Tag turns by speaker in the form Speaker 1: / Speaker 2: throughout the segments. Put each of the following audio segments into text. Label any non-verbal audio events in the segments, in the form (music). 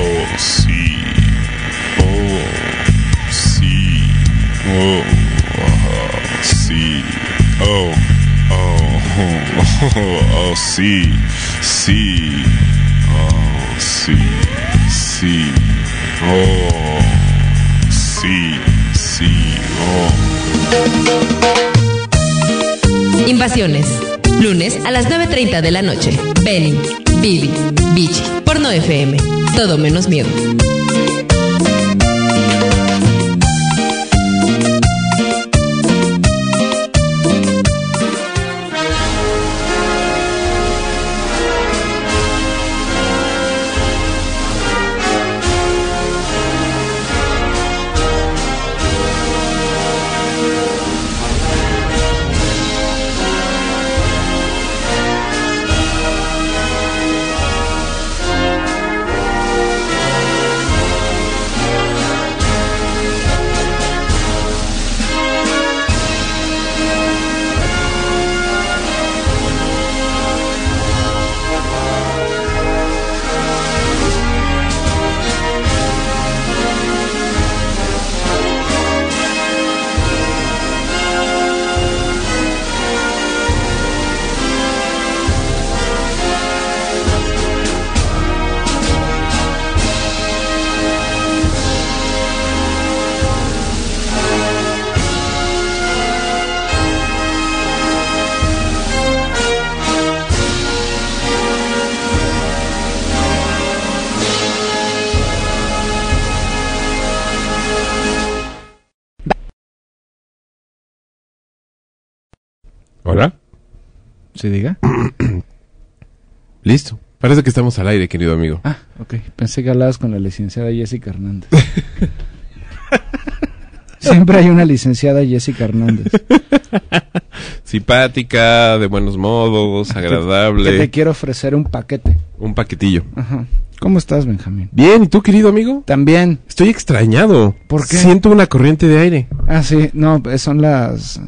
Speaker 1: Oh, sí. Oh, sí. Oh, sí. Oh, oh, oh, oh, sí. Sí. Oh, sí. Sí. Oh, sí. Sí. Oh.
Speaker 2: Invasiones. Lunes a las 9.30 de la noche. Benny, Billy, Beach, Porno FM. Todo menos miedo.
Speaker 3: ¿Hola?
Speaker 4: ¿Se diga? (clears throat)
Speaker 3: Listo. Parece que estamos al aire, querido amigo.
Speaker 4: Ah, ok. Pensé que hablabas con la licenciada Jessica Hernández. (laughs) Siempre hay una licenciada Jessica Hernández. (laughs)
Speaker 3: Simpática, de buenos modos, agradable.
Speaker 4: Que te quiero ofrecer un paquete.
Speaker 3: Un paquetillo.
Speaker 4: Ajá. ¿Cómo estás, Benjamín?
Speaker 3: Bien, ¿y tú, querido amigo?
Speaker 4: También.
Speaker 3: Estoy extrañado.
Speaker 4: ¿Por qué?
Speaker 3: Siento una corriente de aire.
Speaker 4: Ah, sí. No, pues son las...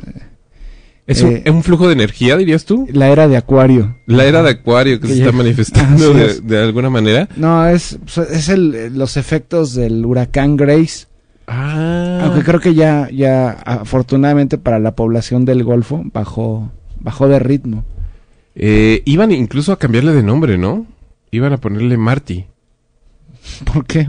Speaker 3: ¿Es
Speaker 4: Eh,
Speaker 3: un, un flujo de energía, dirías tú?
Speaker 4: La era de Acuario.
Speaker 3: La era de Acuario que,
Speaker 4: Que
Speaker 3: se está (laughs) manifestando de,
Speaker 4: es.
Speaker 3: de alguna manera.
Speaker 4: No, es, es el, los efectos del huracán Grace.
Speaker 3: Ah.
Speaker 4: Aunque creo que ya, ya, afortunadamente para la población del Golfo, bajó, bajó de ritmo.
Speaker 3: Eh, iban incluso a cambiarle de nombre, ¿no? Iban a ponerle Marty. (laughs)
Speaker 4: ¿Por qué?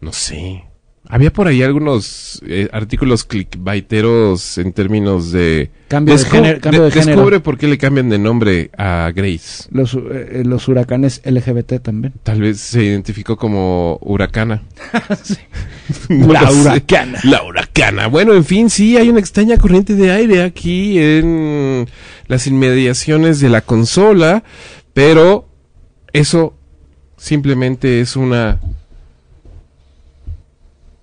Speaker 3: No sé. Había por ahí algunos eh, artículos clickbaiteros en términos de...
Speaker 4: Cambio de género- cambio de género.
Speaker 3: Descubre por qué le cambian de nombre a Grace.
Speaker 4: Los, eh, los huracanes LGBT también.
Speaker 3: Tal vez se identificó como Huracana. (laughs) (laughs)
Speaker 4: La
Speaker 3: sé.
Speaker 4: huracana.
Speaker 3: La huracana. Bueno, en fin, sí, hay una extraña corriente de aire aquí en las inmediaciones de la consola, pero eso simplemente es una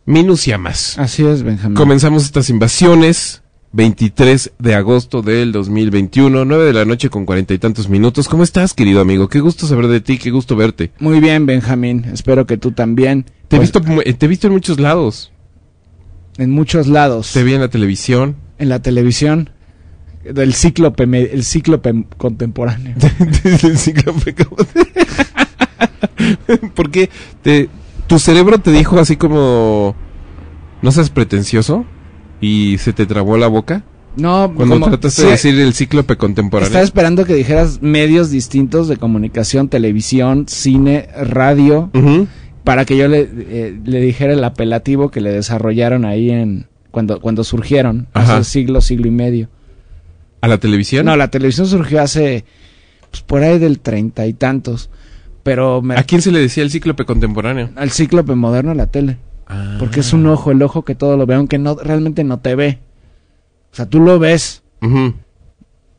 Speaker 3: minucia más.
Speaker 4: Así es, Benjamín.
Speaker 3: Comenzamos estas invasiones. 23 de agosto del 2021, 9 de la noche con cuarenta y tantos minutos. ¿Cómo estás, querido amigo? Qué gusto saber de ti, qué gusto verte.
Speaker 4: Muy bien, Benjamín. Espero que tú también.
Speaker 3: Te he,
Speaker 4: Pues,
Speaker 3: visto, mu- te he visto en muchos lados.
Speaker 4: en muchos lados.
Speaker 3: Te vi en la televisión.
Speaker 4: En la televisión. Del cíclope, el cíclope contemporáneo. (laughs)
Speaker 3: El cíclope, ¿cómo (laughs) te- Porque te, tu cerebro te dijo así como... No seas pretencioso. Y se te trabó la boca.
Speaker 4: No,
Speaker 3: Cuando trataste de decir el cíclope contemporáneo.
Speaker 4: Estaba esperando que dijeras medios distintos de comunicación, televisión, cine, radio, para que yo le, eh, le dijera el apelativo que le desarrollaron ahí en cuando, cuando surgieron,
Speaker 3: Ajá.
Speaker 4: hace siglo, siglo y medio.
Speaker 3: ¿A la televisión?
Speaker 4: No, la televisión surgió hace pues, por ahí del treinta y tantos, pero me-
Speaker 3: ¿A quién se le decía el cíclope contemporáneo?
Speaker 4: al cíclope moderno la tele, porque es un ojo, el ojo que todo lo ve, aunque no realmente no te ve. O sea, tú lo ves,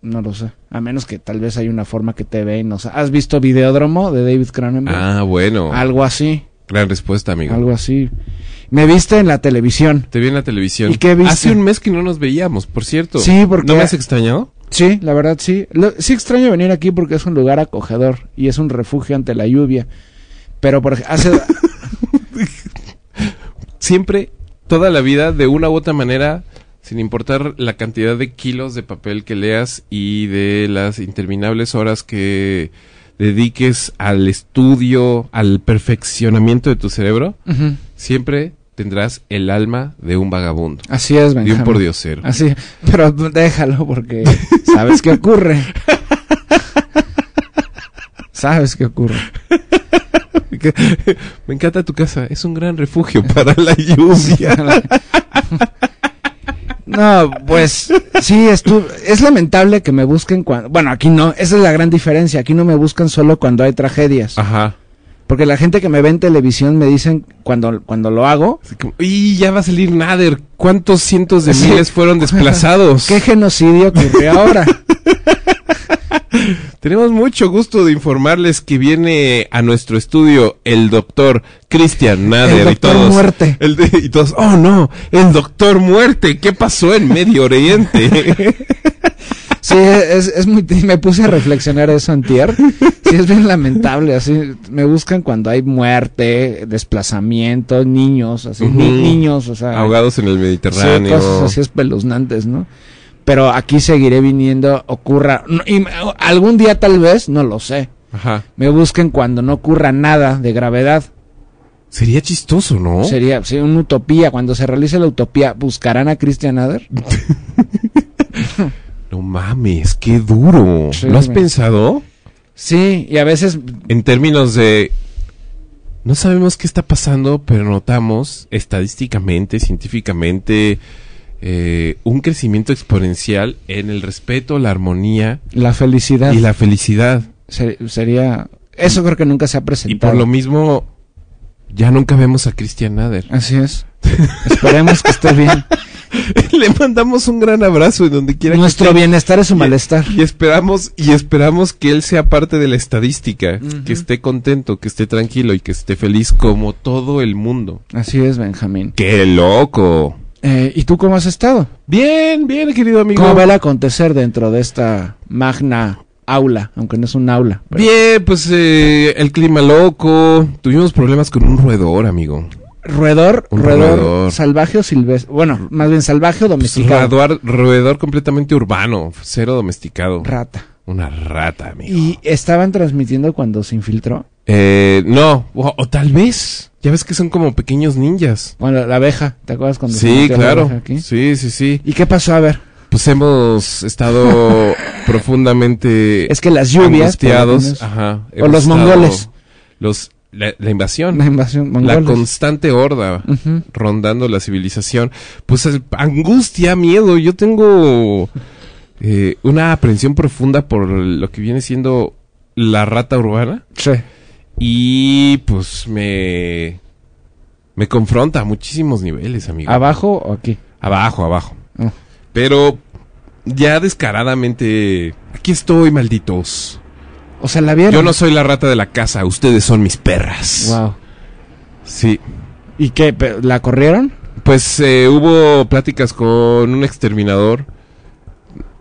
Speaker 4: no lo sé. A menos que tal vez hay una forma que te ve y no sé. ¿Has visto Videódromo de David Cronenberg?
Speaker 3: Ah, bueno.
Speaker 4: Algo así,
Speaker 3: Gran respuesta, amigo.
Speaker 4: algo así. Me viste en la televisión.
Speaker 3: Te vi en la televisión.
Speaker 4: ¿Y qué viste?
Speaker 3: Hace un mes que no nos veíamos, por cierto.
Speaker 4: Sí, porque-
Speaker 3: ¿No me has extrañado?
Speaker 4: Sí, la verdad sí. Lo- sí extraño venir aquí porque es un lugar acogedor y es un refugio ante la lluvia. Pero por hace (laughs)
Speaker 3: Siempre, toda la vida, de una u otra manera, sin importar la cantidad de kilos de papel que leas y de las interminables horas que dediques al estudio, al perfeccionamiento de tu cerebro, siempre tendrás el alma de un vagabundo,
Speaker 4: Así es,
Speaker 3: de un
Speaker 4: Benjamín.
Speaker 3: pordiosero.
Speaker 4: Así, pero déjalo porque sabes qué ocurre. sabes qué ocurre.
Speaker 3: Me encanta tu casa, es un gran refugio para la lluvia. (laughs)
Speaker 4: No, pues sí, estu- es lamentable que me busquen cuando... Bueno, aquí no, esa es la gran diferencia. Aquí no me buscan solo cuando hay tragedias.
Speaker 3: Ajá.
Speaker 4: Porque la gente que me ve en televisión me dicen cuando, cuando lo hago,
Speaker 3: y ya va a salir Nader. ¿Cuántos cientos de
Speaker 4: Sí.
Speaker 3: miles fueron (laughs) desplazados?
Speaker 4: ¿qué genocidio ocurrió ahora? (laughs)
Speaker 3: Tenemos mucho gusto de informarles que viene a nuestro estudio el doctor Cristian Nader
Speaker 4: El doctor
Speaker 3: y todos.
Speaker 4: Muerte.
Speaker 3: El de- y todos, oh no, el doctor Muerte, ¿qué pasó en Medio Oriente? (laughs)
Speaker 4: Sí, es, es muy... Me puse a reflexionar eso antier. Sí, es bien lamentable, así. Me buscan cuando hay muerte, desplazamiento, niños, así. Ni- niños, o sea...
Speaker 3: Ahogados en el
Speaker 4: Sí,
Speaker 3: Mediterráneo.
Speaker 4: cosas así espeluznantes, ¿no? Pero aquí seguiré viniendo, ocurra... no, y me- algún día tal vez, no lo sé,
Speaker 3: Ajá.
Speaker 4: me busquen cuando no ocurra nada de gravedad.
Speaker 3: Sería chistoso, ¿no?
Speaker 4: Sería sí, una utopía. Cuando se realice la utopía, ¿buscarán a Christian Ader? (laughs)
Speaker 3: No mames, qué duro.
Speaker 4: Sí,
Speaker 3: ¿Lo has
Speaker 4: güey.
Speaker 3: pensado?
Speaker 4: Sí, y a veces...
Speaker 3: En términos de... No sabemos qué está pasando, pero notamos estadísticamente, científicamente, eh, un crecimiento exponencial en el respeto, la armonía
Speaker 4: La felicidad
Speaker 3: y la felicidad.
Speaker 4: se- sería... Eso creo que nunca se ha
Speaker 3: Y
Speaker 4: presentado.
Speaker 3: por lo mismo, ya nunca vemos a Christian Nader.
Speaker 4: Así es. Esperemos que esté bien. (laughs) (laughs)
Speaker 3: Le mandamos un gran abrazo en donde quiera
Speaker 4: Nuestro
Speaker 3: que esté.
Speaker 4: bienestar es su malestar.
Speaker 3: Y esperamos, y esperamos que él sea parte de la estadística, que esté contento, que esté tranquilo y que esté feliz como todo el mundo.
Speaker 4: Así es, Benjamín.
Speaker 3: ¡Qué loco!
Speaker 4: Eh, ¿Y tú cómo has estado?
Speaker 3: Bien, bien, querido amigo.
Speaker 4: ¿Cómo va el acontecer dentro de esta magna aula? Aunque no es un aula. pero-
Speaker 3: Bien, pues eh, el clima loco. Tuvimos problemas con un roedor, amigo.
Speaker 4: ¿Roedor? ¿Roedor,
Speaker 3: roedor.
Speaker 4: salvaje o silvestre? Bueno, más bien salvaje o domesticado.
Speaker 3: Roedor, roedor completamente urbano, cero domesticado.
Speaker 4: Rata.
Speaker 3: Una rata, amigo.
Speaker 4: ¿Y estaban transmitiendo cuando se infiltró?
Speaker 3: Eh, no, o, o tal vez. Ya ves que son como pequeños ninjas.
Speaker 4: Bueno, la abeja. ¿Te acuerdas cuando se
Speaker 3: Sí,
Speaker 4: la
Speaker 3: claro.
Speaker 4: abeja aquí?
Speaker 3: Sí, sí, sí.
Speaker 4: ¿Y qué pasó? A ver.
Speaker 3: Pues hemos estado (laughs) profundamente
Speaker 4: Es que las lluvias... menos,
Speaker 3: Ajá.
Speaker 4: O los mongoles.
Speaker 3: Los, la, la invasión.
Speaker 4: La invasión
Speaker 3: La
Speaker 4: mongoles.
Speaker 3: constante horda rondando la civilización. Pues es- angustia, miedo. Yo tengo eh, una aprensión profunda por lo que viene siendo la rata urbana.
Speaker 4: Sí.
Speaker 3: Y pues me... Me confronta a muchísimos niveles, amigo.
Speaker 4: ¿Abajo o aquí?
Speaker 3: Abajo, abajo.
Speaker 4: Oh.
Speaker 3: Pero ya descaradamente... Aquí estoy, malditos.
Speaker 4: O sea, la vieron.
Speaker 3: Yo no soy la rata de la casa, ustedes son mis perras.
Speaker 4: Wow.
Speaker 3: Sí.
Speaker 4: ¿Y qué? ¿Pe- ¿La corrieron?
Speaker 3: Pues eh, hubo pláticas con un exterminador.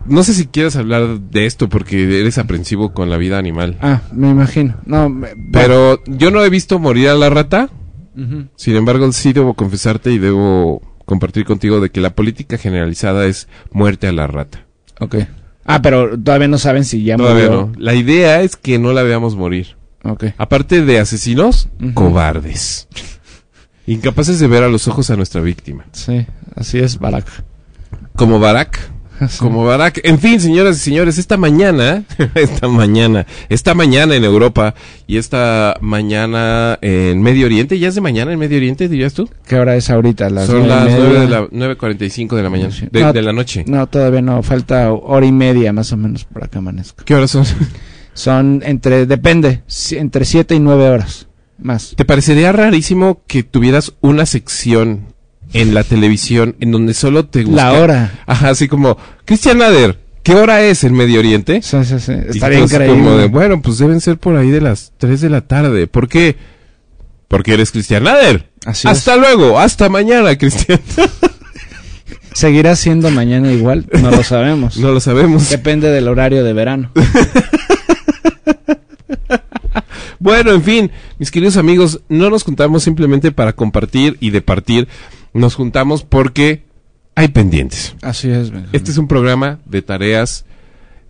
Speaker 3: No sé si quieres hablar de esto porque eres aprensivo con la vida animal.
Speaker 4: Ah, me imagino. No, me-
Speaker 3: Pero yo no he visto morir a la rata. Sin embargo, sí debo confesarte y debo compartir contigo de que la política generalizada es muerte a la rata.
Speaker 4: Ok. Ah, pero todavía no saben si ya
Speaker 3: Todavía
Speaker 4: murió.
Speaker 3: no. La idea es que no la veamos morir.
Speaker 4: Ok.
Speaker 3: Aparte de asesinos, cobardes. Incapaces de ver a los ojos a nuestra víctima.
Speaker 4: Sí, así es, Barack.
Speaker 3: Como Barack. Como Barack. En fin, señoras y señores, esta mañana, (laughs) esta mañana, esta mañana en Europa y esta mañana en Medio Oriente, ¿ya es de mañana en Medio Oriente, dirías tú?
Speaker 4: ¿Qué hora es ahorita? Las
Speaker 3: Son las. 9 de la 9.45 de la mañana, de,
Speaker 4: No,
Speaker 3: de la noche.
Speaker 4: No, todavía no. Falta hora y media más o menos para que amanezca.
Speaker 3: ¿Qué horas son?
Speaker 4: Son entre, depende, entre siete y nueve horas. Más.
Speaker 3: ¿Te parecería rarísimo que tuvieras una sección en la televisión en donde solo te gusta.
Speaker 4: La hora.
Speaker 3: Ajá, así como, Cristian Nader, ¿qué hora es en Medio Oriente?
Speaker 4: Sí, sí, sí. Estaría increíble.
Speaker 3: como de, bueno, pues deben ser por ahí de las 3 de la tarde. ¿Por qué? Porque eres Cristian Nader.
Speaker 4: Así
Speaker 3: hasta luego, hasta mañana, Cristian. (laughs)
Speaker 4: ¿Seguirá siendo mañana igual? No lo sabemos. (laughs)
Speaker 3: no lo sabemos.
Speaker 4: Depende del horario de verano. (laughs)
Speaker 3: Bueno, en fin, mis queridos amigos, no nos juntamos simplemente para compartir y departir. Nos juntamos porque hay pendientes.
Speaker 4: Así es.
Speaker 3: Este es un programa de tareas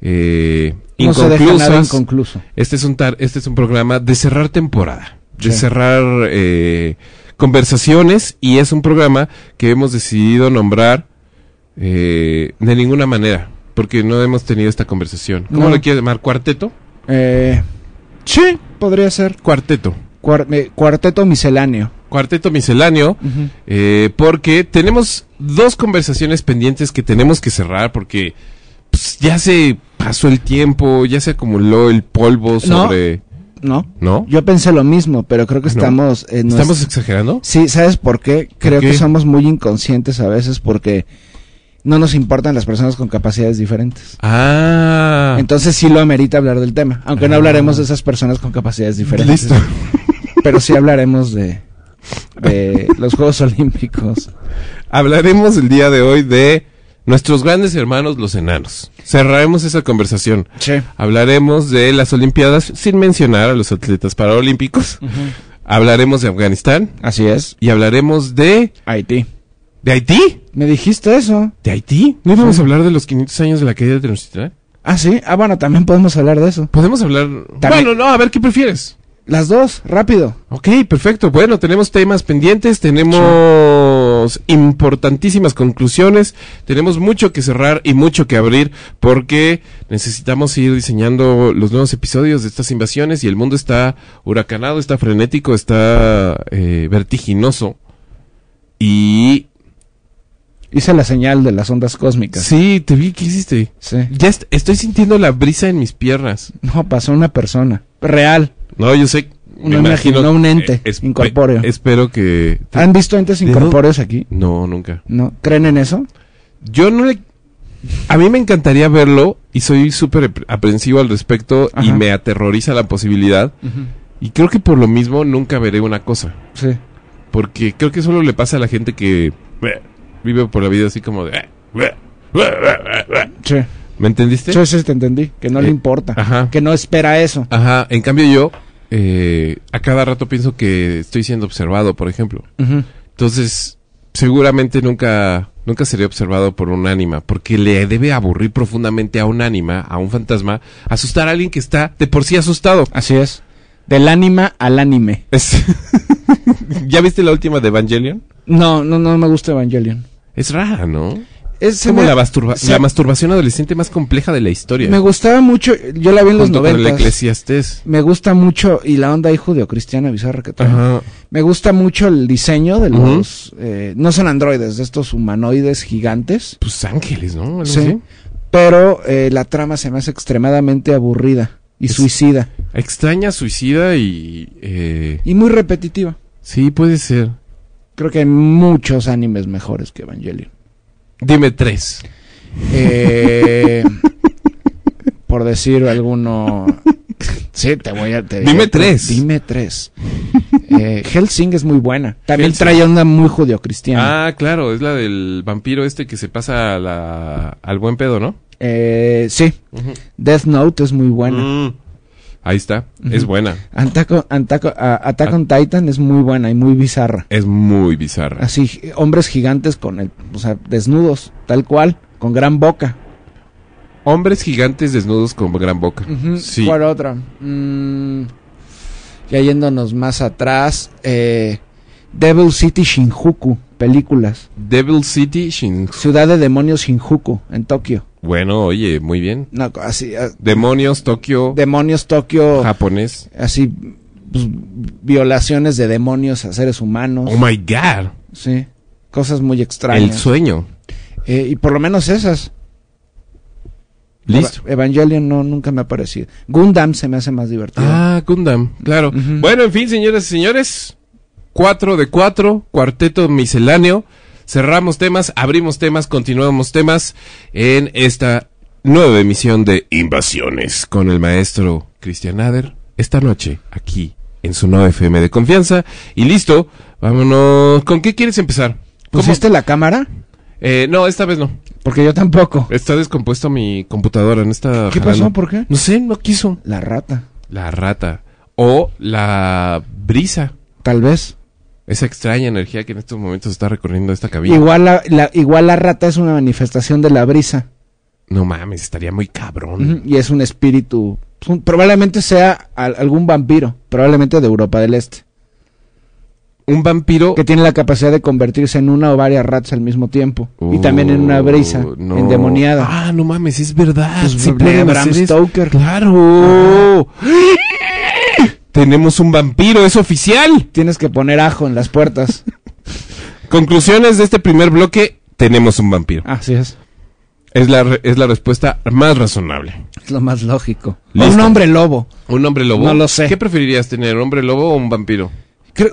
Speaker 3: eh,
Speaker 4: no
Speaker 3: inconclusas.
Speaker 4: inconcluso.
Speaker 3: Este es un tar- este es un programa de cerrar temporada, de
Speaker 4: Sí.
Speaker 3: cerrar eh, conversaciones y es un programa que hemos decidido nombrar eh, de ninguna manera porque no hemos tenido esta conversación. ¿Cómo
Speaker 4: No.
Speaker 3: lo quieres llamar? ¿Cuarteto?
Speaker 4: Eh, sí, podría ser.
Speaker 3: Cuarteto.
Speaker 4: Cuar- eh, cuarteto misceláneo.
Speaker 3: Cuarteto misceláneo. eh, porque tenemos dos conversaciones pendientes que tenemos que cerrar porque pues, ya se pasó el tiempo, ya se acumuló el polvo sobre...
Speaker 4: ¿No?
Speaker 3: ¿No?
Speaker 4: Yo pensé lo mismo, pero creo que
Speaker 3: No.
Speaker 4: estamos
Speaker 3: ¿Estamos exagerando?
Speaker 4: Sí, ¿sabes por qué? Creo
Speaker 3: qué?
Speaker 4: que somos muy inconscientes a veces porque no nos importan las personas con capacidades diferentes.
Speaker 3: Ah.
Speaker 4: Entonces sí lo amerita hablar del tema, aunque no
Speaker 3: Ah.
Speaker 4: hablaremos de esas personas con capacidades diferentes.
Speaker 3: Listo.
Speaker 4: Pero sí hablaremos de, de los Juegos Olímpicos.
Speaker 3: Hablaremos el día de hoy de nuestros grandes hermanos los enanos. Cerraremos esa conversación.
Speaker 4: Sí.
Speaker 3: Hablaremos de las Olimpiadas sin mencionar a los atletas paralímpicos. Hablaremos de Afganistán
Speaker 4: Así es.
Speaker 3: y hablaremos de
Speaker 4: Haití.
Speaker 3: de Haití.
Speaker 4: ¿Me dijiste eso?
Speaker 3: ¿De Haití? ¿No íbamos
Speaker 4: Sí.
Speaker 3: a hablar de los 500 años de la caída de Tenochtitlan?
Speaker 4: Ah, sí. Ah, bueno, también podemos hablar de eso.
Speaker 3: Podemos hablar.
Speaker 4: También-
Speaker 3: Bueno, no, a ver qué prefieres.
Speaker 4: Las dos, rápido.
Speaker 3: Ok, perfecto. Bueno, tenemos temas pendientes, tenemos importantísimas conclusiones, tenemos mucho que cerrar y mucho que abrir porque necesitamos ir diseñando los nuevos episodios de estas invasiones y el mundo está huracanado, está frenético, está eh, vertiginoso. Y
Speaker 4: Hice la señal de las ondas cósmicas.
Speaker 3: sí, te vi, ¿qué hiciste?
Speaker 4: Sí.
Speaker 3: Ya est- estoy sintiendo la brisa en mis piernas.
Speaker 4: No, pasó una persona. Real.
Speaker 3: No, yo sé. me
Speaker 4: imagen,
Speaker 3: imagino-
Speaker 4: no un ente
Speaker 3: espe-
Speaker 4: incorpóreo.
Speaker 3: Espero que.
Speaker 4: ¿Han visto entes incorpóreos aquí?
Speaker 3: No, nunca.
Speaker 4: ¿No? ¿Creen en eso?
Speaker 3: Yo no le... A mí me encantaría verlo y soy súper ap- aprensivo al respecto y me aterroriza la posibilidad. Y creo que por lo mismo nunca veré una cosa.
Speaker 4: Sí.
Speaker 3: Porque creo que solo le pasa a la gente que vive por la vida así como de...
Speaker 4: Sí.
Speaker 3: ¿Me entendiste?
Speaker 4: Sí, sí, te entendí. Que no le
Speaker 3: Eh,
Speaker 4: importa.
Speaker 3: ajá.
Speaker 4: Que no espera eso.
Speaker 3: Ajá, en cambio yo eh, a cada rato pienso que estoy siendo observado, por ejemplo. Entonces, seguramente nunca, nunca seré observado por un ánima, porque le debe aburrir profundamente a un ánima, a un fantasma, asustar a alguien que está de por sí asustado.
Speaker 4: Así es. Del ánima al anime.
Speaker 3: Es- (laughs) ¿Ya viste la última de Evangelion?
Speaker 4: No, no, no me gusta Evangelion.
Speaker 3: Es rara, ¿no?
Speaker 4: Es
Speaker 3: como
Speaker 4: me-
Speaker 3: la, masturba-
Speaker 4: se-
Speaker 3: la masturbación adolescente más compleja de la historia.
Speaker 4: Me gustaba mucho, yo la vi en los
Speaker 3: junto con el
Speaker 4: noventas.
Speaker 3: Eclesiastés.
Speaker 4: Me gusta mucho, y la onda ahí judeocristiana bizarra que trae.
Speaker 3: Ajá.
Speaker 4: Me gusta mucho el diseño de los... eh, no son androides, de estos humanoides gigantes.
Speaker 3: Pues ángeles, ¿no? Algo
Speaker 4: Sí.
Speaker 3: así.
Speaker 4: Pero eh, la trama se me hace extremadamente aburrida y
Speaker 3: Es-
Speaker 4: suicida.
Speaker 3: Extraña, suicida y... eh,
Speaker 4: Y muy repetitiva.
Speaker 3: sí, puede ser.
Speaker 4: Creo que hay muchos animes mejores que Evangelion.
Speaker 3: Dime tres.
Speaker 4: Eh, por decir alguno... Sí, te voy a... te
Speaker 3: Dime tres.
Speaker 4: Dime tres. Eh, Helsing es muy buena. También trae onda muy judeocristiana.
Speaker 3: Ah, claro, es la del vampiro este que se pasa a la- al buen pedo, ¿no?
Speaker 4: Eh, sí, Death Note es muy buena.
Speaker 3: Mm. Ahí está, es buena.
Speaker 4: Antaco- Attack on Titan es muy buena y muy bizarra.
Speaker 3: Es muy bizarra.
Speaker 4: Así, hombres gigantes con el, o sea, desnudos, tal cual, con gran boca.
Speaker 3: Hombres gigantes desnudos con gran boca. Sí.
Speaker 4: ¿Cuál otra? Mm, ya yéndonos más atrás, eh, Devil City Shinjuku, películas.
Speaker 3: Devil City Shin.
Speaker 4: Ciudad de demonios Shinjuku, en Tokio.
Speaker 3: Bueno, oye, muy bien.
Speaker 4: No, así,
Speaker 3: Demonios, Tokio,
Speaker 4: demonios Tokio,
Speaker 3: japonés.
Speaker 4: así, pues, violaciones de demonios a seres humanos.
Speaker 3: Oh my god.
Speaker 4: Sí, cosas muy
Speaker 3: El
Speaker 4: extrañas.
Speaker 3: sueño.
Speaker 4: Eh, y por lo menos esas.
Speaker 3: Listo.
Speaker 4: Eva- Evangelion no, nunca me ha parecido. Gundam se me hace más divertido.
Speaker 3: Ah, Gundam, claro. Bueno, en fin, señoras y señores, cuatro de cuatro, cuarteto misceláneo. Cerramos temas, abrimos temas, continuamos temas en esta nueva emisión de Invasiones con el maestro Cristian Nader. Esta noche, aquí en su 9 FM de confianza. Y listo, vámonos. ¿Con qué quieres empezar? ¿Cómo?
Speaker 4: ¿Pusiste la cámara?
Speaker 3: Eh, no, esta vez no.
Speaker 4: Porque yo tampoco.
Speaker 3: Está descompuesto mi computadora, no está
Speaker 4: ¿Qué pasó? ¿Por qué?
Speaker 3: No sé, no quiso.
Speaker 4: La rata.
Speaker 3: La rata. O la brisa.
Speaker 4: Tal vez.
Speaker 3: Esa extraña energía que en estos momentos está recorriendo esta cabina.
Speaker 4: Igual la, la- igual la rata es una manifestación de la brisa.
Speaker 3: No mames, estaría muy cabrón.
Speaker 4: Y es un espíritu. pues, probablemente sea al- algún vampiro. Probablemente de Europa del Este.
Speaker 3: Un vampiro.
Speaker 4: Que tiene la capacidad de convertirse en una o varias ratas al mismo tiempo. y también en una brisa
Speaker 3: no.
Speaker 4: endemoniada.
Speaker 3: Ah, no mames, es verdad.
Speaker 4: Pues,
Speaker 3: sí
Speaker 4: Bram. Stoker.
Speaker 3: Claro. Tenemos un vampiro, es oficial.
Speaker 4: Tienes que poner ajo en las puertas. (laughs)
Speaker 3: Conclusiones de este primer bloque. Tenemos un vampiro.
Speaker 4: Así es.
Speaker 3: Es la, es la respuesta más razonable.
Speaker 4: Es lo más lógico.
Speaker 3: Listo.
Speaker 4: Un hombre lobo.
Speaker 3: ¿Un hombre lobo?
Speaker 4: No lo sé.
Speaker 3: ¿Qué preferirías tener, un hombre lobo o un vampiro?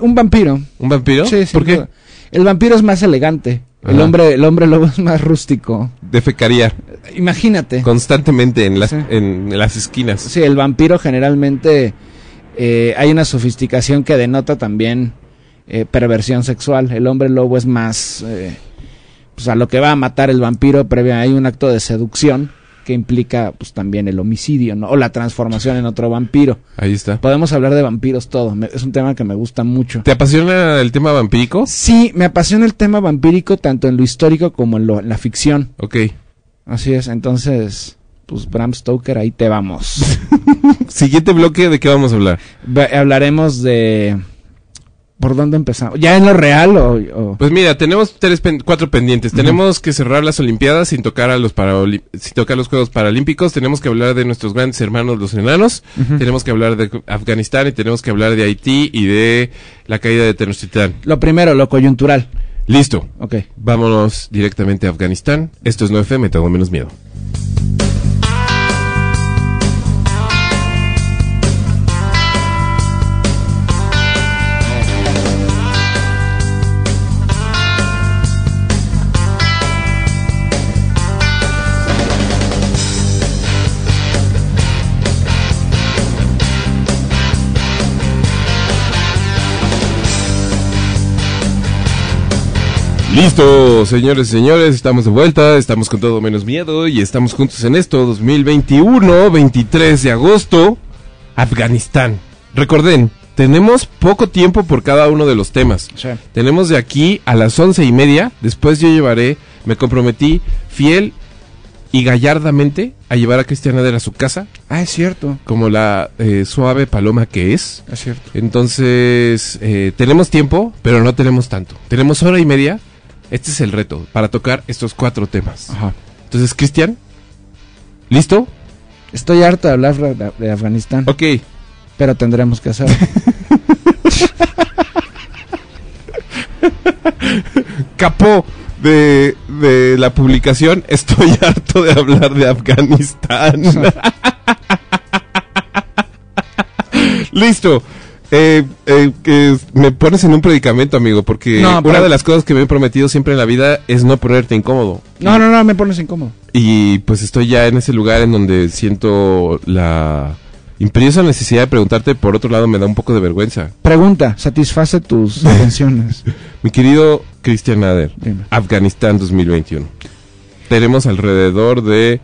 Speaker 4: Un vampiro.
Speaker 3: ¿Un vampiro?
Speaker 4: Sí, sin
Speaker 3: ¿Por qué?
Speaker 4: duda. El vampiro es más elegante. El hombre, el hombre lobo es más rústico.
Speaker 3: Defecaría
Speaker 4: Imagínate.
Speaker 3: constantemente en las,
Speaker 4: Sí.
Speaker 3: en las esquinas.
Speaker 4: Sí, el vampiro generalmente eh, hay una sofisticación que denota también eh, perversión sexual. El hombre lobo es más, eh, pues a lo que va a matar el vampiro previa hay un acto de seducción que implica pues también el homicidio, ¿no? O la transformación en otro vampiro.
Speaker 3: Ahí está.
Speaker 4: Podemos hablar de vampiros todo. me- es un tema que me gusta mucho.
Speaker 3: ¿Te apasiona el tema vampírico?
Speaker 4: Sí, me apasiona el tema vampírico tanto en lo histórico como en, lo- en la ficción.
Speaker 3: Ok.
Speaker 4: Así es, entonces, pues Bram Stoker, ahí te vamos. (laughs)
Speaker 3: Siguiente bloque, ¿de qué vamos a hablar?
Speaker 4: Hablaremos de... ¿Por dónde empezamos? ¿Ya en lo real o...? o-
Speaker 3: Pues mira, tenemos tres pen- cuatro pendientes. Tenemos que cerrar las Olimpiadas sin tocar a los sin tocar los Juegos Paralímpicos. Tenemos que hablar de nuestros grandes hermanos los enanos. Tenemos que hablar de Afganistán y tenemos que hablar de Haití y de la caída de Tenochtitlán.
Speaker 4: Lo primero, lo coyuntural.
Speaker 3: Listo.
Speaker 4: Ok.
Speaker 3: Vámonos directamente a Afganistán. Esto es 9FM, tengo menos miedo. Listo, señores y señores, estamos de vuelta, estamos con todo menos miedo y estamos juntos en esto, 2021, 23 de agosto, Afganistán. Recorden, tenemos poco tiempo por cada uno de los temas.
Speaker 4: Sí.
Speaker 3: Tenemos de aquí a las once y media, después yo llevaré, me comprometí fiel y gallardamente a llevar a Cristian Ader a su casa,
Speaker 4: Ah, es cierto.
Speaker 3: como la eh, suave paloma que es.
Speaker 4: Es cierto.
Speaker 3: Entonces, eh, tenemos tiempo, pero no tenemos tanto. Tenemos hora y media. Este es el reto para tocar estos cuatro temas.
Speaker 4: Ajá.
Speaker 3: Entonces, Cristian, ¿listo?
Speaker 4: Estoy harto de hablar de, Afganistán,
Speaker 3: Ok.
Speaker 4: pero tendremos que hacerlo. (laughs)
Speaker 3: Capó de, de la publicación. Estoy harto de hablar de Afganistán. (laughs) Listo. Eh, eh, me pones en un predicamento, amigo, porque
Speaker 4: No,
Speaker 3: una
Speaker 4: pero-
Speaker 3: de las cosas que me he prometido siempre en la vida es no ponerte incómodo.
Speaker 4: No, no, no, me pones incómodo.
Speaker 3: Y pues estoy ya en ese lugar en donde siento la imperiosa necesidad de preguntarte, por otro lado me da un poco de vergüenza.
Speaker 4: Pregunta, satisface tus (laughs) intenciones.
Speaker 3: Mi querido Cristian Nader,
Speaker 4: Dime.
Speaker 3: Afganistán 2021. Tenemos alrededor de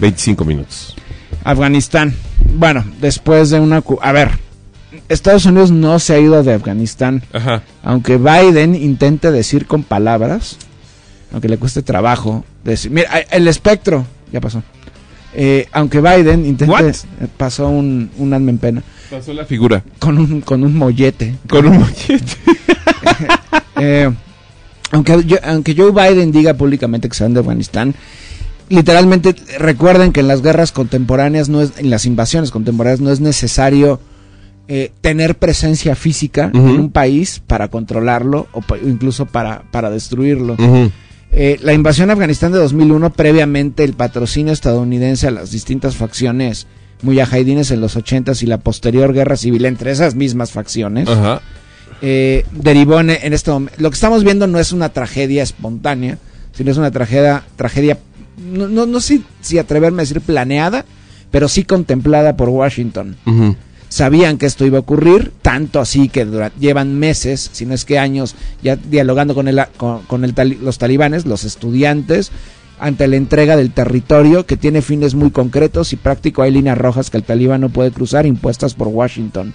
Speaker 3: 25 minutos.
Speaker 4: Afganistán. Bueno, después de una... A ver, Estados Unidos no se ha ido de Afganistán.
Speaker 3: Ajá.
Speaker 4: Aunque Biden intente decir con palabras, aunque le cueste trabajo, decir... Mira, eh, el espectro, ya pasó. Eh, aunque Biden intente...
Speaker 3: What?
Speaker 4: eh, Pasó un, un alma en pena.
Speaker 3: Pasó la figura.
Speaker 4: Con un, con un mollete.
Speaker 3: Con un mollete. (laughs)
Speaker 4: Eh, aunque, yo- aunque Joe Biden diga públicamente que se van de Afganistán, literalmente recuerden que en las guerras contemporáneas, no es, en las invasiones contemporáneas, no es necesario eh, tener presencia física en un país para controlarlo o pa- incluso para, para destruirlo. Eh, la invasión a Afganistán de 2001, previamente el patrocinio estadounidense a las distintas facciones mujahidines en los 80s y la posterior guerra civil entre esas mismas facciones, eh, derivó en, en este momento. Lo que estamos viendo no es una tragedia espontánea, sino es una tragedia, tragedia no, no, no sé si atreverme a decir planeada, pero sí contemplada por Washington. Sabían que esto iba a ocurrir, tanto así que llevan meses, si no es que años, ya dialogando con, el, con, con el los talibanes, los estudiantes, ante la entrega del territorio que tiene fines muy concretos y práctico. Hay líneas rojas que el talibán no puede cruzar, impuestas por Washington.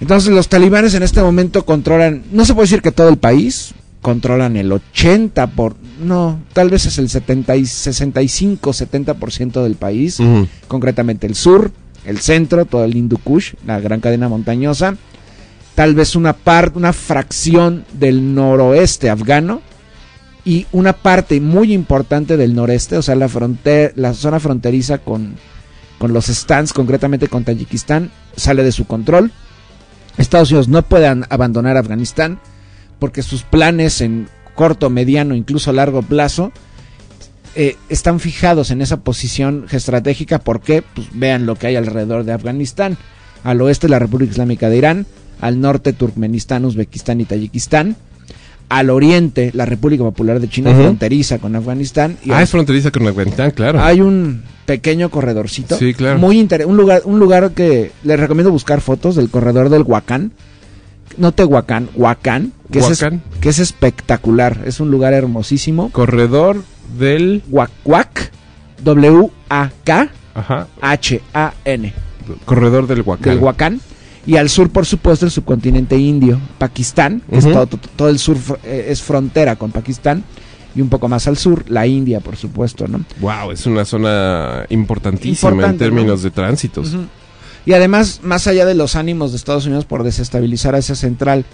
Speaker 4: Entonces los talibanes en este momento controlan, no se puede decir que todo el país, controlan el 80 por, no, tal vez es el 70 y 65, 70% del país, concretamente el sur, el centro, todo el Hindu Kush, la gran cadena montañosa, tal vez una parte, una fracción del noroeste afgano y una parte muy importante del noreste, o sea, la frontera, la zona fronteriza con, con los stands, concretamente con Tayikistán, sale de su control. Estados Unidos no puede an- abandonar Afganistán porque sus planes en corto, mediano, incluso largo plazo eh, están fijados en esa posición estratégica porque pues, vean lo que hay alrededor de Afganistán. Al oeste la República Islámica de Irán, al norte Turkmenistán, Uzbekistán y Tayikistán, al oriente la República Popular de China fronteriza con Afganistán y
Speaker 3: Ah,
Speaker 4: al-
Speaker 3: es fronteriza con Afganistán, claro.
Speaker 4: hay un pequeño corredorcito.
Speaker 3: Sí, claro.
Speaker 4: Muy inter- un lugar, un lugar que les recomiendo buscar fotos del corredor del Huacán. No Tehuacán, Huacán, que, Es,
Speaker 3: Huacán.
Speaker 4: que es espectacular. Es un lugar hermosísimo.
Speaker 3: Corredor del...
Speaker 4: Huacuac, W-A-K-H-A-N,
Speaker 3: Ajá. Corredor del Huacán.
Speaker 4: del Huacán. Y al sur, por supuesto, el subcontinente indio, Pakistán, que es todo, todo- todo el sur eh, es frontera con Pakistán. Y un poco más al sur, la India, por supuesto, ¿no?
Speaker 3: Wow, es una zona importantísima
Speaker 4: Importante,
Speaker 3: en términos
Speaker 4: ¿no?
Speaker 3: de tránsitos.
Speaker 4: Y además, más allá de los ánimos de Estados Unidos por desestabilizar Asia Central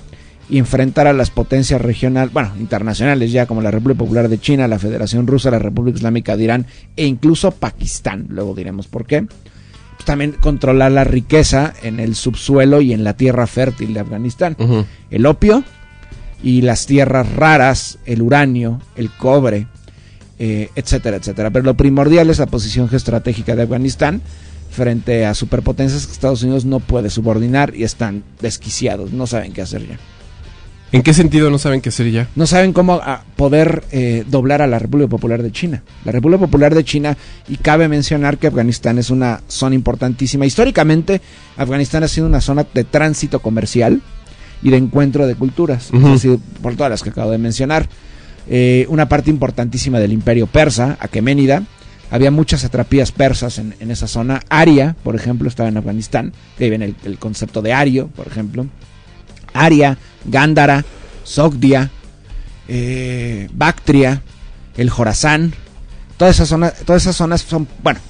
Speaker 4: y enfrentar a las potencias regionales, bueno, internacionales ya como la República Popular de China, la Federación Rusa, la República Islámica de Irán e incluso Pakistán, luego diremos por qué, pues también controlar la riqueza en el subsuelo y en la tierra fértil de Afganistán. El opio y las tierras raras, el uranio, el cobre, eh, etcétera, etcétera. Pero lo primordial es la posición geoestratégica de Afganistán frente a superpotencias que Estados Unidos no puede subordinar y están desquiciados, no saben qué hacer ya.
Speaker 3: ¿En qué sentido no saben qué hacer ya?
Speaker 4: No saben cómo ah, poder eh, doblar a la República Popular de China. La República Popular de China, y cabe mencionar que Afganistán es una zona importantísima. Históricamente, Afganistán ha sido una zona de tránsito comercial y de encuentro de culturas, ha sido por todas las que acabo de mencionar. Eh, una parte importantísima del imperio persa, Aqueménida. Había muchas atrapías persas en, en esa zona. Aria, por ejemplo, estaba en Afganistán. Ahí viene el, el concepto de Ario, por ejemplo. Aria, Gándara, Sogdia, eh, Bactria, el Jorazán. Todas esas zonas, todas esas zonas son, bueno,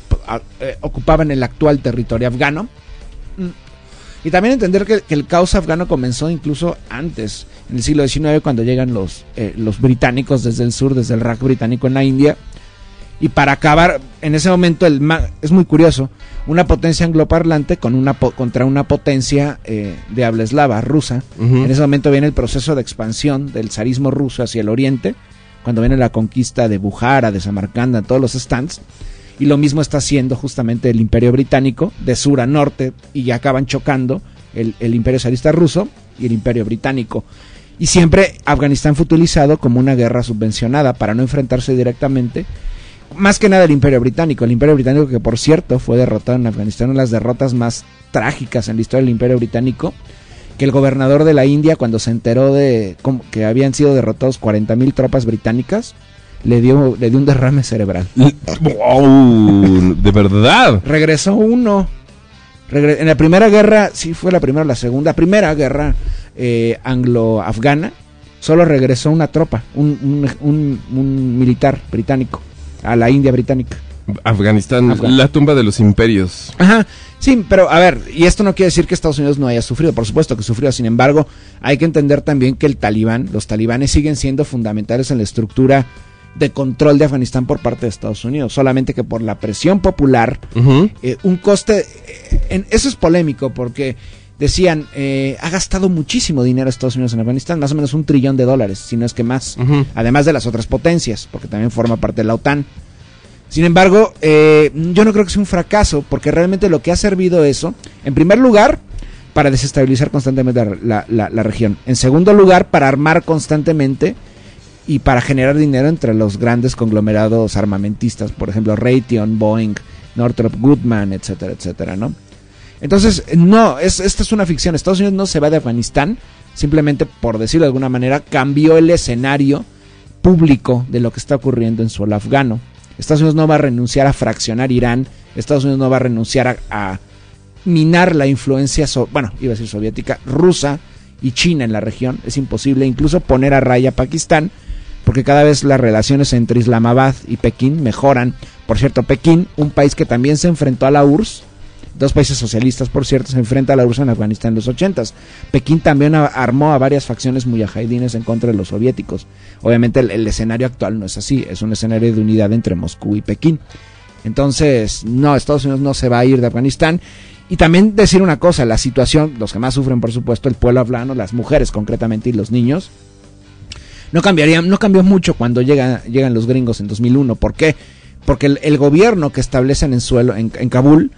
Speaker 4: eh, ocupaban el actual territorio afgano. Mm. Y también entender que, que el caos afgano comenzó incluso antes, en el siglo XIX, cuando llegan los, eh, los británicos desde el sur, desde el Raj británico en la India. Y para acabar, en ese momento, el es muy curioso, una potencia angloparlante con una po- contra una potencia eh, de habla eslava, rusa. En ese momento viene el proceso de expansión del zarismo ruso hacia el oriente, cuando viene la conquista de Bujara, de Samarcanda, todos los stands. Y lo mismo está haciendo justamente el imperio británico, de sur a norte, y ya acaban chocando el, el imperio zarista ruso y el imperio británico. Y siempre Afganistán fue utilizado como una guerra subvencionada para no enfrentarse directamente. Más que nada el imperio británico. El imperio británico que por cierto fue derrotado en Afganistán, una de las derrotas más trágicas en la historia del imperio británico que el gobernador de la India, cuando se enteró de que habían sido derrotados 40.000 tropas británicas, le dio, le dio un derrame cerebral.
Speaker 3: Wow, de verdad.
Speaker 4: Regresó uno. Regre- en la primera guerra, sí fue la primera o la segunda, primera guerra eh, anglo-afgana, solo regresó una tropa, un, un- un- un militar británico, a la India británica.
Speaker 3: Afganistán,
Speaker 4: Afgan-
Speaker 3: la tumba de los imperios.
Speaker 4: Ajá, sí, pero a ver, y esto no quiere decir que Estados Unidos no haya sufrido, por supuesto que sufrió, sin embargo, hay que entender también que el talibán, los talibanes siguen siendo fundamentales en la estructura de control de Afganistán por parte de Estados Unidos, solamente que por la presión popular, eh, un coste, eh, en- eso es polémico porque decían, eh, ha gastado muchísimo dinero Estados Unidos en Afganistán, más o menos un trillón de dólares, si no es que más además de las otras potencias, porque también forma parte de la OTAN. Sin embargo, eh, yo no creo que sea un fracaso, porque realmente lo que ha servido eso, en primer lugar, para desestabilizar constantemente la, la- la región. En segundo lugar, para armar constantemente y para generar dinero entre los grandes conglomerados armamentistas, por ejemplo, Raytheon, Boeing, Northrop Grumman, etcétera, etcétera, ¿no? Entonces, no, es, esta es una ficción. Estados Unidos no se va de Afganistán, simplemente, por decirlo de alguna manera, cambió el escenario público de lo que está ocurriendo en suelo afgano. Estados Unidos no va a renunciar a fraccionar Irán, Estados Unidos no va a renunciar a, minar la influencia, so- bueno, iba a decir soviética, rusa y China en la región. Es imposible incluso poner a raya a Pakistán, porque cada vez las relaciones entre Islamabad y Pekín mejoran. Por cierto, Pekín, un país que también se enfrentó a la URSS, dos países socialistas, por cierto, se enfrenta a la URSS en Afganistán en los 80 Pekín también armó a varias facciones mujahidines en contra de los soviéticos. Obviamente el, escenario actual no es así, es un escenario de unidad entre Moscú y Pekín. Entonces, no, Estados Unidos no se va a ir de Afganistán. Y también decir una cosa, la situación, los que más sufren, por supuesto, el pueblo afgano, las mujeres concretamente y los niños, no cambiaría, no cambió mucho cuando llegan, llegan los gringos en 2001. ¿Por qué? Porque el, gobierno que establecen en suelo en Kabul,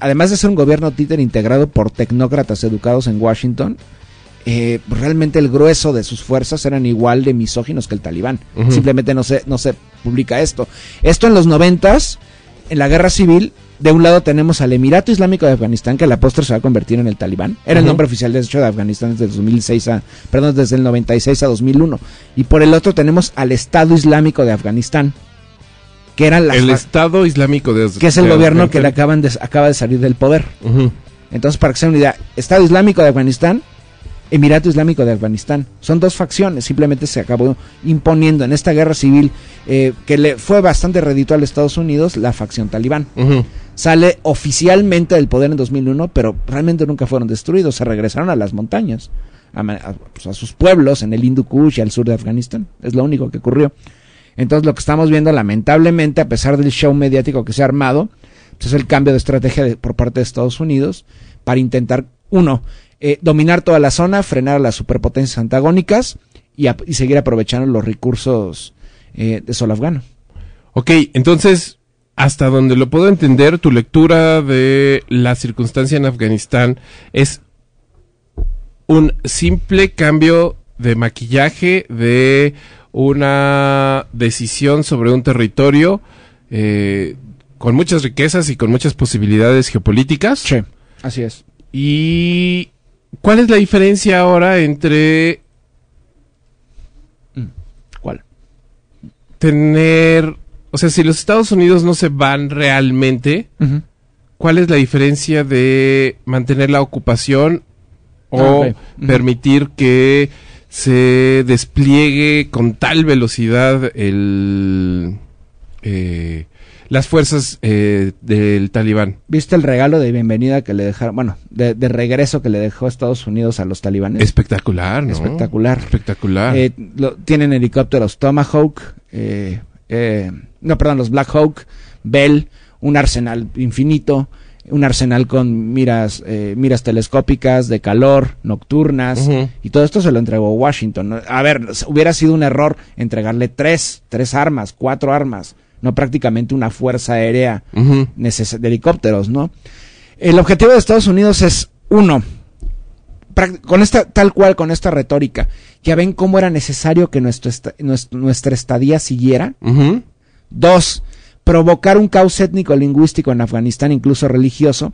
Speaker 4: además de ser un gobierno títer integrado por tecnócratas educados en Washington, eh, realmente el grueso de sus fuerzas eran igual de misóginos que el talibán. Simplemente no se, no se publica esto. Esto en los noventas, en la guerra civil, de un lado tenemos al Emirato Islámico de Afganistán, que a la postre se va a convertir en el talibán. Era el nombre oficial de hecho de Afganistán desde el 2006 a, perdón, desde el 96 a 2001. Y por el otro tenemos al Estado Islámico de Afganistán, que eran las
Speaker 3: El Estado Islámico de
Speaker 4: que es el
Speaker 3: de
Speaker 4: gobierno que le acaban de, acaba de salir del poder. Entonces, para que se den una idea, Estado Islámico de Afganistán, Emirato Islámico de Afganistán. Son dos facciones, simplemente se acabó imponiendo en esta guerra civil eh, que le fue bastante reditual a Estados Unidos la facción talibán. Sale oficialmente del poder en 2001, pero realmente nunca fueron destruidos, se regresaron a las montañas, a, pues, a sus pueblos en el Hindu Kush y al sur de Afganistán. Es lo único que ocurrió. Entonces lo que estamos viendo lamentablemente, a pesar del show mediático que se ha armado, pues, es el cambio de estrategia por parte de Estados Unidos para intentar, uno, eh, dominar toda la zona, frenar a las superpotencias antagónicas y, seguir aprovechando los recursos eh, de solo afgano.
Speaker 3: Ok, entonces, hasta donde lo puedo entender, tu lectura de la circunstancia en Afganistán es un simple cambio de maquillaje de una decisión sobre un territorio eh, con muchas riquezas y con muchas posibilidades geopolíticas.
Speaker 4: Sí, así es.
Speaker 3: ¿Y cuál es la diferencia ahora entre
Speaker 4: ¿Cuál?
Speaker 3: tener, o sea, si los Estados Unidos no se van realmente, ¿cuál es la diferencia de mantener la ocupación o
Speaker 4: Ah,
Speaker 3: permitir que se despliegue con tal velocidad el eh, las fuerzas eh, del talibán?
Speaker 4: ¿Viste el regalo de bienvenida que le dejaron, bueno, de, de regreso que le dejó Estados Unidos a los talibanes?
Speaker 3: Espectacular, ¿no?
Speaker 4: Espectacular.
Speaker 3: Espectacular.
Speaker 4: Eh, lo- tienen helicópteros Tomahawk, eh, eh, no, perdón, los Black Hawk, Bell, un arsenal infinito, un arsenal con miras, eh, miras telescópicas de calor, nocturnas, y todo esto se lo entregó Washington. A ver, hubiera sido un error entregarle tres, tres armas, cuatro armas, no prácticamente una fuerza aérea de helicópteros, ¿no? El objetivo de Estados Unidos es, uno, con esta, tal cual, con esta retórica, ya ven cómo era necesario que nuestro esta- nuestro- nuestra estadía siguiera. Dos, provocar un caos étnico-lingüístico en Afganistán, incluso religioso,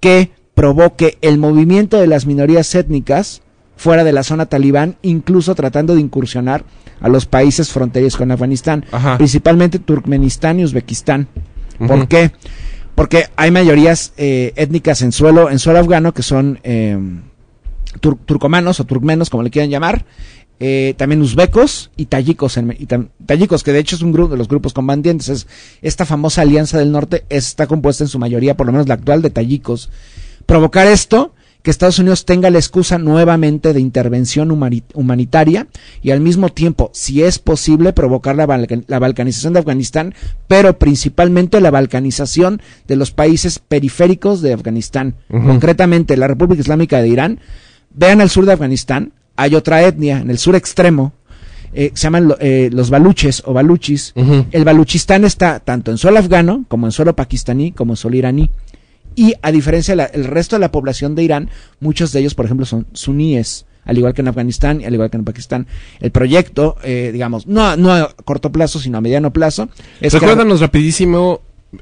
Speaker 4: que provoque el movimiento de las minorías étnicas fuera de la zona talibán, incluso tratando de incursionar a los países fronterizos con Afganistán,
Speaker 3: Ajá.
Speaker 4: principalmente Turkmenistán y Uzbekistán. ¿Por qué? Porque hay mayorías eh, étnicas en suelo, en suelo afgano que son eh, tur- turcomanos o turkmenos, como le quieran llamar, eh, también uzbecos y tayikos, en- y tam- tayikos, que de hecho es un grupo de los grupos combatientes. Es, esta famosa alianza del norte está compuesta en su mayoría, por lo menos la actual, de tayikos. Provocar esto, que Estados Unidos tenga la excusa nuevamente de intervención humani- humanitaria y al mismo tiempo, si es posible, provocar la, balca- la balcanización de Afganistán, pero principalmente la balcanización de los países periféricos de Afganistán, concretamente la República Islámica de Irán. Vean el sur de Afganistán, hay otra etnia en el sur extremo, eh, se llaman eh, los baluches o baluchis. El Baluchistán está tanto en suelo afgano como en suelo pakistaní como en suelo iraní. Y a diferencia del resto de la población de Irán, muchos de ellos, por ejemplo, son suníes al igual que en Afganistán y al igual que en Pakistán. El proyecto, eh, digamos, no, no a corto plazo, sino a mediano plazo.
Speaker 3: Es Recuérdanos rapidísimo,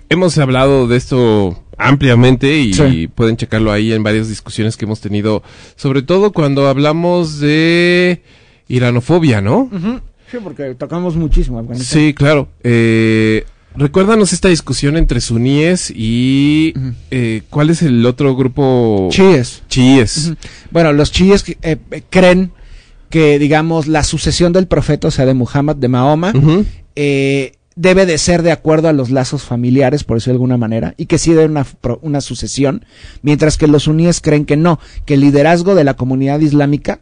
Speaker 3: hemos hablado de esto ampliamente y
Speaker 4: Sí.
Speaker 3: pueden checarlo ahí en varias discusiones que hemos tenido, sobre todo cuando hablamos de iranofobia, ¿no?
Speaker 4: Sí, porque tocamos muchísimo Afganistán.
Speaker 3: Sí, claro. Eh, recuérdanos esta discusión entre suníes y eh, ¿cuál es el otro grupo?
Speaker 4: Chiíes.
Speaker 3: Chiíes.
Speaker 4: Bueno, los chiíes eh, eh, creen que, digamos, la sucesión del profeta, o sea, de Muhammad, de Mahoma, eh, debe de ser de acuerdo a los lazos familiares, por decirlo de alguna manera, y que sí debe una, una sucesión, mientras que los suníes creen que no, que el liderazgo de la comunidad islámica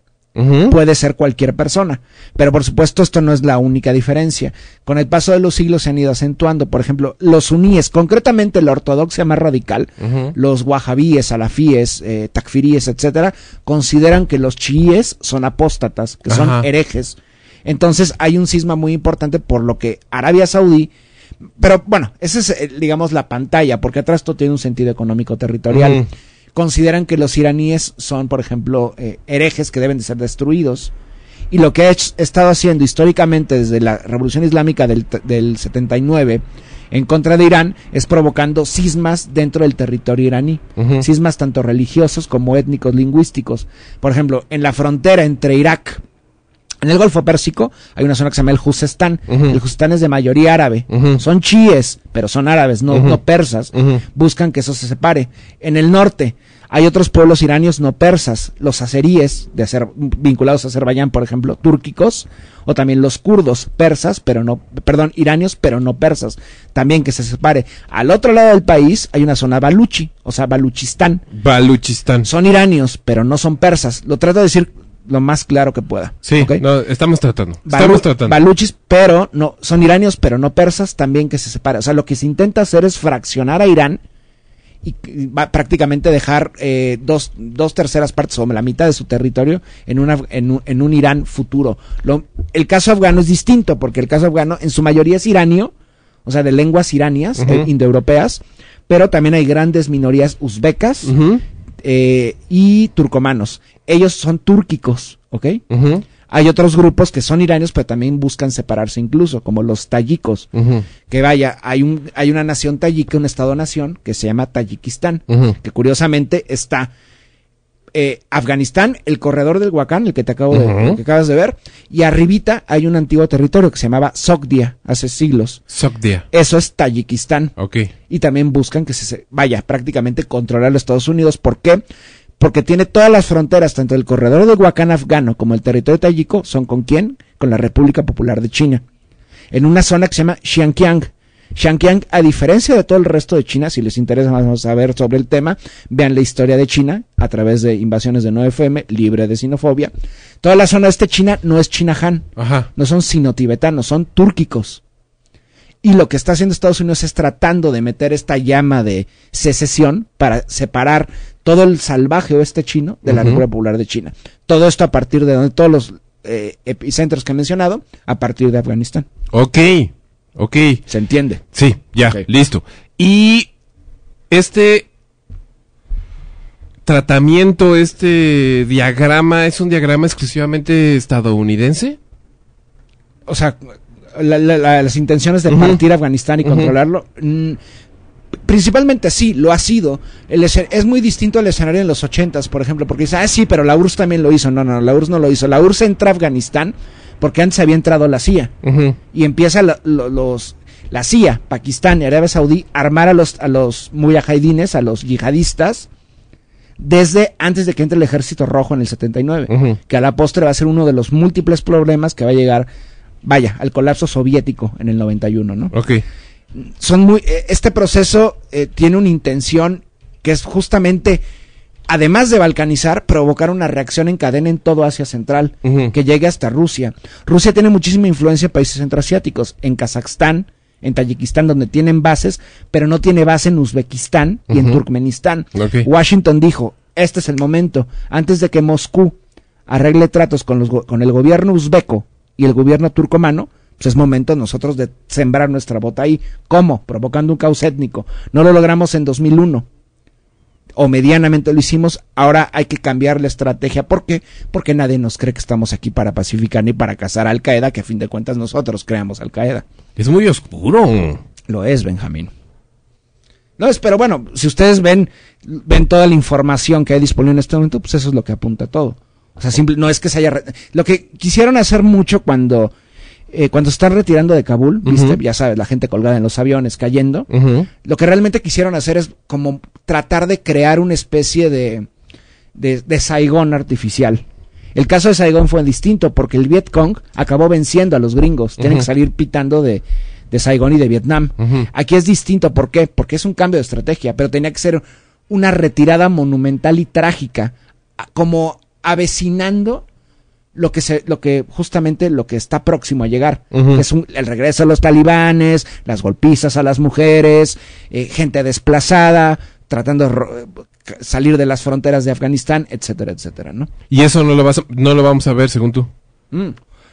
Speaker 4: puede ser cualquier persona. Pero por supuesto esto no es la única diferencia. Con el paso de los siglos se han ido acentuando. Por ejemplo, los suníes, concretamente la ortodoxia más radical, los wahabíes, salafíes, eh, takfiríes, etcétera, consideran que los chiíes son apóstatas, que son herejes. Entonces hay un cisma muy importante por lo que Arabia Saudí pero bueno, esa es, eh, digamos, la pantalla, porque atrás todo tiene un sentido económico territorial. Consideran que los iraníes son, por ejemplo, eh, herejes que deben de ser destruidos. Y lo que ha hecho- estado haciendo históricamente desde la Revolución Islámica del, del 79 en contra de Irán es provocando cismas dentro del territorio iraní.
Speaker 3: Ujú.
Speaker 4: Cismas tanto religiosos como étnicos, lingüísticos. Por ejemplo, en la frontera entre Irak, en el Golfo Pérsico, hay una zona que se llama el Juzestán. El Juzestán es de mayoría árabe. Son chiíes, pero son árabes, no, persas. Buscan que eso se separe. En el norte hay otros pueblos iranios no persas, los azeríes, de Azer- vinculados a Azerbaiyán, por ejemplo, túrquicos, o también los kurdos, persas, pero no, perdón, iranios, pero no persas. También que se separe. Al otro lado del país hay una zona baluchi, o sea, Baluchistán.
Speaker 3: Baluchistán.
Speaker 4: Son iranios, pero no son persas. Lo trato de decir lo más claro que pueda.
Speaker 3: Sí, estamos tratando.
Speaker 4: Balu-
Speaker 3: Estamos tratando.
Speaker 4: Baluchis, pero no, son iranios, pero no persas, también que se separa. O sea, lo que se intenta hacer es fraccionar a Irán y va prácticamente dejar eh, dos, dos terceras partes o la mitad de su territorio en, una, en, un, en un Irán futuro. Lo- el caso afgano es distinto, porque el caso afgano en su mayoría es iranio, o sea, de lenguas iranias,
Speaker 3: Ujú.
Speaker 4: eh, indoeuropeas, pero también hay grandes minorías uzbecas
Speaker 3: Ujú,
Speaker 4: eh, y turcomanos. Ellos son túrquicos, ¿ok? Hay otros grupos que son iranios, pero también buscan separarse incluso, como los tayikos. Que vaya, hay, un, hay una nación tayika, un estado-nación, que se llama Tayikistán, que curiosamente está eh, Afganistán, el corredor del Huacán, el que te acabo de, que acabas de ver, y arribita hay un antiguo territorio que se llamaba Sogdia, hace siglos.
Speaker 3: Sogdia.
Speaker 4: Eso es Tayikistán
Speaker 3: Ok.
Speaker 4: y también buscan que se- vaya prácticamente controlar los Estados Unidos. ¿Por qué? Porque tiene todas las fronteras, tanto el corredor del Huacán afgano como el territorio tayico, son con quién? Con la República Popular de China. En una zona que se llama Xinjiang. Xinjiang, a diferencia de todo el resto de China, si les interesa más saber sobre el tema, vean la historia de China a través de Invasiones de 9FM, libre de sinofobia. Toda la zona este China no es China Han,
Speaker 3: Ajá.
Speaker 4: no son sino-tibetanos, son túrquicos. Y lo que está haciendo Estados Unidos es tratando de meter esta llama de secesión para separar todo el salvaje oeste chino de la
Speaker 3: Ujú.
Speaker 4: República Popular de China. Todo esto a partir de donde todos los eh, epicentros que he mencionado, a partir de Afganistán.
Speaker 3: Ok. Ok.
Speaker 4: ¿Se entiende?
Speaker 3: Sí, ya, listo. Y este tratamiento, este diagrama, ¿es un diagrama exclusivamente estadounidense?
Speaker 4: O sea, la- la- la- las intenciones de
Speaker 3: Ujú.
Speaker 4: partir a Afganistán y controlarlo, mm, principalmente sí, lo ha sido. El es muy distinto al escenario en los ochentas, por ejemplo, porque dice, ah, sí, pero la URSS también lo hizo. No, no, la URSS no lo hizo. La URSS entra a Afganistán porque antes había entrado la CIA. Y empieza la, lo- los, la CIA, Pakistán y Arabia Saudí a armar a los, a los mujahidines, a los yihadistas, desde antes de que entre el ejército rojo en el 79
Speaker 3: Ujú.
Speaker 4: que a la postre va a ser uno de los múltiples problemas que va a llegar, vaya, al colapso soviético en el 91, ¿no?
Speaker 3: Ok.
Speaker 4: Son muy, eh, este proceso eh, tiene una intención que es justamente, además de balcanizar, provocar una reacción en cadena en todo Asia Central, que llegue hasta Rusia. Rusia tiene muchísima influencia en países centroasiáticos, en Kazajstán, en Tayikistán, donde tienen bases, pero no tiene base en Uzbekistán y en. Turkmenistán. Washington dijo, este es el momento, antes de que Moscú arregle tratos con, los, con el gobierno uzbeco y el gobierno turcomano, pues es momento nosotros de sembrar nuestra bota ahí. ¿Cómo? Provocando un caos étnico. No lo logramos en 2001. O medianamente lo hicimos, ahora hay que cambiar la estrategia. ¿Por qué? Porque nadie nos cree que estamos aquí para pacificar ni para cazar a Al Qaeda, que a fin de cuentas nosotros creamos Al Qaeda.
Speaker 3: Es muy oscuro.
Speaker 4: Lo es, Benjamín. No es, pero bueno, si ustedes ven, ven toda la información que hay disponible en este momento, pues eso es lo que apunta todo. O sea, simple, no es que se haya... Lo que quisieron hacer mucho cuando, eh, cuando se están retirando de Kabul, ¿viste? Ya sabes, la gente colgada en los aviones, cayendo. Lo que realmente quisieron hacer es como tratar de crear una especie de, de, de Saigón artificial. El caso de Saigón fue distinto porque el Vietcong acabó venciendo a los gringos. Tienen que salir pitando de, de Saigón y de Vietnam. Aquí es distinto. ¿Por qué? Porque es un cambio de estrategia, pero tenía que ser una retirada monumental y trágica, como avecinando lo que se, lo que justamente lo que está próximo a llegar, que es un- el regreso de los talibanes, las golpizas a las mujeres, eh, gente desplazada, tratando de eh, salir de las fronteras de Afganistán, etcétera, etcétera, ¿no?
Speaker 3: Y eso no lo, vas a- no lo vamos a ver, según tú.
Speaker 4: Mm.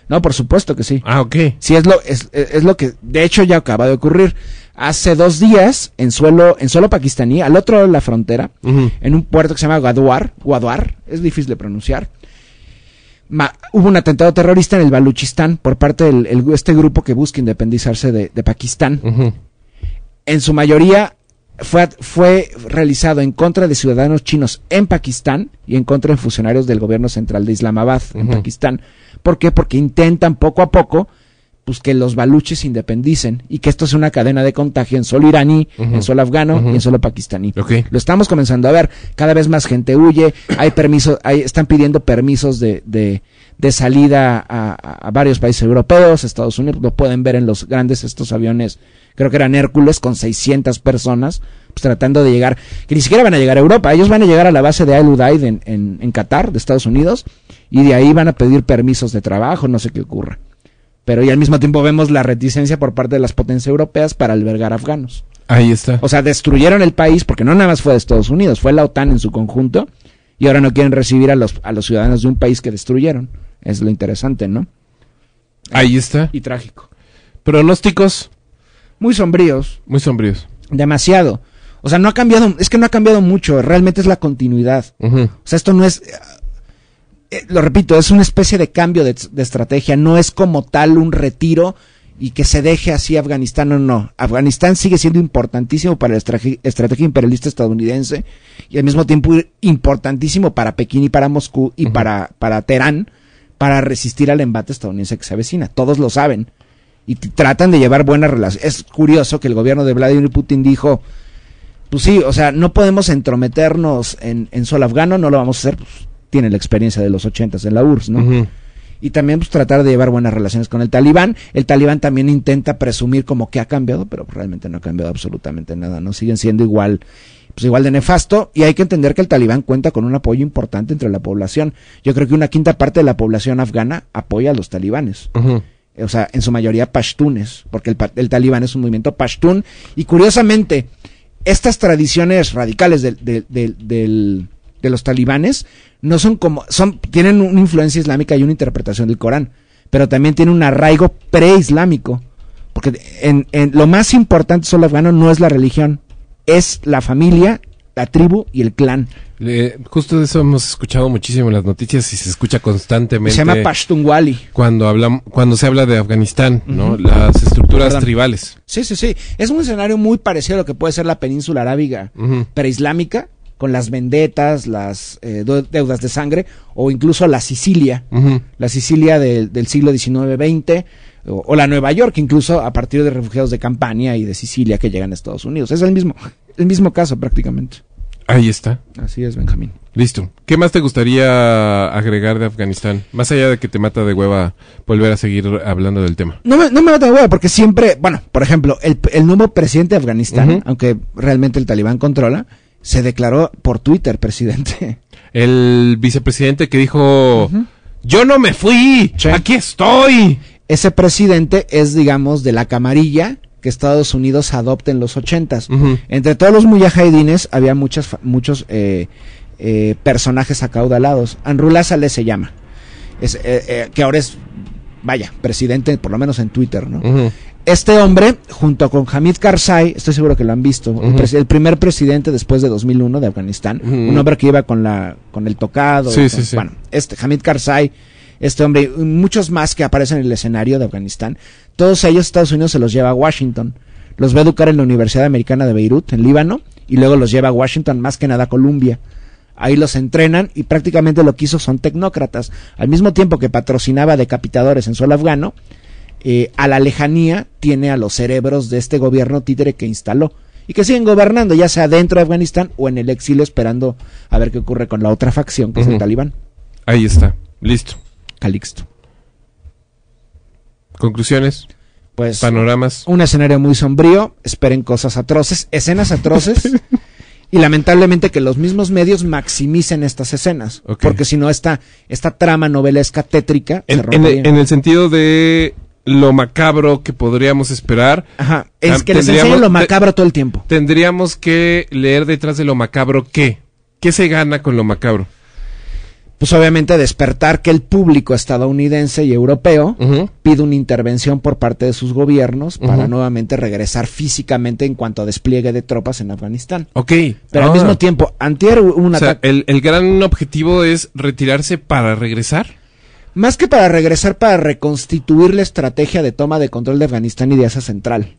Speaker 4: No, por supuesto que sí.
Speaker 3: Ah, ok.
Speaker 4: Sí, es lo, es, es lo que de hecho ya acaba de ocurrir. Hace dos días, en suelo, en suelo pakistaní, al otro lado de la frontera, en un puerto que se llama Guadwar, Guadwar, es difícil de pronunciar. Ma- hubo un atentado terrorista en el Baluchistán por parte de este grupo que busca independizarse de, de Pakistán. En su mayoría fue, fue realizado en contra de ciudadanos chinos en Pakistán y en contra de funcionarios del gobierno central de Islamabad en. Pakistán. ¿Por qué? Porque intentan poco a poco pues que los baluches se independicen y que esto es una cadena de contagio en solo iraní, en solo afgano y en solo pakistaní.
Speaker 3: Ok.
Speaker 4: Lo estamos comenzando a ver. Cada vez más gente huye. Hay permisos, hay, están pidiendo permisos de, de, de salida a, varios países europeos, Estados Unidos. Lo pueden ver en los grandes estos aviones. Creo que eran Hércules con 600 personas, pues tratando de llegar, que ni siquiera van a llegar a Europa. Ellos van a llegar a la base de Al Udeid en, en, en Qatar, de Estados Unidos, y de ahí van a pedir permisos de trabajo, no sé qué ocurra. Pero y al mismo tiempo vemos la reticencia por parte de las potencias europeas para albergar afganos.
Speaker 3: Ahí está.
Speaker 4: O sea, destruyeron el país porque no nada más fue de Estados Unidos, fue la OTAN en su conjunto y ahora no quieren recibir a los, a los ciudadanos de un país que destruyeron. Es lo interesante, ¿no?
Speaker 3: Ahí está.
Speaker 4: Y trágico.
Speaker 3: Pronósticos
Speaker 4: Muy sombríos,
Speaker 3: muy sombríos.
Speaker 4: demasiado. O sea, no ha cambiado, es que no ha cambiado mucho, realmente es la continuidad. O sea, esto no es, eh, lo repito, es una especie de cambio de, de estrategia, no es como tal un retiro y que se deje así Afganistán, no, no. Afganistán sigue siendo importantísimo para la estrategia imperialista estadounidense y al mismo tiempo importantísimo para Pekín y para Moscú y para, para Teherán para resistir al embate estadounidense que se avecina. Todos lo saben y tratan de llevar buenas relaciones. Es curioso que el gobierno de Vladimir Putin dijo, pues sí, o sea, no podemos entrometernos en, en solo afgano, no lo vamos a hacer, pues tiene la experiencia de los ochentas en la URSS, ¿no? Y también pues tratar de llevar buenas relaciones con el talibán. El talibán también intenta presumir como que ha cambiado, pero realmente no ha cambiado absolutamente nada, ¿no? Siguen siendo igual, pues igual de nefasto y hay que entender que el talibán cuenta con un apoyo importante entre la población. Yo creo que una quinta parte de la población afgana apoya a los talibanes o sea, en su mayoría pashtunes, porque el, el talibán es un movimiento pashtun, y curiosamente, estas tradiciones radicales del, del- del- del- de los talibanes no son como, son, tienen una influencia islámica y una interpretación del Corán, pero también tienen un arraigo preislámico, porque en, en lo más importante solo afgano no es la religión, es la familia, la tribu y el clan.
Speaker 3: Eh, justo de eso hemos escuchado muchísimo en las noticias y se escucha constantemente.
Speaker 4: Se llama Pashtunwali.
Speaker 3: cuando hablam- cuando se habla de Afganistán, ¿no? Las estructuras
Speaker 4: Perdón.
Speaker 3: tribales.
Speaker 4: Sí, sí, sí. Es un escenario muy parecido a lo que puede ser la península arábiga preislámica, con las vendetas, las eh, deudas de sangre, o incluso la Sicilia, la Sicilia del- del siglo XIX-XX, o, o la Nueva York, incluso a partir de refugiados de Campania y de Sicilia que llegan a Estados Unidos. Es el mismo, el mismo caso prácticamente.
Speaker 3: Ahí está.
Speaker 4: Así es, Benjamín.
Speaker 3: Listo. ¿Qué más te gustaría agregar de Afganistán? Más allá de que te mata de hueva volver a seguir hablando del tema.
Speaker 4: No me, no me mata de huevo, porque siempre, bueno, por ejemplo, el, el nuevo presidente de Afganistán, aunque realmente el talibán controla, se declaró por Twitter presidente. (laughs)
Speaker 3: El vicepresidente que dijo, yo no me fui,
Speaker 4: Sí.
Speaker 3: aquí estoy.
Speaker 4: Ese presidente es, digamos, de la camarilla que Estados Unidos adopta en los ochentas. Entre todos los mujahidines había muchas, muchos eh, eh, personajes acaudalados. Anrullah Saleh se llama. Es, eh, eh, que ahora es, vaya, presidente, por lo menos en Twitter, ¿no? Este hombre, junto con Hamid Karzai, estoy seguro que lo han visto, el, primer presidente después de 2001 de Afganistán, un hombre que iba con la con el tocado,
Speaker 3: Sí,
Speaker 4: con-
Speaker 3: sí, sí.
Speaker 4: bueno, este Hamid Karzai, este hombre y muchos más que aparecen en el escenario de Afganistán, todos ellos Estados Unidos se los lleva a Washington, los va a educar en la Universidad Americana de Beirut, en Líbano, y luego los lleva a Washington, más que nada a Columbia. Ahí los entrenan y prácticamente lo que hizo son tecnócratas. Al mismo tiempo que patrocinaba decapitadores en suelo afgano, eh, a la lejanía tiene a los cerebros de este gobierno títere que instaló y que siguen gobernando, ya sea dentro de Afganistán o en el exilio, esperando a ver qué ocurre con la otra facción, que es el talibán,
Speaker 3: Ahí está. Listo.
Speaker 4: Calixto.
Speaker 3: Conclusiones,
Speaker 4: Pues
Speaker 3: panoramas.
Speaker 4: un escenario muy sombrío, esperen cosas atroces, escenas atroces. (laughs) Y lamentablemente que los mismos medios maximicen estas escenas, porque si no esta esta trama novelesca tétrica se
Speaker 3: En, en el sentido de lo macabro que podríamos esperar,
Speaker 4: Ajá, es
Speaker 3: Ah,
Speaker 4: que les enseñan lo macabro todo el tiempo.
Speaker 3: tendríamos que leer detrás de lo macabro qué. ¿Qué se gana con lo macabro?
Speaker 4: Pues obviamente despertar que el público estadounidense y europeo pide una intervención por parte de sus gobiernos para nuevamente regresar físicamente en cuanto a despliegue de tropas en Afganistán.
Speaker 3: Ok.
Speaker 4: Pero
Speaker 3: Ah.
Speaker 4: al mismo tiempo, antier hubo un
Speaker 3: O sea, el, el gran objetivo es retirarse para regresar.
Speaker 4: Más que para regresar, para reconstituir la estrategia de toma de control de Afganistán y de Asia Central.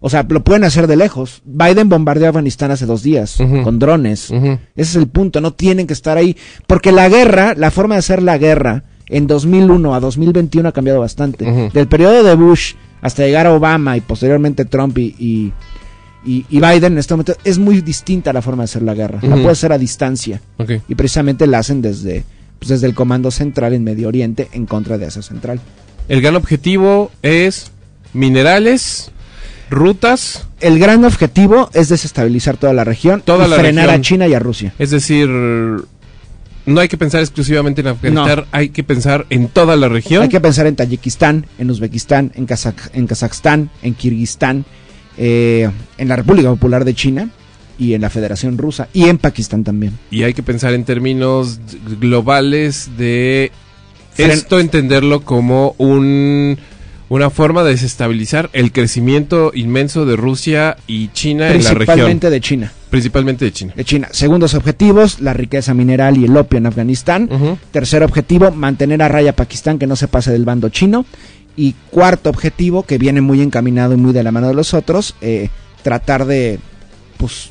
Speaker 4: O sea, lo pueden hacer de lejos. Biden bombardeó Afganistán hace dos días con drones. Ese es el punto, no tienen que estar ahí. Porque la guerra, la forma de hacer la guerra en 2001 a 2021 ha cambiado bastante. Del periodo de Bush hasta llegar a Obama y posteriormente Trump y, y, y- y Biden en este momento es muy distinta la forma de hacer la guerra. La puede hacer a distancia. Y precisamente la hacen desde, pues, desde el Comando Central en Medio Oriente en contra de Asia Central.
Speaker 3: El gran objetivo es minerales, rutas,
Speaker 4: El gran objetivo es desestabilizar toda la región
Speaker 3: Toda
Speaker 4: y
Speaker 3: la
Speaker 4: frenar
Speaker 3: región.
Speaker 4: a China y a Rusia.
Speaker 3: es decir, no hay que pensar exclusivamente en Afganistán, hay que pensar en toda la región.
Speaker 4: Hay que pensar en Tayikistán, en Uzbekistán, en, Kazaj- en Kazajstán, en Kirguistán, eh, en la República Popular de China y en la Federación Rusa y en Pakistán también.
Speaker 3: Y hay que pensar en términos globales de esto entenderlo como un una forma de desestabilizar el crecimiento inmenso de Rusia y China en la región,
Speaker 4: Principalmente de China.
Speaker 3: principalmente de China.
Speaker 4: De China. Segundos objetivos, la riqueza mineral y el opio en Afganistán. Tercer objetivo, mantener a raya Pakistán que no se pase del bando chino. Y cuarto objetivo, que viene muy encaminado y muy de la mano de los otros, eh, tratar de, pues,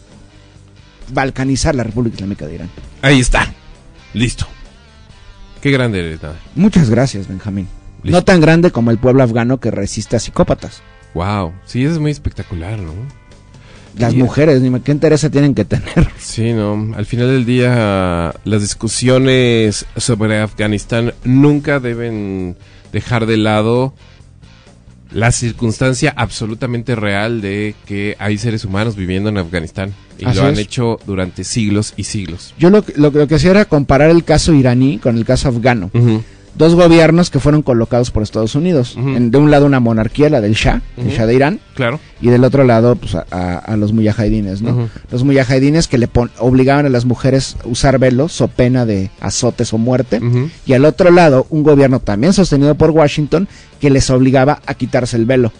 Speaker 4: balcanizar la República Islámica de Irán.
Speaker 3: Ahí está. Listo. Qué grande eres, Nader.
Speaker 4: Muchas gracias, Benjamín.
Speaker 3: Listo.
Speaker 4: No tan grande como el pueblo afgano que resiste a psicópatas.
Speaker 3: Wow. Sí, eso es muy espectacular, ¿no?
Speaker 4: Las mujeres, dime qué interés tienen que tener. (laughs)
Speaker 3: Sí, no. Al final del día, las discusiones sobre Afganistán nunca deben dejar de lado la circunstancia absolutamente real de que hay seres humanos viviendo en Afganistán y
Speaker 4: Así
Speaker 3: lo han
Speaker 4: es.
Speaker 3: hecho durante siglos y siglos.
Speaker 4: Yo lo, que- lo, que- lo que hacía era comparar el caso iraní con el caso afgano. Dos gobiernos que fueron colocados por Estados Unidos. En- de un lado una monarquía, la del Shah, el. Shah de Irán,
Speaker 3: Claro.
Speaker 4: y del otro lado pues, a, a- a los mujahidines, ¿no? Los mujahidines que le pon- obligaban a las mujeres a usar velos so pena de azotes o muerte. Y al otro lado, un gobierno también sostenido por Washington que les obligaba a quitarse el velo.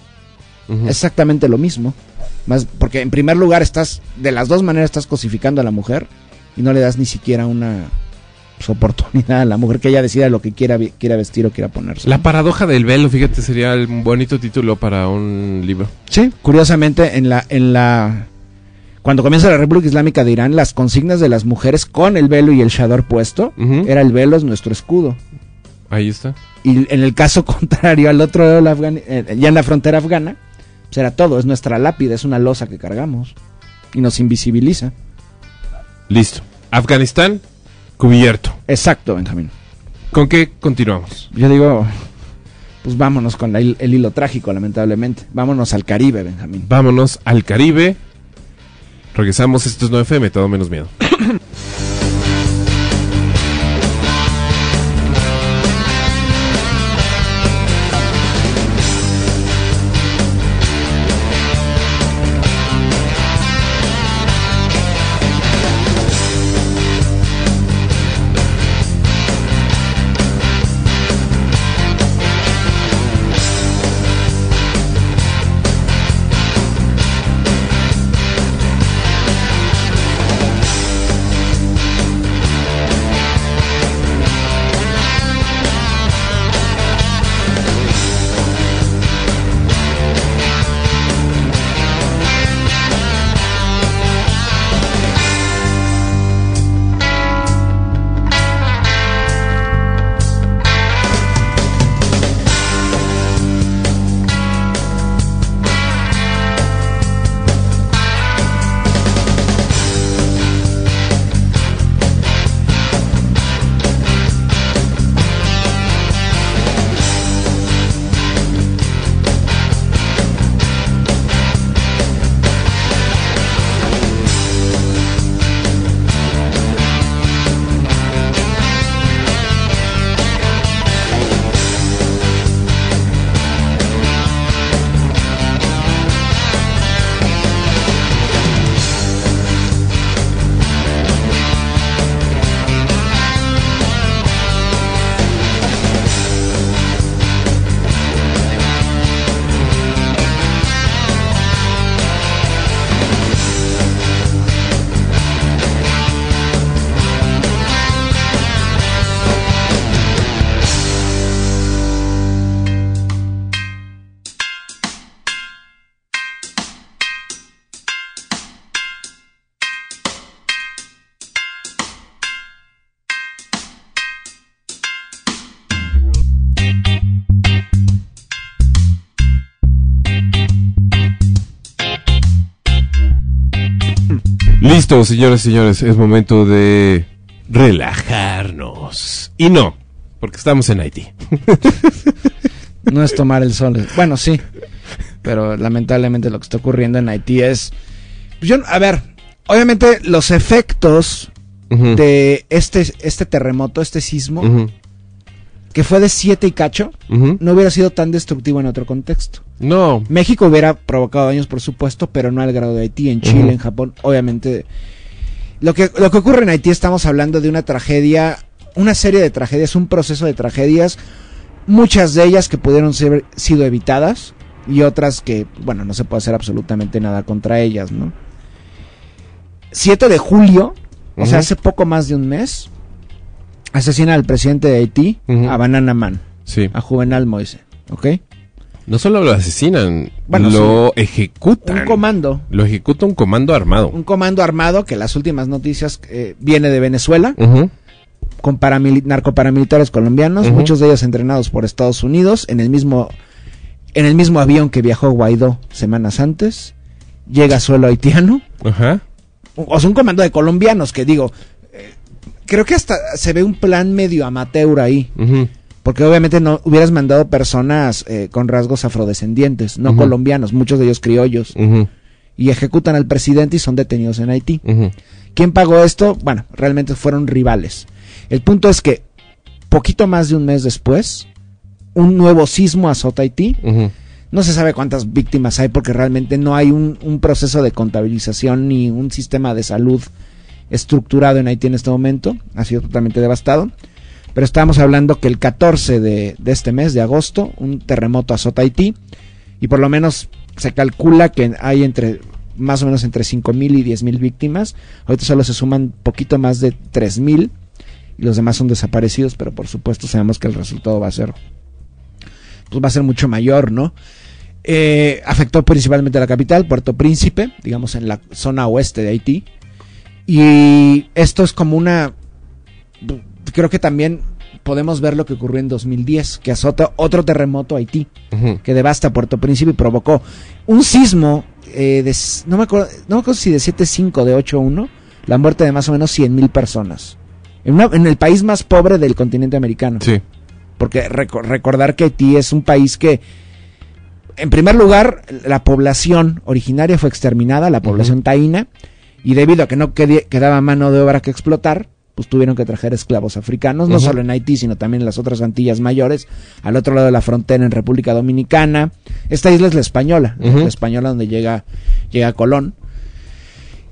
Speaker 4: Exactamente lo mismo. Más porque en primer lugar estás de las dos maneras estás cosificando a la mujer y no le das ni siquiera una pues, oportunidad a la mujer que ella decida lo que quiera quiera vestir o quiera ponerse.
Speaker 3: La paradoja del velo, fíjate, sería un bonito título para un libro.
Speaker 4: Sí, curiosamente en la en la cuando comienza la República Islámica de Irán, las consignas de las mujeres con el velo y el shador puesto
Speaker 3: Ujú.
Speaker 4: era el velo es nuestro escudo.
Speaker 3: Ahí está.
Speaker 4: Y en el caso (laughs) contrario, al otro lado, la Afgan- eh, ya en la frontera afgana, pues era todo, es nuestra lápida, es una losa que cargamos y nos invisibiliza.
Speaker 3: Listo. Afganistán, cubierto.
Speaker 4: Exacto, Benjamín.
Speaker 3: ¿Con qué continuamos?
Speaker 4: Yo digo, pues vámonos con la el hilo trágico, lamentablemente. Vámonos al Caribe, Benjamín.
Speaker 3: Vámonos al Caribe. Regresamos, esto es 9FM, todo menos miedo. (coughs) Listo, señores y señores, es momento de relajarnos. Y no, porque estamos en Haití. (laughs)
Speaker 4: No es tomar el sol. Bueno, sí. Pero lamentablemente lo que está ocurriendo en Haití es. Yo, a ver, obviamente los efectos de este, este terremoto, este sismo, que fue de 7 y cacho, no hubiera sido tan destructivo en otro contexto.
Speaker 3: No,
Speaker 4: México hubiera provocado daños, por supuesto, pero no al grado de Haití. En Chile, en Japón, obviamente. Lo que, lo que ocurre en Haití, estamos hablando de una tragedia, una serie de tragedias, un proceso de tragedias, muchas de ellas que pudieron ser sido evitadas y otras que, bueno, no se puede hacer absolutamente nada contra ellas, ¿no? 7 de julio, o sea, hace poco más de un mes, asesina al presidente de Haití, a Banana Man,
Speaker 3: sí.
Speaker 4: a Juvenal Moise, ¿ok?
Speaker 3: No solo lo asesinan,
Speaker 4: Bueno,
Speaker 3: lo ejecutan.
Speaker 4: Un comando
Speaker 3: Lo ejecuta un comando armado.
Speaker 4: un comando armado que las últimas noticias eh, viene de Venezuela con paramili- narcoparamilitares colombianos, muchos de ellos entrenados por Estados Unidos en el mismo en el mismo avión que viajó Guaidó semanas antes. Llega a suelo haitiano,
Speaker 3: Ajá.
Speaker 4: o sea, un comando de colombianos que digo, creo que hasta se ve un plan medio amateur ahí, porque obviamente no hubieras mandado personas eh, con rasgos afrodescendientes, no colombianos, muchos de ellos criollos, y ejecutan al presidente y son detenidos en Haití. ¿Quién pagó esto? Bueno, realmente fueron rivales. El punto es que, poquito más de un mes después, un nuevo sismo azota Haití. No se sabe cuántas víctimas hay porque realmente no hay un, un proceso de contabilización ni un sistema de salud estructurado en Haití en este momento. Ha sido totalmente devastado. Pero estamos hablando que el 14 de, de este mes, de agosto, un terremoto azota Haití. Y por lo menos se calcula que hay entre más o menos entre 5.000 y 10.000 víctimas. Ahorita solo se suman poquito más de 3.000 y los demás son desaparecidos, pero por supuesto sabemos que el resultado va a ser pues va a ser mucho mayor, ¿no? Eh, afectó principalmente a la capital, Puerto Príncipe, digamos en la zona oeste de Haití. Y esto es como una... Creo que también podemos ver lo que ocurrió en 2010, que azota otro terremoto a Haití, que devasta Puerto Príncipe y provocó un sismo eh, de... No me, acuerdo, no me acuerdo si de 7.5 de 8.1, la muerte de más o menos 100.000 personas. En, una- en el país más pobre del continente americano.
Speaker 3: Sí.
Speaker 4: Porque reco- recordar que Haití es un país que, en primer lugar, la población originaria fue exterminada, la población taína, y debido a que no quedaba mano de obra que explotar, pues tuvieron que traer esclavos africanos, no solo en Haití, sino también en las otras Antillas mayores, al otro lado de la frontera en República Dominicana. Esta isla es la española, la española donde llega, llega Colón.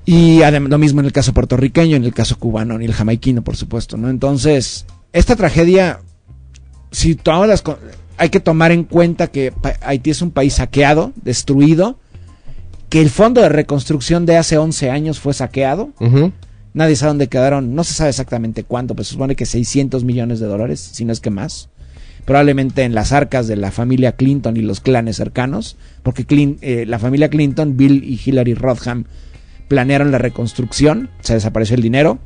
Speaker 4: Y lo mismo en el caso puertorriqueño, en el caso cubano y el jamaiquino, por supuesto, ¿no? Entonces, esta tragedia si todas las hay que tomar en cuenta que Haití es un país saqueado, destruido, que el fondo de reconstrucción de hace 11 años fue saqueado, nadie sabe dónde quedaron, no se sabe exactamente cuánto, pero se supone que 600 millones de dólares, si no es que más. Probablemente en las arcas de la familia Clinton y los clanes cercanos, porque eh, la familia Clinton, Bill y Hillary Rodham, planearon la reconstrucción, se desapareció el dinero.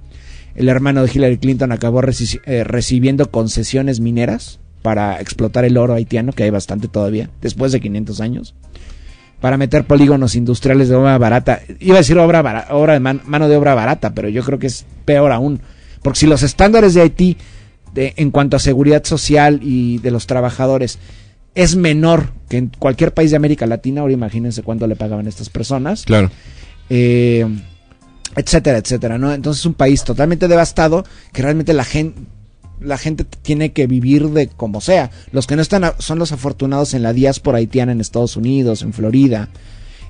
Speaker 4: El hermano de Hillary Clinton acabó reci- eh, recibiendo concesiones mineras para explotar el oro haitiano, que hay bastante todavía, después de 500 años, para meter polígonos industriales de obra barata. Iba a decir obra, bara- obra de man- mano de obra barata, pero yo creo que es peor aún. Porque si los estándares de Haití de- en cuanto a seguridad social y de los trabajadores es menor que en cualquier país de América Latina, ahora imagínense cuánto le pagaban a estas personas
Speaker 3: Claro.
Speaker 4: eh, etcétera, etcétera, ¿no? Entonces es un país totalmente devastado que realmente la gente la gente tiene que vivir de como sea. Los que no están son los afortunados en la diáspora haitiana en Estados Unidos, en Florida,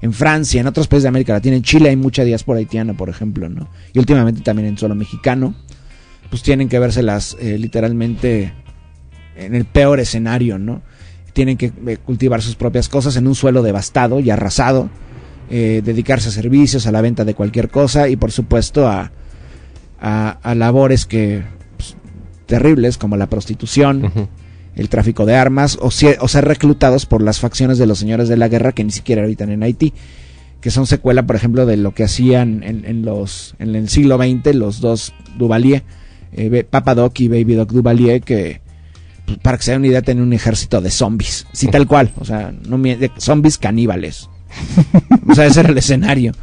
Speaker 4: en Francia, en otros países de América Latina, en Chile hay mucha diáspora haitiana, por ejemplo, ¿no? Y últimamente también en suelo mexicano, pues tienen que vérselas eh, literalmente en el peor escenario, ¿no? Tienen que eh, cultivar sus propias cosas en un suelo devastado y arrasado, eh, dedicarse a servicios, a la venta de cualquier cosa y por supuesto a, a, a labores que terribles como la prostitución, el tráfico de armas o, ser reclutados por las facciones de los señores de la guerra que ni siquiera habitan en Haití, que son secuela, por ejemplo, de lo que hacían en, en los en el siglo XX los dos Duvalier, eh, Papa Doc y Baby Doc Duvalier, que pues, para que se den una idea tenían un ejército de zombies, sí tal cual, o sea, no zombies caníbales, o sea, ese era el escenario.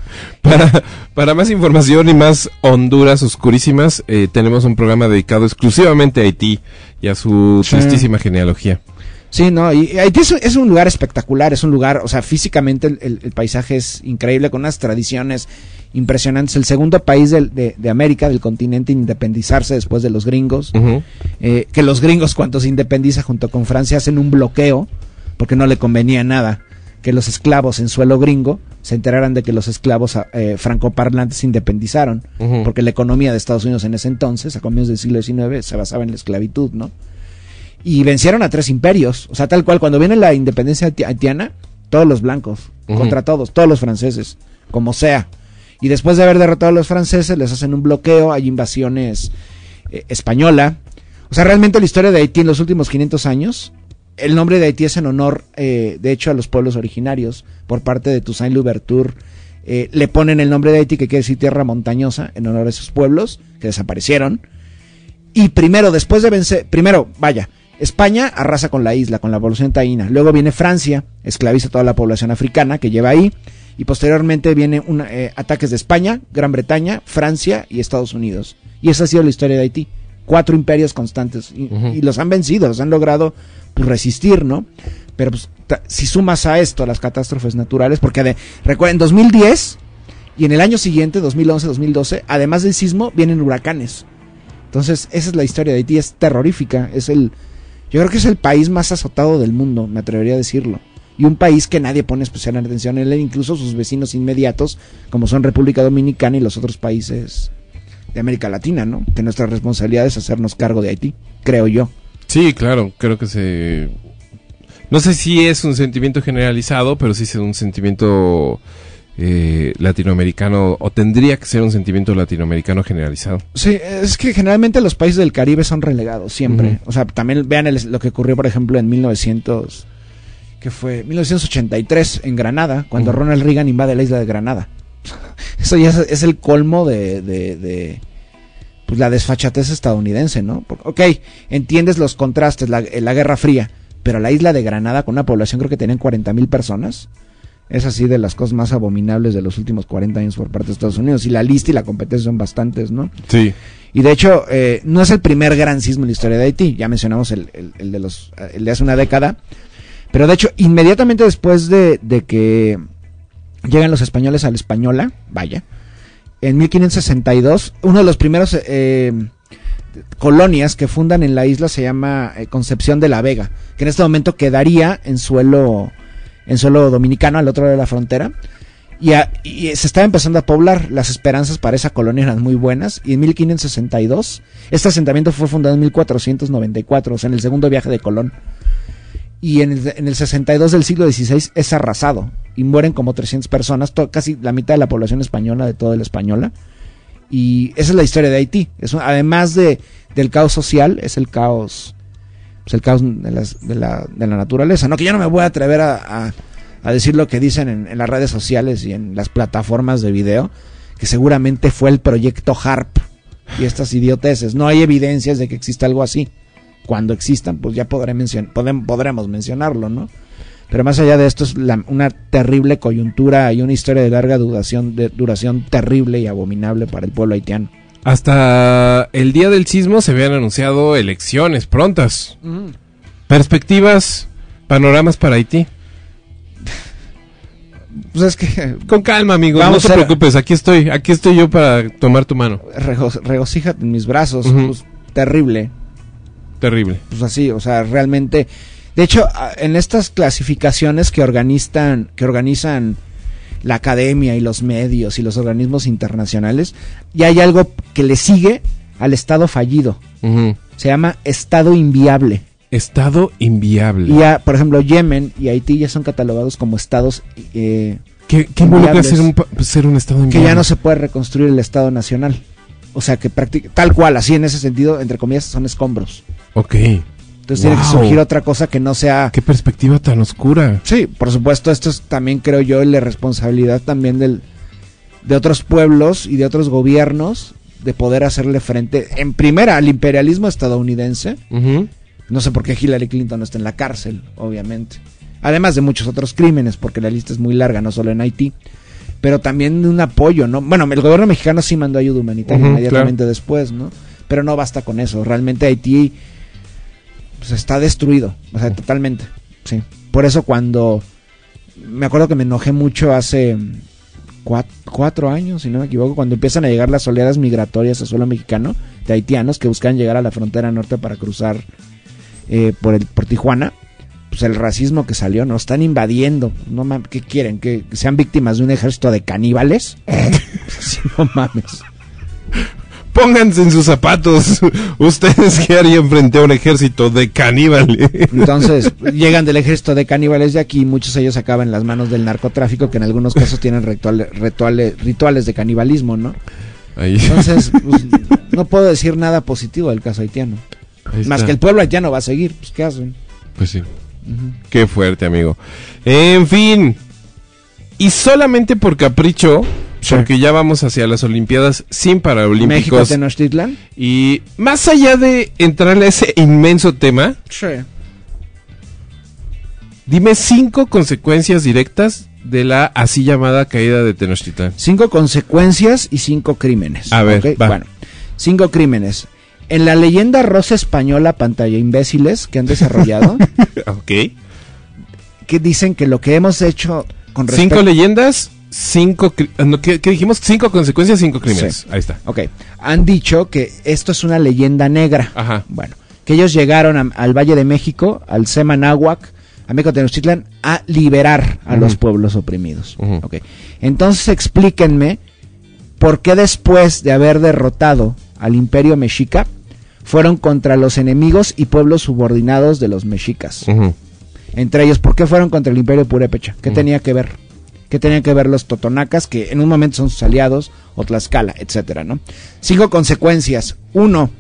Speaker 3: Para, para más información y más Honduras oscurísimas, eh, tenemos un programa dedicado exclusivamente a Haití y a su
Speaker 4: Sí.
Speaker 3: tristísima genealogía.
Speaker 4: Sí, no, y Haití es, es un lugar espectacular, es un lugar, o sea, físicamente el, el- el paisaje es increíble, con unas tradiciones impresionantes. El segundo país de, de América, del continente, en independizarse después de los gringos. Eh, que los gringos, cuando se independiza junto con Francia, hacen un bloqueo, porque no le convenía nada que los esclavos en suelo gringo se enteraran de que los esclavos eh, francoparlantes se independizaron, porque la economía de Estados Unidos en ese entonces, a comienzos del siglo XIX, se basaba en la esclavitud, ¿no? Y vencieron a tres imperios, o sea, tal cual, cuando viene la independencia haiti- haitiana, todos los blancos, contra todos, todos los franceses, como sea. Y después de haber derrotado a los franceses, les hacen un bloqueo, hay invasiones eh, española. O sea, realmente la historia de Haití en los últimos 500 años, el nombre de Haití es en honor, eh, de hecho, a los pueblos originarios, por parte de Toussaint Louverture. Eh, le ponen el nombre de Haití, que quiere decir tierra montañosa, en honor a esos pueblos que desaparecieron. Y primero, después de vencer, primero, vaya, España arrasa con la isla, con la población taína. Luego viene Francia, esclaviza a toda la población africana que lleva ahí. Y posteriormente vienen eh, ataques de España, Gran Bretaña, Francia y Estados Unidos. Y esa ha sido la historia de Haití. Cuatro imperios constantes. Y los han vencido, los han logrado pues, resistir, ¿no? Pero pues, si sumas a esto las catástrofes naturales, porque de, recuerden, 2010 y en el año siguiente, 2011-2012, además del sismo, vienen huracanes. Entonces, esa es la historia de Haití, es terrorífica, es el, yo creo que es el país más azotado del mundo, me atrevería a decirlo. Y un país que nadie pone especial atención en él, incluso sus vecinos inmediatos, como son República Dominicana y los otros países de América Latina, ¿no? Que nuestra responsabilidad es hacernos cargo de Haití, creo yo.
Speaker 3: Sí, claro, creo que se... No sé si es un sentimiento generalizado, pero sí es un sentimiento eh, latinoamericano, o tendría que ser un sentimiento latinoamericano generalizado.
Speaker 4: Sí, es que generalmente los países del Caribe son relegados siempre. O sea, también vean el- lo que ocurrió, por ejemplo, en 1900, que fue 1983 en Granada, cuando. Ronald Reagan invade la isla de Granada. (laughs) Eso ya es, es el colmo de, de, de, pues, la desfachatez estadounidense, ¿no? Porque, ok, entiendes los contrastes, la, la Guerra Fría, pero la isla de Granada, con una población creo que tenían 40 mil personas, es así de las cosas más abominables de los últimos 40 años por parte de Estados Unidos. Y la lista y la competencia son bastantes, ¿no?
Speaker 3: Sí.
Speaker 4: Y de hecho, eh, no es el primer gran sismo en la historia de Haití. Ya mencionamos el, el- el de los, el de hace una década. Pero de hecho, inmediatamente después de, de que llegan los españoles a la española, vaya, en 1562, uno de los primeros eh, colonias que fundan en la isla se llama eh, Concepción de la Vega, que en este momento quedaría en suelo, en suelo dominicano al otro lado de la frontera. Y, a- y se estaba empezando a poblar. Las esperanzas para esa colonia eran muy buenas. Y en 1562, este asentamiento fue fundado en 1494, o sea, en el segundo viaje de Colón. Y en el, en el 62 del siglo XVI es arrasado. Y mueren como 300 personas, to- casi la mitad de la población española, de toda la española. Y esa es la historia de Haití. Es además de, del caos social, es el caos, pues el caos de, las- de la, de la naturaleza. No, que yo no me voy a atrever a decir lo que dicen en, en las redes sociales y en las plataformas de video, que seguramente fue el proyecto HARP y estas idioteces. No hay evidencias de que exista algo así. Cuando existan, pues ya podré mencion podem- podremos mencionarlo, ¿no? Pero más allá de esto es la- una terrible coyuntura y una historia de larga duración, de duración terrible y abominable para el pueblo haitiano.
Speaker 3: Hasta el día del sismo se habían anunciado elecciones prontas. Perspectivas, panoramas para Haití. (laughs)
Speaker 4: Pues es que (laughs)
Speaker 3: Con calma, amigo.
Speaker 4: Vamos
Speaker 3: no te preocupes. Aquí estoy. Aquí estoy yo para tomar tu mano.
Speaker 4: rego- regocíjate en mis brazos, pues, terrible.
Speaker 3: Terrible.
Speaker 4: pues así, o sea, realmente. De hecho, en estas clasificaciones que organizan, que organizan la academia y los medios y los organismos internacionales, ya hay algo que le sigue al estado fallido. Se llama estado inviable.
Speaker 3: Estado inviable.
Speaker 4: Y ya, por ejemplo, Yemen y Haití ya son catalogados como estados eh,
Speaker 3: ¿Qué, qué involucra ser un, pa- ser un estado
Speaker 4: que
Speaker 3: inviable?
Speaker 4: ya no se puede reconstruir el estado nacional. O sea, que tal cual, así en ese sentido, entre comillas, son escombros.
Speaker 3: Ok.
Speaker 4: Entonces tiene que surgir otra cosa que no sea
Speaker 3: Qué perspectiva tan oscura.
Speaker 4: Sí, por supuesto, esto es también creo yo la responsabilidad también del de otros pueblos y de otros gobiernos de poder hacerle frente en primera al imperialismo estadounidense. No sé por qué Hillary Clinton no está en la cárcel, obviamente. Además de muchos otros crímenes, porque la lista es muy larga, no solo en Haití. Pero también de un apoyo, ¿no? Bueno, el gobierno mexicano sí mandó ayuda humanitaria inmediatamente después, ¿no? Pero no basta con eso. Realmente Haití pues, está destruido, o sea, totalmente. Sí. Por eso cuando me acuerdo que me enojé mucho hace cuat- cuatro, años, si no me equivoco, cuando empiezan a llegar las oleadas migratorias a suelo mexicano de haitianos que buscan llegar a la frontera norte para cruzar eh, por el por Tijuana. Pues el racismo que salió, nos están invadiendo. No mames, ¿qué quieren? ¿Que sean víctimas de un ejército de caníbales? (laughs) Sí, no mames.
Speaker 3: Pónganse en sus zapatos. (laughs) ¿Ustedes qué harían frente a un ejército de caníbales?
Speaker 4: Entonces, (laughs) llegan del ejército de caníbales de aquí, muchos de ellos acaban en las manos del narcotráfico, que en algunos casos tienen rituales, rituales, rituales de canibalismo, ¿no?
Speaker 3: Ahí,
Speaker 4: Entonces, (laughs) pues, no puedo decir nada positivo del caso haitiano. Más que el pueblo haitiano va a seguir, pues ¿qué hacen?
Speaker 3: Pues sí. Qué fuerte, amigo. En fin. Y solamente por capricho,
Speaker 4: Sí.
Speaker 3: porque ya vamos hacia las Olimpiadas sin
Speaker 4: México,
Speaker 3: Paralímpicos.
Speaker 4: Tenochtitlan.
Speaker 3: Y más allá de entrar a ese inmenso tema,
Speaker 4: Sí.
Speaker 3: dime cinco consecuencias directas de la así llamada caída de Tenochtitlan.
Speaker 4: Cinco consecuencias y cinco crímenes.
Speaker 3: A ver.
Speaker 4: Bueno, cinco crímenes. En la leyenda rosa española pantalla imbéciles que han desarrollado, (laughs)
Speaker 3: ok.
Speaker 4: que dicen que lo que hemos hecho con respecto...
Speaker 3: Cinco leyendas, cinco... ah, no, ¿qué, qué dijimos? Cinco consecuencias, cinco crímenes.
Speaker 4: Sí.
Speaker 3: Ahí está.
Speaker 4: Ok, han dicho que esto es una leyenda negra.
Speaker 3: Ajá.
Speaker 4: Bueno, que ellos llegaron a- al Valle de México, al Semanáhuac, a México Tenochtitlan, a liberar a los pueblos oprimidos. Ok, entonces explíquenme por qué después de haber derrotado al imperio mexica, fueron contra los enemigos y pueblos subordinados de los mexicas. Entre ellos, ¿por qué fueron contra el imperio Purépecha? ¿Qué tenía que ver? ¿Qué tenían que ver los totonacas, que en un momento son sus aliados, o Tlaxcala, etcétera, ¿no? Cinco consecuencias. Uno,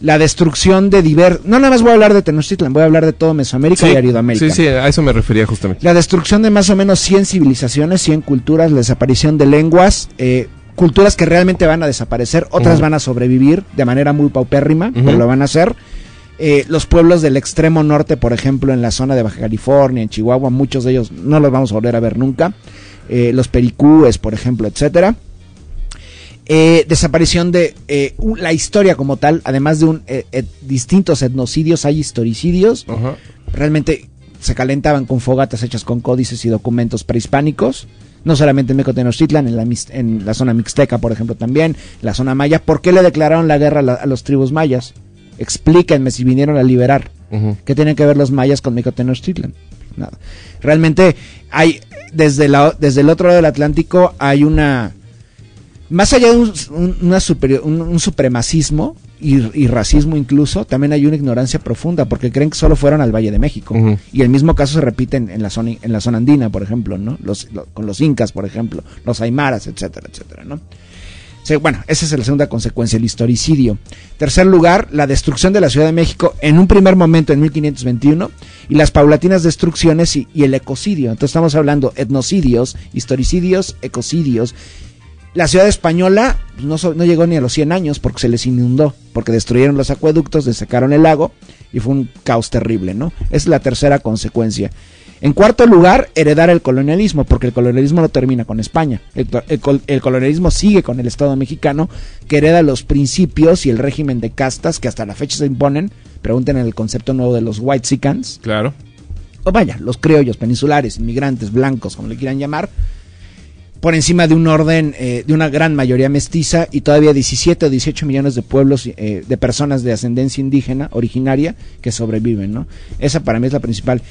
Speaker 4: la destrucción de diver... No nada más voy a hablar de Tenochtitlan, voy a hablar de todo Mesoamérica y Aridoamérica.
Speaker 3: sí, sí, a eso me refería justamente.
Speaker 4: La destrucción de más o menos 100 civilizaciones, 100 culturas, la desaparición de lenguas, eh, culturas que realmente van a desaparecer, otras van a sobrevivir de manera muy paupérrima, pero lo van a hacer. Eh, los pueblos del extremo norte, por ejemplo, en la zona de Baja California, en Chihuahua, muchos de ellos no los vamos a volver a ver nunca. Eh, los pericúes, por ejemplo, etcétera. Eh, desaparición de eh, la historia como tal, además de un, eh, distintos etnocidios, hay historicidios realmente se calentaban con fogatas hechas con códices y documentos prehispánicos. No solamente en México Tenochtitlan, en la, en la zona mixteca, por ejemplo, también, la zona maya. ¿Por qué le declararon la guerra a, la- a los tribus mayas? Explíquenme si vinieron a liberar. ¿Qué tienen que ver los mayas con México Tenochtitlan? Nada. Realmente hay, desde, la, desde el otro lado del Atlántico, hay una. Más allá de un, un- una superior- un- un supremacismo y, y racismo incluso, también hay una ignorancia profunda, porque creen que solo fueron al Valle de México. Y el mismo caso se repite en, en la, zona, en la zona andina, por ejemplo, ¿no? Los, lo- con los incas, por ejemplo, los aymaras, etcétera, etcétera, ¿no? Bueno, esa es la segunda consecuencia, el historicidio. Tercer lugar, la destrucción de la Ciudad de México en un primer momento en 1521 y las paulatinas destrucciones y, el ecocidio. Entonces estamos hablando etnocidios, historicidios, ecocidios. La ciudad española no, llegó ni a los 100 años porque se les inundó, porque destruyeron los acueductos, desecaron el lago y fue un caos terrible, ¿no? Es la tercera consecuencia. En cuarto lugar, heredar el colonialismo, porque el colonialismo no termina con España. El, el col- el colonialismo sigue con el Estado mexicano, que hereda los principios y el régimen de castas que hasta la fecha se imponen. Pregunten en el concepto nuevo de los white sicans
Speaker 3: Claro.
Speaker 4: o vaya, los criollos, peninsulares, inmigrantes, blancos, como le quieran llamar, por encima de un orden eh, de una gran mayoría mestiza y todavía 17 o 18 millones de pueblos, eh, de personas de ascendencia indígena originaria que sobreviven, ¿no? Esa para mí es la principal.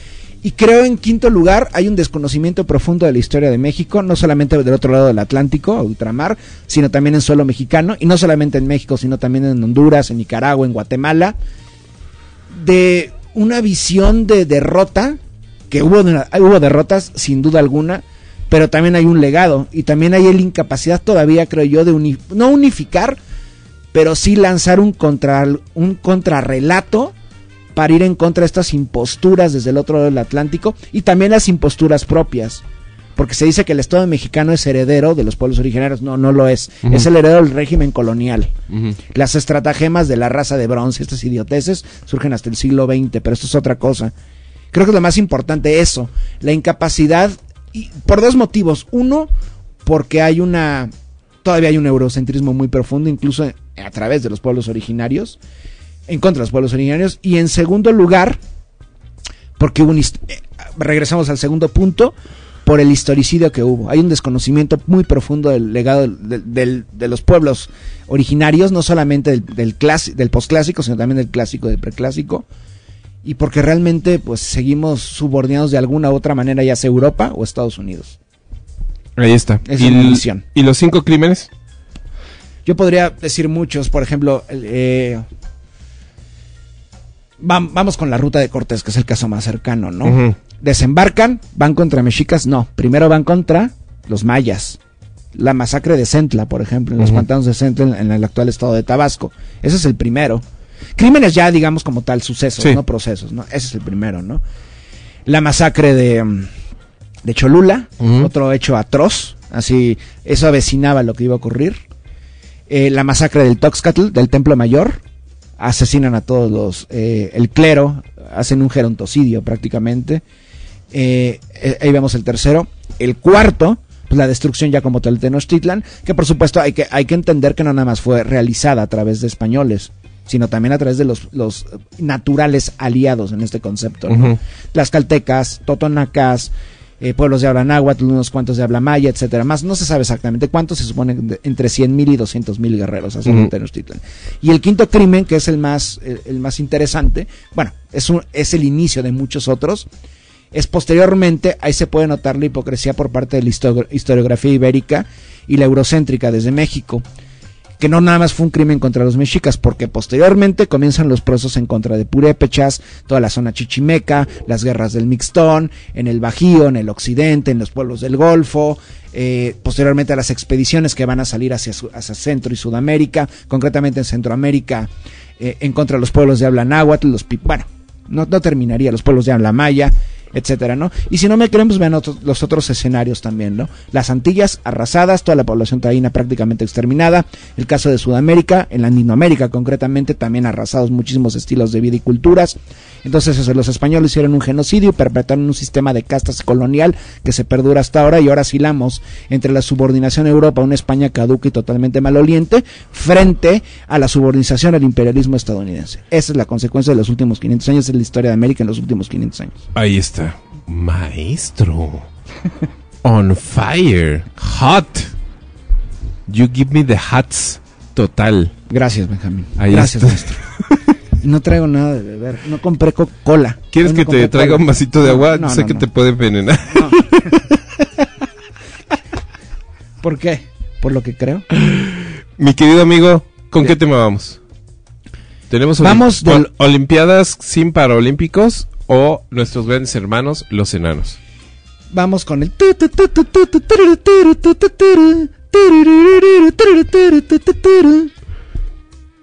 Speaker 4: Y creo en quinto lugar hay un desconocimiento profundo de la historia de México, no solamente del otro lado del Atlántico, ultramar, sino también en suelo mexicano, y no solamente en México, sino también en Honduras, en Nicaragua, en Guatemala, de una visión de derrota, que hubo, hubo derrotas sin duda alguna, pero también hay un legado y también hay la incapacidad todavía, creo yo, de no unificar, pero sí lanzar un, contra, un contrarrelato para ir en contra de estas imposturas desde el otro lado del Atlántico y también las imposturas propias. Porque se dice que el Estado mexicano es heredero de los pueblos originarios. No, no lo es. Es el heredero del régimen colonial. Las estratagemas de la raza de bronce, estas idioteces, surgen hasta el siglo XX, pero esto es otra cosa. Creo que es lo más importante eso, la incapacidad, y por dos motivos. Uno, porque hay una, todavía hay un eurocentrismo muy profundo, incluso a través de los pueblos originarios, en contra de los pueblos originarios. Y en segundo lugar, porque hubo un eh, regresamos al segundo punto, por el historicidio que hubo. Hay un desconocimiento muy profundo del legado de los pueblos originarios, no solamente del, del, clasi- del posclásico, sino también del clásico, del preclásico. Y porque realmente pues seguimos subordinados de alguna u otra manera, ya sea Europa o Estados Unidos.
Speaker 3: Ahí está.
Speaker 4: Es
Speaker 3: ¿Y, el-
Speaker 4: misión.
Speaker 3: ¿Y los cinco crímenes?
Speaker 4: Yo podría decir muchos, por ejemplo, el, eh, vam- vamos con la ruta de Cortés, que es el caso más cercano, ¿no? Desembarcan, van contra mexicas, no, primero van contra los mayas. La masacre de Centla, por ejemplo, en los pantanos de Centla, en, en el actual estado de Tabasco. Ese es el primero. Crímenes ya, digamos, como tal, sucesos,
Speaker 3: Sí.
Speaker 4: no procesos, ¿no? Ese es el primero, ¿no? La masacre de, mm, de Cholula, otro hecho atroz, así, eso avecinaba lo que iba a ocurrir. Eh, la masacre del Toxcatl, del Templo Mayor, asesinan a todos los, eh, el clero, hacen un gerontocidio prácticamente. Eh, eh, ahí vemos el tercero. El cuarto, pues la destrucción ya como tal de Tenochtitlan, que por supuesto hay que, hay que entender que no nada más fue realizada a través de españoles, sino también a través de los, los naturales aliados en este concepto. ¿no?
Speaker 3: Ujú.
Speaker 4: Tlaxcaltecas, totonacas, eh, pueblos de habla náhuatl, unos cuantos de habla maya, etcétera. Más no se sabe exactamente cuántos, se supone entre 100.000 y 200.000 guerreros hacen
Speaker 3: Ujú.
Speaker 4: en Tenochtitlan. Y el quinto crimen, que es el más, el, el más interesante, bueno, es, un, es el inicio de muchos otros, es posteriormente, ahí se puede notar la hipocresía por parte de la histo- historiografía ibérica y la eurocéntrica desde México que no nada más fue un crimen contra los mexicas, porque posteriormente comienzan los procesos en contra de Purépechas, toda la zona chichimeca, las guerras del Mixtón, en el Bajío, en el occidente, en los pueblos del Golfo, eh, posteriormente a las expediciones que van a salir hacia, hacia Centro y Sudamérica, concretamente en Centroamérica, eh, en contra de los pueblos de habla náhuatl, los bueno, no, no terminaría, los pueblos de habla maya, etcétera, ¿no? Y si no me creen, pues vean los otros escenarios también, ¿no? Las Antillas arrasadas, toda la población taína prácticamente exterminada, el caso de Sudamérica, en Latinoamérica concretamente, también arrasados muchísimos estilos de vida y culturas. Entonces, los españoles hicieron un genocidio y perpetraron un sistema de castas colonial que se perdura hasta ahora y ahora silamos entre la subordinación a Europa, una España caduca y totalmente maloliente, frente a la subordinación al imperialismo estadounidense. Esa es la consecuencia de los últimos 500 años de la historia de América en los últimos 500 años.
Speaker 3: Ahí está. Maestro. On fire. Hot. You give me the hots. Total.
Speaker 4: Gracias, Benjamín.
Speaker 3: Ahí
Speaker 4: Gracias,
Speaker 3: está.
Speaker 4: maestro. No traigo nada de beber. No compré Coca-Cola.
Speaker 3: ¿Quieres
Speaker 4: no
Speaker 3: que te traiga
Speaker 4: cola.
Speaker 3: un vasito de agua?
Speaker 4: No,
Speaker 3: sé que te puede envenenar. (laughs)
Speaker 4: ¿Por qué? ¿Por lo que creo?
Speaker 3: Mi querido amigo, ¿con qué tema vamos? ¿Tenemos
Speaker 4: Vamos
Speaker 3: Olimpiadas sin Paralímpicos o nuestros grandes hermanos, los enanos?
Speaker 4: Vamos con el...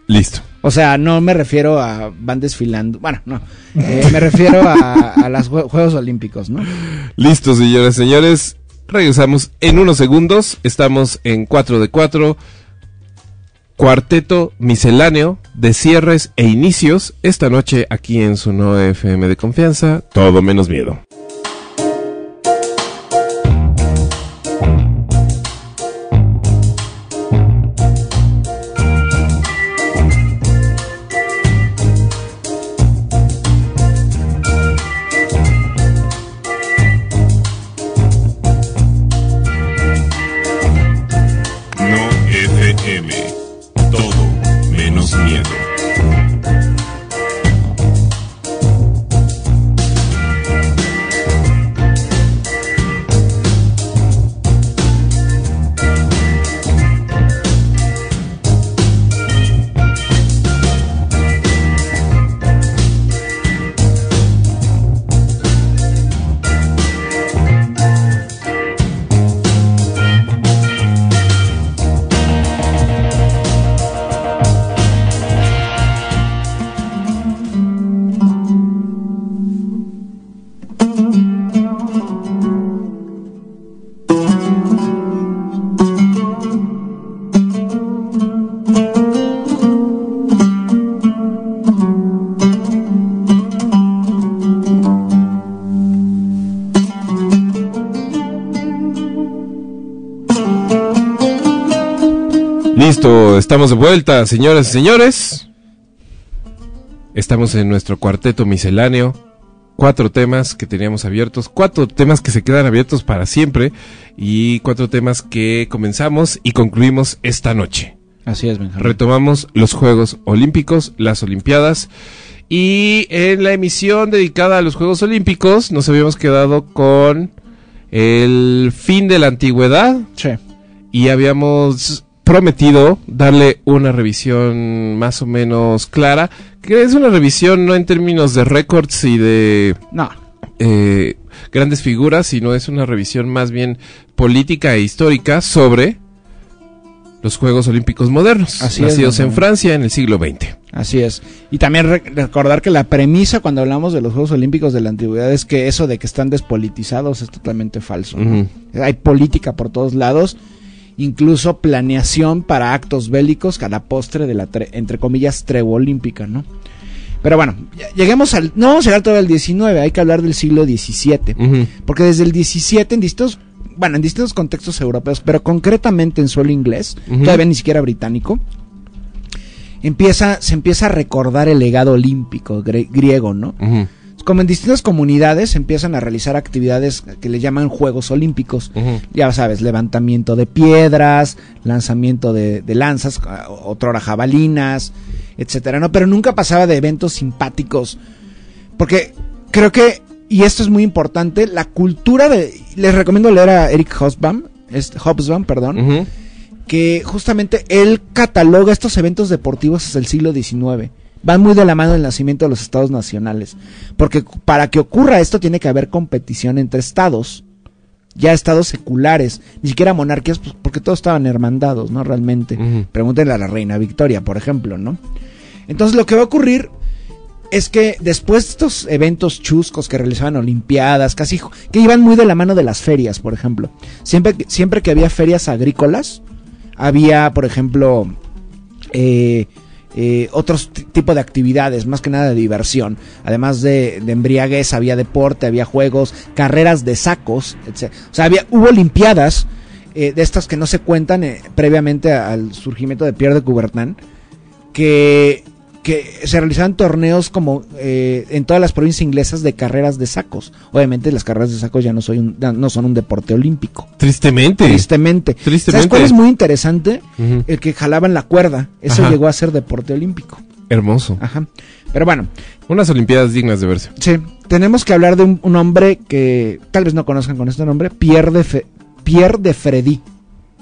Speaker 3: Listo.
Speaker 4: O sea, no me refiero a van desfilando. Bueno, no. Eh, me refiero a, a los Juegos Olímpicos, ¿no?
Speaker 3: Listo, señoras y señores. Regresamos en unos segundos. Estamos en 4 de 4. Cuarteto misceláneo de cierres e inicios. Esta noche aquí en su no FM de confianza. Todo menos miedo. Estamos de vuelta, señoras y señores. Estamos en nuestro cuarteto misceláneo. Cuatro temas que teníamos abiertos, cuatro temas que se quedan abiertos para siempre y cuatro temas que comenzamos y concluimos esta noche.
Speaker 4: Así es, Benjamín.
Speaker 3: Retomamos los Juegos Olímpicos, las Olimpiadas. Y en la emisión dedicada a los Juegos Olímpicos nos habíamos quedado con el fin de la antigüedad
Speaker 4: Sí.
Speaker 3: y habíamos prometido darle una revisión más o menos clara, que es una revisión no en términos de récords y de
Speaker 4: No.
Speaker 3: eh, grandes figuras, sino es una revisión más bien política e histórica sobre los Juegos Olímpicos modernos,
Speaker 4: Así es,
Speaker 3: nacidos en. Francia en el siglo XX.
Speaker 4: Así es. Y también re- recordar que la premisa cuando hablamos de los Juegos Olímpicos de la antigüedad es que eso de que están despolitizados es totalmente falso. Hay política por todos lados, incluso planeación para actos bélicos a la postre de la, tre- entre comillas, tregua olímpica, ¿no? Pero bueno, lleguemos al... No vamos a llegar todavía al 19, hay que hablar del siglo XVII.
Speaker 3: Ujú.
Speaker 4: Porque desde el 17 en distintos, bueno, en distintos contextos europeos, pero concretamente en suelo inglés, todavía ni siquiera británico, empieza, se empieza a recordar el legado olímpico gre- griego, ¿no?
Speaker 3: Ujú.
Speaker 4: Como en distintas comunidades empiezan a realizar actividades que le llaman Juegos Olímpicos. Ya sabes, levantamiento de piedras, lanzamiento de, de lanzas, ah, otrora jabalinas, etcétera, ¿no? Pero nunca pasaba de eventos simpáticos. Porque creo que, y esto es muy importante, la cultura de. Les recomiendo leer a Eric Hobsbawm, Hobsbawm, perdón, que justamente él cataloga estos eventos deportivos desde el siglo XIX. Van muy de la mano del nacimiento de los estados nacionales. Porque para que ocurra esto tiene que haber competición entre estados. Ya estados seculares, ni siquiera monarquías, pues, porque todos estaban hermandados, ¿no? Realmente. Pregúntenle a la reina Victoria, por ejemplo, ¿no? Entonces lo que va a ocurrir es que después de estos eventos chuscos que realizaban olimpiadas, casi que iban muy de la mano de las ferias, por ejemplo. Siempre, siempre que había ferias agrícolas, había, por ejemplo, eh, eh, otros t- tipo de actividades, más que nada de diversión. Además de, de embriaguez, había deporte, había juegos, carreras de sacos, etc. O sea, había, hubo olimpiadas eh, de estas que no se cuentan eh, previamente al surgimiento de Pierre de Coubertin, que, que se realizaban torneos como eh, en todas las provincias inglesas de carreras de sacos. Obviamente las carreras de sacos ya no, soy un- no son un deporte olímpico.
Speaker 3: Tristemente.
Speaker 4: Tristemente.
Speaker 3: Tristemente.
Speaker 4: ¿Sabes cuál es muy interesante? El que jalaban la cuerda. Eso
Speaker 3: Ajá.
Speaker 4: llegó a ser deporte olímpico.
Speaker 3: Hermoso.
Speaker 4: Ajá. Pero bueno,
Speaker 3: Unas Olimpiadas dignas de verse.
Speaker 4: sí, tenemos que hablar de un, un hombre que tal vez no conozcan con este nombre, Pierre de, Fe- Pierre de Freddy.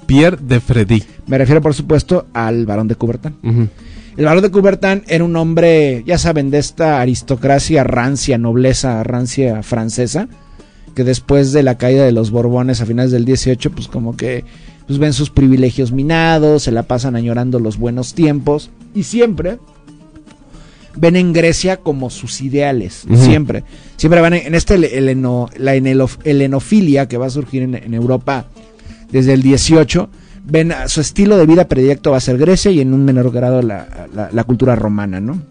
Speaker 3: Pierre de Freddy.
Speaker 4: Me refiero, por supuesto, al barón de Coubertin.
Speaker 3: Ujú.
Speaker 4: El barón de Coubertin era un hombre, ya saben, de esta aristocracia rancia, nobleza rancia francesa, que después de la caída de los Borbones a finales del 18, pues como que pues ven sus privilegios minados, se la pasan añorando los buenos tiempos y siempre ven en Grecia como sus ideales, siempre. Siempre van en, en este heleno- la helenofilia que va a surgir en, en Europa desde el 18, ven a- su estilo de vida predilecto va a ser Grecia y en un menor grado la, la- la cultura romana, ¿no?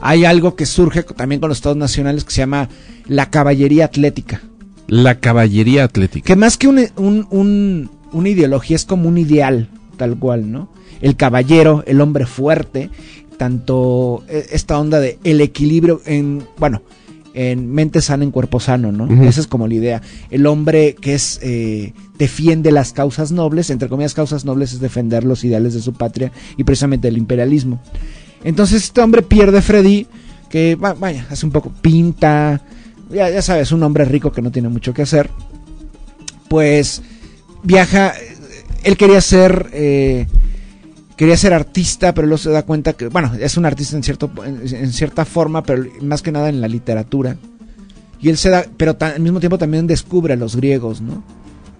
Speaker 4: Hay algo que surge también con los estados nacionales que se llama la caballería atlética,
Speaker 3: La caballería atlética.
Speaker 4: que más que un- un- un- una ideología es como un ideal, tal cual, ¿no? El caballero, el hombre fuerte, tanto eh, esta onda de el equilibrio en, bueno, en mente sana, en cuerpo sano, ¿no? Esa es como la idea. El hombre que es eh, defiende las causas nobles, entre comillas causas nobles es defender los ideales de su patria y precisamente el imperialismo. Entonces este hombre pierde Freddy, que va- vaya, hace un poco pinta, ya, ya sabes, un hombre rico que no tiene mucho que hacer, pues viaja, eh, él quería ser... eh, quería ser artista, pero luego se da cuenta que, bueno, es un artista en, cierto, en, en cierta forma, pero más que nada en la literatura. Y él se da, pero ta- al mismo tiempo también descubre a los griegos, ¿no?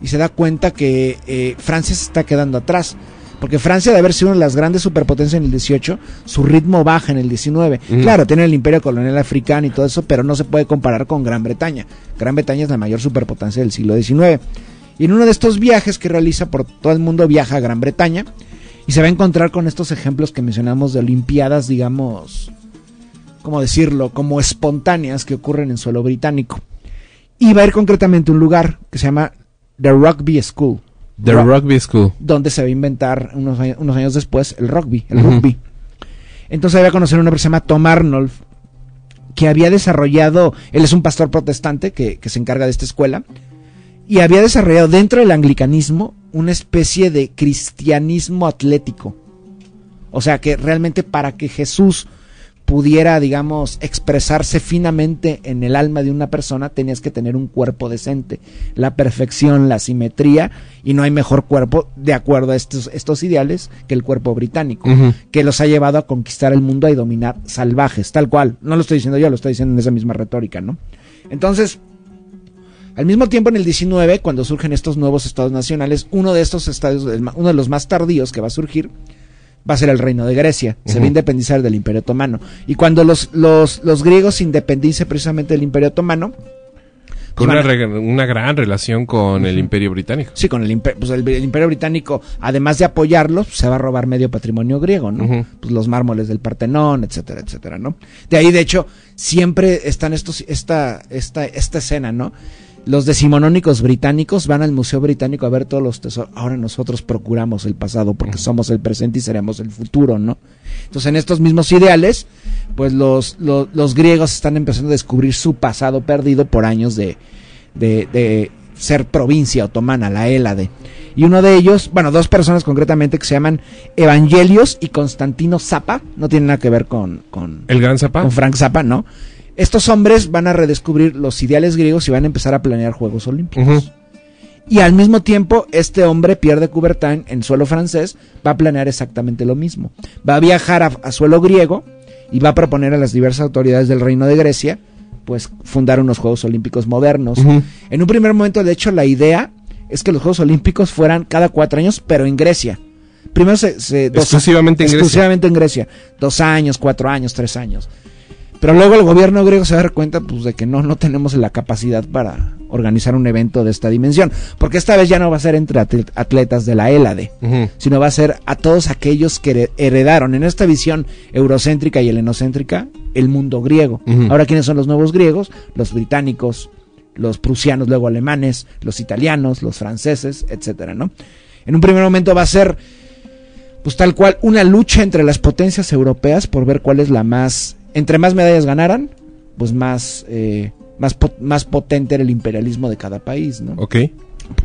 Speaker 4: Y se da cuenta que eh, Francia se está quedando atrás. Porque Francia, de haber sido una de las grandes superpotencias en el 18, su ritmo baja en el 19.
Speaker 3: Mm.
Speaker 4: Claro, tiene el imperio colonial africano y todo eso, pero no se puede comparar con Gran Bretaña. Gran Bretaña es la mayor superpotencia del siglo XIX. Y en uno de estos viajes que realiza por todo el mundo, viaja a Gran Bretaña y se va a encontrar con estos ejemplos que mencionamos de Olimpiadas, digamos, ¿cómo decirlo? Como espontáneas que ocurren en suelo británico. Y va a ir concretamente a un lugar que se llama The Rugby School.
Speaker 3: The Rugby School.
Speaker 4: donde se va a inventar unos, años- unos años después el rugby, el rugby. Entonces había conocer a un hombre que se llama Tom Arnold, que había desarrollado, él es un pastor protestante que, que se encarga de esta escuela, y había desarrollado dentro del anglicanismo una especie de cristianismo atlético. O sea que realmente para que Jesús pudiera, digamos, expresarse finamente en el alma de una persona, tenías que tener un cuerpo decente, la perfección, la simetría, y no hay mejor cuerpo, de acuerdo a estos, estos ideales, que el cuerpo británico, que los ha llevado a conquistar el mundo y dominar salvajes, tal cual. No lo estoy diciendo yo, lo estoy diciendo en esa misma retórica, ¿no? Entonces, al mismo tiempo, en el 19, cuando surgen estos nuevos estados nacionales, uno de estos estados, uno de los más tardíos que va a surgir, va a ser el reino de Grecia. Se va a independizar del Imperio Otomano. Y cuando los, los, los griegos se independicen precisamente del Imperio Otomano,
Speaker 3: Con una, una gran relación con el Imperio Británico.
Speaker 4: sí, con el, pues el, el Imperio Británico, además de apoyarlos, se va a robar medio patrimonio griego, ¿no? Pues los mármoles del Partenón, etcétera, etcétera, ¿no? De ahí, de hecho, siempre están estos, esta, esta, esta escena, ¿no? Los decimonónicos británicos van al Museo Británico a ver todos los tesoros. Ahora nosotros procuramos el pasado porque somos el presente y seremos el futuro, ¿no? Entonces, en estos mismos ideales, pues los, los, los griegos están empezando a descubrir su pasado perdido por años de, de, de ser provincia otomana, la Hélade. Y uno de ellos, bueno, dos personas concretamente que se llaman Evangelios y Constantino Zappa, no tienen nada que ver con, con,
Speaker 3: El Gran Zappa.
Speaker 4: con Frank Zappa, ¿no? Estos hombres van a redescubrir los ideales griegos y van a empezar a planear Juegos Olímpicos. Y al mismo tiempo, este hombre, Pierre de Coubertin, en suelo francés, va a planear exactamente lo mismo. Va a viajar a, a suelo griego y va a proponer a las diversas autoridades del reino de Grecia, pues, fundar unos Juegos Olímpicos modernos. En un primer momento, de hecho, la idea es que los Juegos Olímpicos fueran cada cuatro años, pero en Grecia. Primero se... se- dos-
Speaker 3: Exclusivamente en Grecia.
Speaker 4: exclusivamente en Grecia. Dos años, cuatro años, tres años. Pero luego el gobierno griego se va a dar cuenta pues, de que no, no tenemos la capacidad para organizar un evento de esta dimensión. Porque esta vez ya no va a ser entre atl- atletas de la Hélade,
Speaker 3: Ujú.
Speaker 4: sino va a ser a todos aquellos que here- heredaron en esta visión eurocéntrica y helenocéntrica el mundo griego. Ahora, ¿quiénes son los nuevos griegos? Los británicos, los prusianos, luego alemanes, los italianos, los franceses, etcétera, ¿no? En un primer momento va a ser, pues tal cual, una lucha entre las potencias europeas por ver cuál es la más, entre más medallas ganaran, pues más, eh, más, más potente era el imperialismo de cada país, ¿no?
Speaker 3: Ok.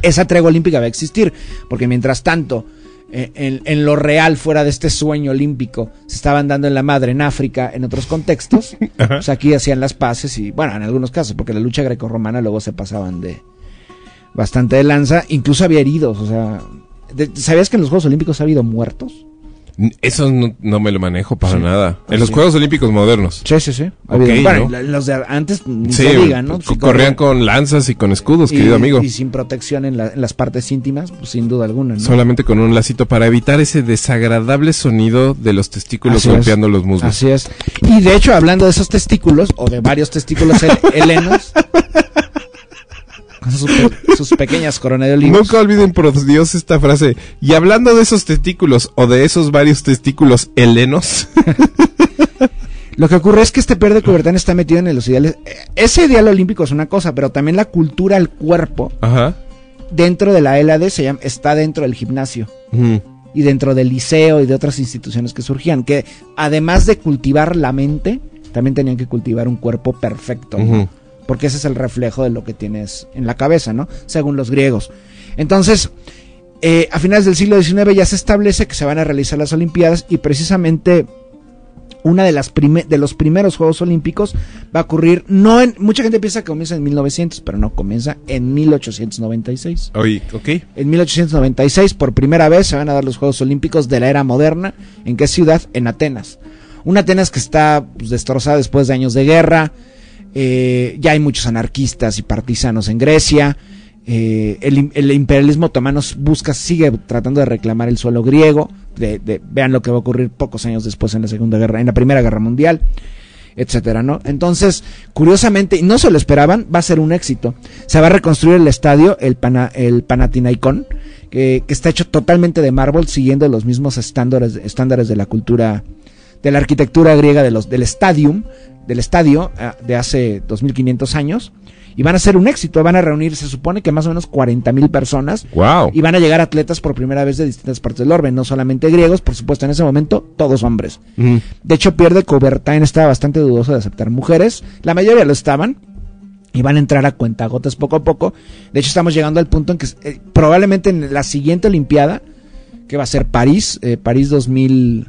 Speaker 4: esa tregua olímpica va a existir, porque mientras tanto, eh, en, en lo real, fuera de este sueño olímpico, se estaban dando en la madre en África, en otros contextos, (laughs) pues aquí hacían las paces y, bueno, en algunos casos, porque la lucha grecorromana luego se pasaban de bastante de lanza, incluso había heridos, o sea, ¿sabías que en los Juegos Olímpicos ha habido muertos?
Speaker 3: Eso no, no me lo manejo para
Speaker 4: Sí.
Speaker 3: nada. En los
Speaker 4: Sí.
Speaker 3: Juegos Olímpicos modernos.
Speaker 4: Sí, sí, sí. Ha
Speaker 3: Ok,
Speaker 4: habido- bueno,
Speaker 3: ¿no?
Speaker 4: los de antes ni
Speaker 3: Sí,
Speaker 4: se diga, ¿no?
Speaker 3: co-
Speaker 4: Sí,
Speaker 3: corrían con lanzas y con escudos,
Speaker 4: y,
Speaker 3: querido amigo.
Speaker 4: y sin protección en, la- en las partes íntimas, pues sin duda alguna, ¿no?
Speaker 3: Solamente con un lacito para evitar ese desagradable sonido de los testículos
Speaker 4: Así es.
Speaker 3: golpeando los muslos.
Speaker 4: Así es. Y de hecho, hablando de esos testículos, o de varios testículos hel- helenos, (laughs) con sus, pe- sus pequeñas coronas de olivos.
Speaker 3: Nunca olviden, por Dios, esta frase. Y hablando de esos testículos o de esos varios testículos helenos, (laughs)
Speaker 4: Lo que ocurre es que este Pierre de Coubertin está metido en los ideales. eh, Ese ideal olímpico es una cosa, pero también la cultura al cuerpo
Speaker 3: ajá,
Speaker 4: dentro de la ELAD se llama, está dentro del gimnasio. y dentro del liceo y de otras instituciones que surgían, que además de cultivar la mente, también tenían que cultivar un cuerpo perfecto, ¿no? Porque ese es el reflejo de lo que tienes en la cabeza, ¿no? Según los griegos. Entonces, eh, a finales del siglo XIX ya se establece que se van a realizar las Olimpiadas y precisamente una de las de los primeros Juegos Olímpicos va a ocurrir no en mucha gente piensa que comienza en 1900, pero no comienza en 1896.
Speaker 3: Oye, ok.
Speaker 4: En 1896, por primera vez, se van a dar los Juegos Olímpicos de la era moderna. ¿En qué ciudad? En Atenas. Una Atenas que está pues, destrozada después de años de guerra. Eh, ya hay muchos anarquistas y partisanos en Grecia. Eh, el, im- el imperialismo otomano busca, sigue tratando de reclamar el suelo griego. De, de- vean lo que va a ocurrir pocos años después en la Segunda Guerra, en la Primera Guerra Mundial etcétera, ¿no? Entonces, curiosamente, y no se lo esperaban, va a ser un éxito. Se va a reconstruir el estadio, el, Pana- el que está hecho totalmente de mármol, siguiendo los mismos estándares, estándares de la cultura, de la arquitectura griega de los, del stadium, del estadio ah, de hace 2500 años. y van a ser un éxito, van a reunir, se supone que más o menos 40 mil personas
Speaker 3: Wow.
Speaker 4: y van a llegar atletas por primera vez de distintas partes del orbe, no solamente griegos, por supuesto en ese momento todos hombres. De hecho, Pierre de Coubertin estaba bastante dudoso de aceptar mujeres. La mayoría lo estaban. Y van a entrar a cuentagotas poco a poco. De hecho, estamos llegando al punto en que eh, probablemente en la siguiente Olimpiada, que va a ser París, eh, París 2000,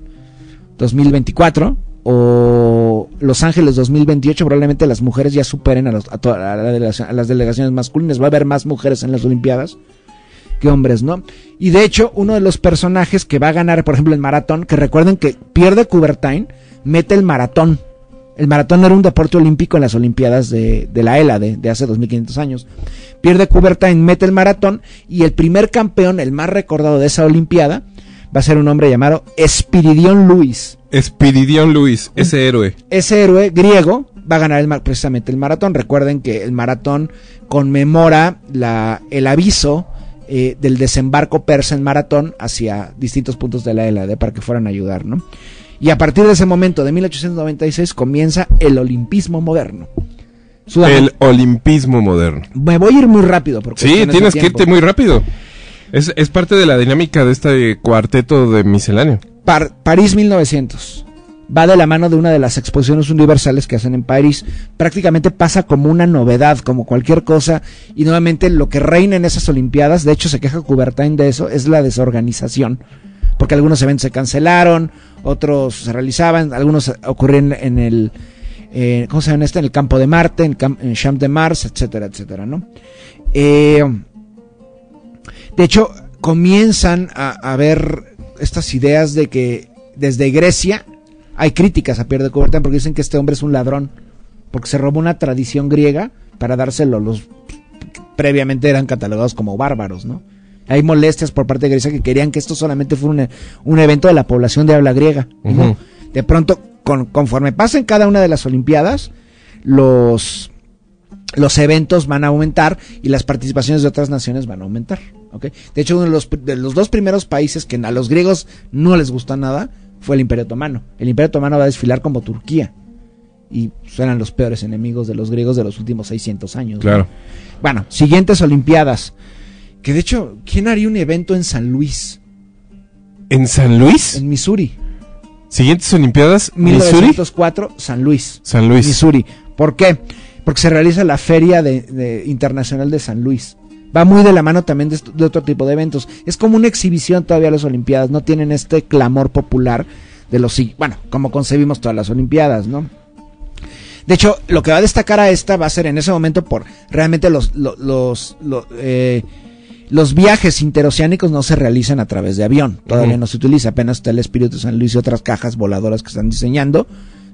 Speaker 4: 2024, o Los Ángeles 2028, probablemente las mujeres ya superen a, los- a las delegaciones masculinas. Va a haber más mujeres en las Olimpiadas que hombres, ¿no? Y de hecho, uno de los personajes que va a ganar, por ejemplo, el maratón, que recuerden que pierde Coubertin, mete el maratón. El maratón era un deporte olímpico en las Olimpiadas de, de la ELA de, de hace 2500 años. Pierde Coubertin, mete el maratón y el primer campeón, el más recordado de esa Olimpiada, va a ser un hombre llamado Espiridion Luis.
Speaker 3: Espiridion Luis, ese héroe.
Speaker 4: Ese héroe griego va a ganar el precisamente el maratón. Recuerden que el maratón conmemora la, el aviso eh, del desembarco persa en maratón hacia distintos puntos de la ELAD para que fueran a ayudar, ¿no? Y a partir de ese momento, de 1896, comienza el olimpismo moderno. Sudam-
Speaker 3: El olimpismo moderno.
Speaker 4: Me voy a ir muy rápido. Porque
Speaker 3: Sí, tienes que irte muy rápido. Es, es parte de la dinámica de este cuarteto de misceláneo.
Speaker 4: Par- París 1900. Va de la mano de una de las exposiciones universales que hacen en París. Prácticamente pasa como una novedad, como cualquier cosa. Y nuevamente lo que reina en esas Olimpiadas, de hecho se queja Coubertin de eso, es la desorganización. Porque algunos eventos se cancelaron, otros se realizaban, algunos ocurrían en el, eh, ¿cómo se llama este? En el campo de Marte, en, en Champ de Mars, etcétera, etcétera, ¿no? Eh, de hecho, comienzan a, a ver estas ideas de que desde Grecia hay críticas a Pierre de Coubertin porque dicen que este hombre es un ladrón, porque se robó una tradición griega para dárselo a los que previamente eran catalogados como bárbaros, ¿no? Hay molestias por parte de Grecia que querían que esto solamente fuera un, un evento de la población de habla griega. no. De pronto, con- conforme pasen cada una de las Olimpiadas, los, los eventos van a aumentar y las participaciones de otras naciones van a aumentar. De hecho, uno de los, de los dos primeros países que a los griegos no les gustó nada fue el Imperio Otomano. El Imperio Otomano va a desfilar como Turquía. Y eran los peores enemigos de los griegos de los últimos 600 años. ¿no?
Speaker 3: Claro.
Speaker 4: Bueno, siguientes Olimpiadas. Que de hecho, ¿quién haría un evento en San Luis?
Speaker 3: ¿En San Luis?
Speaker 4: En Missouri.
Speaker 3: Siguientes Olimpiadas, Missouri,
Speaker 4: 1904, San Luis.
Speaker 3: San Luis.
Speaker 4: Missouri. ¿Por qué? Porque se realiza la Feria de, de- Internacional de San Luis. Va muy de la mano también de, otro tipo de eventos. Es como una exhibición todavía las Olimpiadas. No tienen este clamor popular de los... Bueno, como concebimos todas las Olimpiadas, ¿no? De hecho, lo que va a destacar a esta va a ser en ese momento por realmente los, lo- los, lo- eh, los viajes interoceánicos no se realizan a través de avión. Todavía no se utiliza. Apenas está el Espíritu de San Luis y otras cajas voladoras que están diseñando.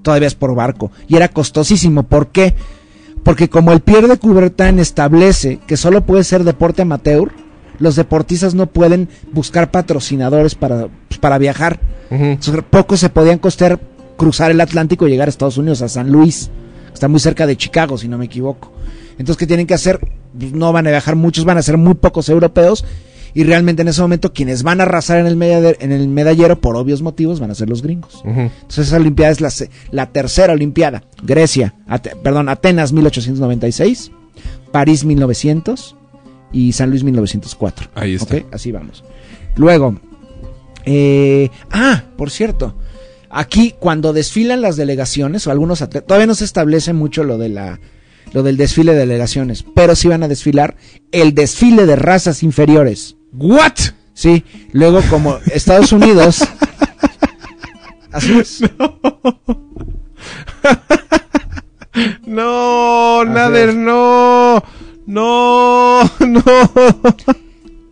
Speaker 4: Todavía es por barco. Y era costosísimo. ¿Por qué? Porque como el Pierre de Coubertin establece que solo puede ser deporte amateur, los deportistas no pueden buscar patrocinadores para, pues, para viajar. Entonces, pocos se podían costear cruzar el Atlántico y llegar a Estados Unidos, a San Luis. Está muy cerca de Chicago, si no me equivoco. Entonces, ¿qué tienen que hacer? Pues no van a viajar muchos, van a ser muy pocos europeos. Y realmente en ese momento quienes van a arrasar en el, medallero, en el medallero, por obvios motivos, van a ser los gringos. Entonces esa Olimpiada es la, tercera Olimpiada. Grecia, Ate- perdón, Atenas 1896, París 1900 y San Luis 1904.
Speaker 3: Ahí está.
Speaker 4: ¿Ok? Así vamos. Luego, eh, ah, por cierto, aquí cuando desfilan las delegaciones o algunos atletas, todavía no se establece mucho lo de la lo del desfile de delegaciones, pero sí van a desfilar el desfile de razas inferiores.
Speaker 3: ¿What?
Speaker 4: Sí, luego como Estados Unidos. (laughs) Así es.
Speaker 3: No,
Speaker 4: Así
Speaker 3: Nader, no. No, no.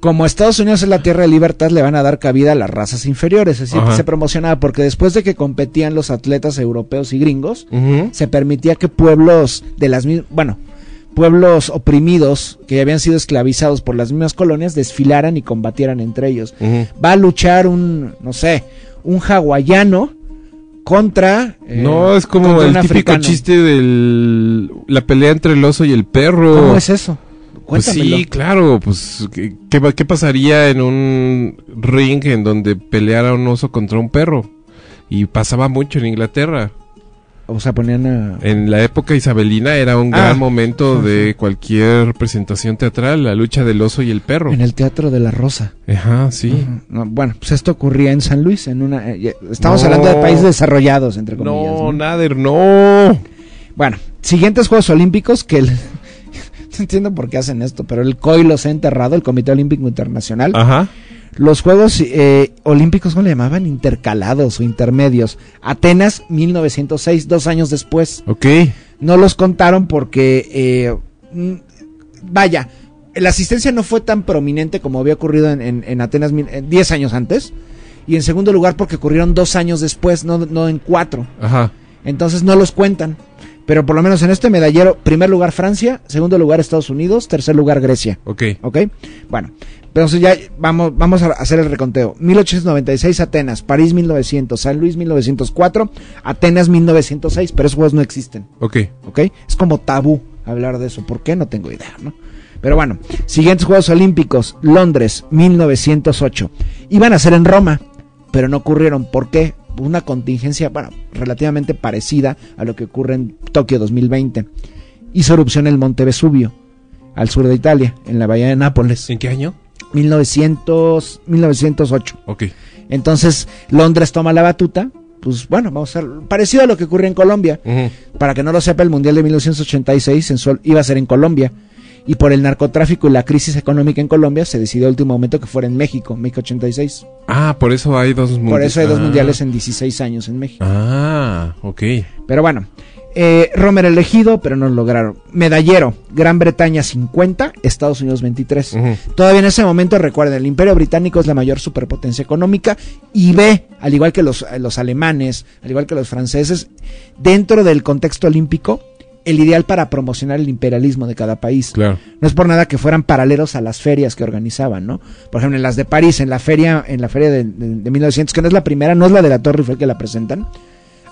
Speaker 4: Como Estados Unidos es la tierra de libertad, le van a dar cabida a las razas inferiores. Así
Speaker 3: Ajá.
Speaker 4: se promocionaba, porque después de que competían los atletas europeos y gringos, se permitía que pueblos de las mismas, bueno, pueblos oprimidos que habían sido esclavizados por las mismas colonias desfilaran y combatieran entre ellos. Va a luchar un, no sé, un hawaiano contra... eh,
Speaker 3: No, es como el
Speaker 4: un
Speaker 3: típico
Speaker 4: africano.
Speaker 3: chiste de la pelea entre el oso y el perro.
Speaker 4: ¿Cómo es eso?
Speaker 3: Pues sí, claro, pues ¿qué, qué va- qué pasaría en un ring en donde peleara un oso contra un perro? Y pasaba mucho en Inglaterra.
Speaker 4: O sea, ponían a...
Speaker 3: En la época isabelina era un
Speaker 4: Ah.
Speaker 3: gran momento de cualquier presentación teatral, la lucha del oso y el perro.
Speaker 4: En el Teatro de la Rosa.
Speaker 3: Ajá, sí.
Speaker 4: No, bueno, pues esto ocurría en San Luis, en una... eh, estamos
Speaker 3: No.
Speaker 4: hablando de países desarrollados, entre comillas.
Speaker 3: No,
Speaker 4: ¿no?
Speaker 3: Nader, no.
Speaker 4: Bueno, siguientes Juegos Olímpicos que el... (laughs) no entiendo por qué hacen esto, pero el COI los ha enterrado, el Comité Olímpico Internacional.
Speaker 3: Ajá.
Speaker 4: Los Juegos eh, Olímpicos, ¿cómo le llamaban? Intercalados o intermedios. Atenas, 1906, dos años después.
Speaker 3: Ok.
Speaker 4: No los contaron porque, eh, mm, vaya, la asistencia no fue tan prominente como había ocurrido en, en- en Atenas mil- eh, 10 años antes. Y en segundo lugar porque ocurrieron dos años después, no, no en cuatro.
Speaker 3: Ajá.
Speaker 4: Entonces no los cuentan. Pero por lo menos en este medallero, primer lugar Francia, segundo lugar Estados Unidos, tercer lugar Grecia.
Speaker 3: Ok.
Speaker 4: ¿Ok? Bueno, entonces ya vamos, vamos a hacer el reconteo. 1896 Atenas, París 1900, San Luis 1904, Atenas 1906, pero esos juegos no existen.
Speaker 3: Ok.
Speaker 4: ¿Ok? Es como tabú hablar de eso. ¿Por qué? No tengo idea, ¿no? Pero bueno, siguientes Juegos Olímpicos, Londres 1908. Iban a ser en Roma, pero no ocurrieron. ¿Por qué? Una contingencia, bueno, relativamente parecida a lo que ocurre en Tokio 2020. Hizo erupción el Monte Vesubio, al sur de Italia, en la bahía de Nápoles.
Speaker 3: ¿En qué año?
Speaker 4: 1900, 1908.
Speaker 3: Ok.
Speaker 4: Entonces Londres toma la batuta. Pues bueno, vamos a hacer parecido a lo que ocurre en Colombia. Para que no lo sepa, el Mundial de 1986 en Sol iba a ser en Colombia. Y por el narcotráfico y la crisis económica en Colombia, se decidió último momento que fuera en México, México 86.
Speaker 3: Ah, por eso hay dos mundiales.
Speaker 4: Por eso hay dos
Speaker 3: Ah.
Speaker 4: mundiales en 16 años en México.
Speaker 3: Ah, ok.
Speaker 4: Pero bueno, eh, Romer elegido, pero no lo lograron. Medallero, Gran Bretaña 50, Estados Unidos 23.
Speaker 3: Ujú.
Speaker 4: Todavía en ese momento, recuerden, el Imperio Británico es la mayor superpotencia económica y ve, al igual que los, los alemanes, al igual que los franceses, dentro del contexto olímpico, el ideal para promocionar el imperialismo de cada país.
Speaker 3: Claro.
Speaker 4: No es por nada que fueran paralelos a las ferias que organizaban, ¿no? Por ejemplo, en las de París, en la feria, en la feria de, de- de 1900, que no es la primera, no es la de la Torre Eiffel que la presentan.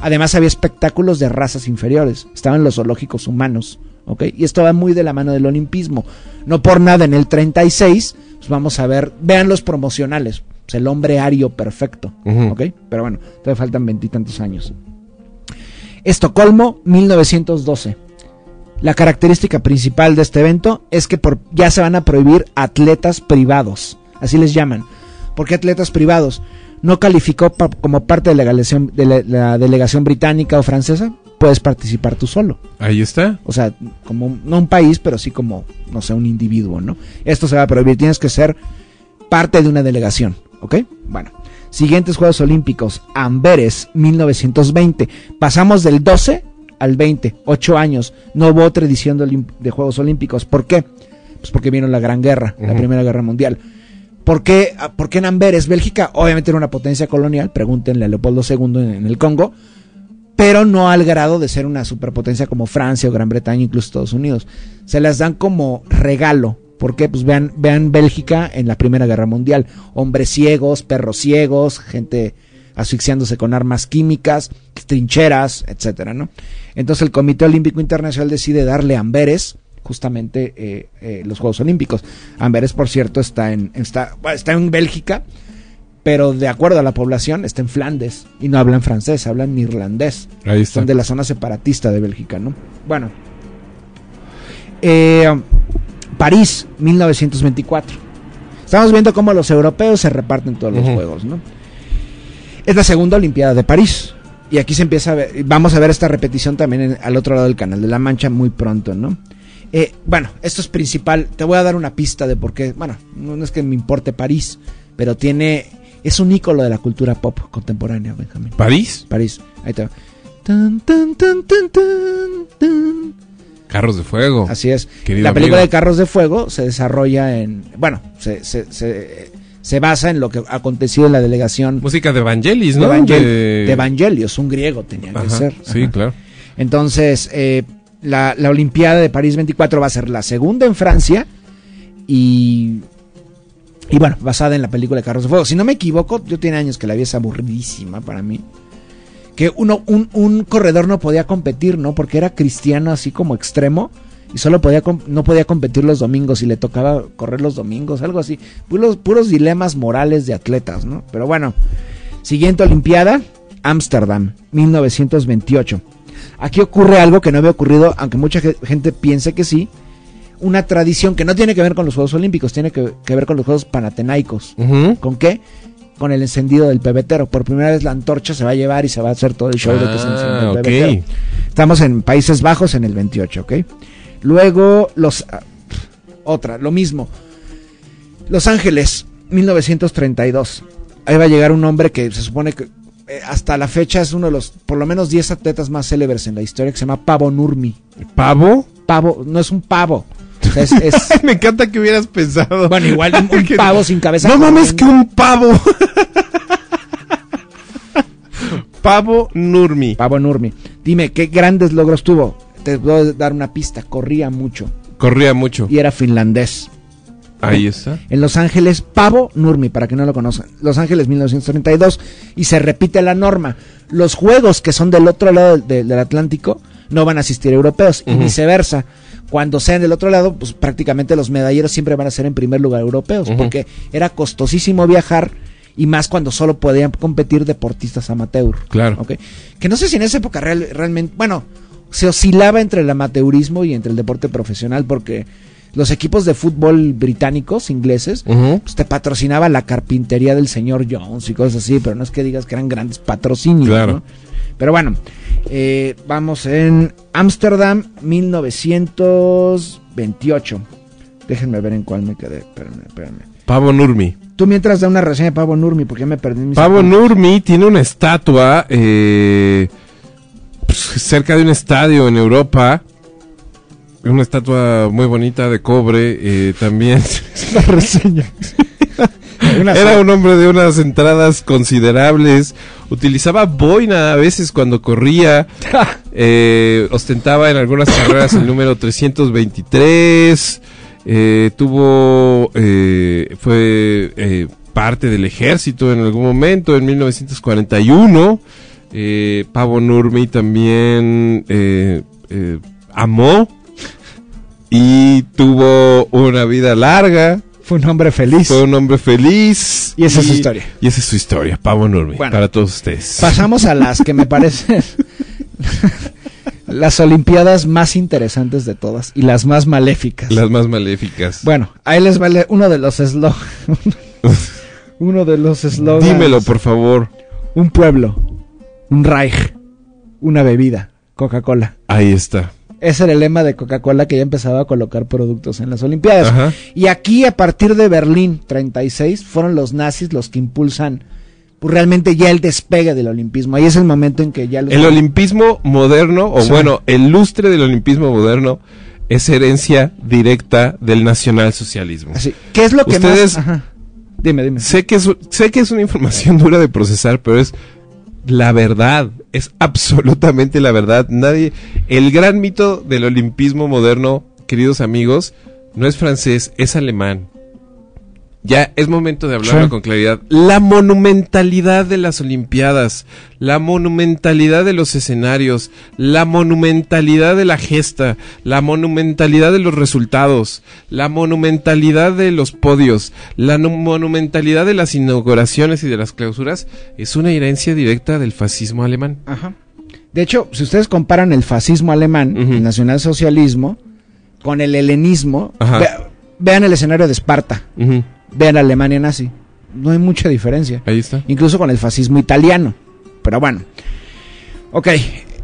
Speaker 4: Además había espectáculos de razas inferiores, estaban los zoológicos humanos, ¿ok? Y esto va muy de la mano del olimpismo. No por nada en el 36, pues vamos a ver, vean los promocionales, pues el hombre ario perfecto. ¿ok? Pero bueno, todavía faltan veintitantos años. Estocolmo, 1912. La característica principal de este evento es que por, ya se van a prohibir atletas privados, así les llaman. ¿Por qué atletas privados? No calificó pa- como parte de la, de la- la delegación británica o francesa, puedes participar tú solo.
Speaker 3: Ahí está.
Speaker 4: O sea, como no un país, pero sí como, no sé, un individuo, ¿no? Esto se va a prohibir, tienes que ser parte de una delegación, ¿ok? Bueno, siguientes Juegos Olímpicos, Amberes, 1920. Pasamos del 12 al 20, 8 años. No hubo otra edición de, Juegos Olímpicos. ¿Por qué? Pues porque vino la Gran Guerra, la. Primera Guerra Mundial. ¿Por qué, ah, por qué en Amberes? Bélgica obviamente era una potencia colonial, pregúntenle a Leopoldo II en, en el Congo, pero no al grado de ser una superpotencia como Francia o Gran Bretaña, incluso Estados Unidos. Se las dan como regalo. ¿Por qué? Pues vean, vean Bélgica en la Primera Guerra Mundial. Hombres ciegos, perros ciegos, gente asfixiándose con armas químicas, trincheras, etcétera, ¿no? Entonces el Comité Olímpico Internacional decide darle a Amberes justamente eh, eh, los Juegos Olímpicos. Amberes, por cierto, está en, está, está en Bélgica, pero de acuerdo a la población está en Flandes y no hablan francés, hablan irlandés.
Speaker 3: Ahí está.
Speaker 4: Son de la zona separatista de Bélgica, ¿no? Bueno. Eh, París, 1924. Estamos viendo cómo los europeos se reparten todos los juegos, ¿no? Es la segunda Olimpiada de París. Y aquí se empieza a ver, vamos a ver esta repetición también en- al otro lado del canal de la Mancha muy pronto, ¿no? Eh, bueno, esto es principal. Te voy a dar una pista de por qué. Bueno, no, no es que me importe París, pero tiene. Es un ícono de la cultura pop contemporánea, Benjamín.
Speaker 3: ¿París?
Speaker 4: París. Ahí te va. Tan, tan, tan, tan, tan, tan.
Speaker 3: Carros de fuego.
Speaker 4: Así es.
Speaker 3: Querido
Speaker 4: la película
Speaker 3: amigo.
Speaker 4: de Carros de Fuego se desarrolla en. Bueno, se, se, se, se basa en lo que ha acontecido en la delegación
Speaker 3: Música de Evangelis,
Speaker 4: de,
Speaker 3: ¿no?
Speaker 4: Evangel-
Speaker 3: De-
Speaker 4: de Evangelios, un griego tenía que
Speaker 3: Ajá,
Speaker 4: ser.
Speaker 3: Sí, claro.
Speaker 4: Entonces, eh, la, la Olimpiada de París 24 va a ser la segunda en Francia y, y bueno, basada en la película de Carros de Fuego. Si no me equivoco, yo tiene años que la vi, es aburridísima para mí. Que uno, un, un corredor no podía competir, ¿no? Porque era cristiano así como extremo y solo podía no podía competir los domingos y le tocaba correr los domingos, algo así. Puros, puros dilemas morales de atletas, ¿no? Pero bueno, siguiente Olimpiada, Ámsterdam, 1928. Aquí ocurre algo que no había ocurrido, aunque mucha ge- gente piense que sí, una tradición que no tiene que ver con los Juegos Olímpicos, tiene que, que ver con los Juegos Panatenaicos. ¿Con qué? Con el encendido del pebetero. Por primera vez la antorcha se va a llevar y se va a hacer todo el show de que se enciende el
Speaker 3: Ah,
Speaker 4: pebetero. Estamos en Países Bajos en el 28, ¿ok? Luego, los... ah, otra, lo mismo. Los Ángeles, 1932. Ahí va a llegar un hombre que se supone que eh, hasta la fecha es uno de los, por lo menos 10 atletas más célebres en la historia, que se llama Pavo Nurmi.
Speaker 3: ¿Pavo?
Speaker 4: Pavo, no es un pavo. O sea, es, es- (laughs)
Speaker 3: Me encanta que hubieras pensado.
Speaker 4: bueno, igual un, (laughs) pavo sin cabeza.
Speaker 3: No mames, que un pavo. (laughs) pavo Nurmi.
Speaker 4: Pavo Nurmi. Dime, ¿qué grandes logros tuvo? Te a dar una pista. Corría mucho
Speaker 3: Corría mucho.
Speaker 4: y era finlandés.
Speaker 3: Ahí está.
Speaker 4: En Los Ángeles, Pavo Nurmi, para que no lo conozcan. Los Ángeles 1932. Y se repite la norma. Los juegos que son del otro lado del, Atlántico no van a asistir europeos. Y viceversa. Cuando sean del otro lado, pues prácticamente los medalleros siempre van a ser en primer lugar europeos. Porque era costosísimo viajar. Y más cuando solo podían competir deportistas amateur.
Speaker 3: Claro.
Speaker 4: ¿ok? Que no sé si en esa época real- realmente, bueno, se oscilaba entre el amateurismo y entre el deporte profesional porque los equipos de fútbol británicos, ingleses, pues te patrocinaba la carpintería del señor Jones y cosas así, pero no es que digas que eran grandes patrocinios,
Speaker 3: Claro.
Speaker 4: ¿no? Pero bueno, eh, vamos en Ámsterdam 1928. Déjenme ver en cuál me quedé, espérenme, espérenme.
Speaker 3: Pavo Nurmi.
Speaker 4: Tú mientras da una reseña de Pavo Nurmi, porque ya me perdí mis
Speaker 3: Pavo
Speaker 4: apuntes.
Speaker 3: Nurmi tiene una estatua eh, pues, cerca de un estadio en Europa. Una estatua muy bonita de cobre. eh, también (laughs)
Speaker 4: La reseña. (laughs) Una
Speaker 3: era un hombre de unas entradas considerables. Utilizaba boina a veces cuando corría. (laughs) Eh, ostentaba en algunas carreras el número 323. eh, tuvo. eh, fue parte del ejército en algún momento, en 1941. Eh, Pavo Nurmi también amó y tuvo una vida larga.
Speaker 4: Fue un hombre feliz.
Speaker 3: Fue un hombre feliz.
Speaker 4: Y esa es su historia.
Speaker 3: Y esa es su historia, Pavo Nurmi,
Speaker 4: Bueno.
Speaker 3: para todos ustedes.
Speaker 4: Pasamos a las que me (laughs) parecen las Olimpiadas más interesantes de todas y las más maléficas.
Speaker 3: Las más maléficas.
Speaker 4: Bueno, ahí les vale uno de los eslogans. (laughs) uno de los eslogans.
Speaker 3: Dímelo, por favor.
Speaker 4: Un pueblo, un Reich, una bebida, Coca-Cola.
Speaker 3: Ahí está.
Speaker 4: Ese era el lema de Coca-Cola que ya empezaba a colocar productos en las Olimpiadas.
Speaker 3: Ajá.
Speaker 4: Y aquí, a partir de Berlín 36, fueron los nazis los que impulsan pues, realmente ya el despegue del olimpismo. Ahí es el momento en que ya los...
Speaker 3: El olimpismo moderno, o
Speaker 4: Sí.
Speaker 3: bueno, el lustre del olimpismo moderno es herencia directa del nacionalsocialismo.
Speaker 4: Así, ¿Qué es lo que
Speaker 3: Ustedes-
Speaker 4: más...? Ajá. Dime, dime.
Speaker 3: Sé que, es, sé que es una información dura de procesar, pero es la verdad. Es absolutamente la verdad. Nadie. El gran mito del olimpismo moderno, queridos amigos, no es francés, es alemán. Ya es momento de hablarlo
Speaker 4: Sí.
Speaker 3: con claridad. La monumentalidad de las Olimpiadas, la monumentalidad de los escenarios, la monumentalidad de la gesta, la monumentalidad de los resultados, la monumentalidad de los podios, la no- monumentalidad de las inauguraciones y de las clausuras es una herencia directa del fascismo alemán.
Speaker 4: Ajá. De hecho, si ustedes comparan el fascismo alemán,
Speaker 3: Ujú.
Speaker 4: el nacionalsocialismo, con el helenismo, vean el escenario de Esparta,
Speaker 3: Ujú,
Speaker 4: vean Alemania nazi. No hay mucha diferencia.
Speaker 3: Ahí está.
Speaker 4: incluso con el fascismo italiano. Pero bueno. Ok,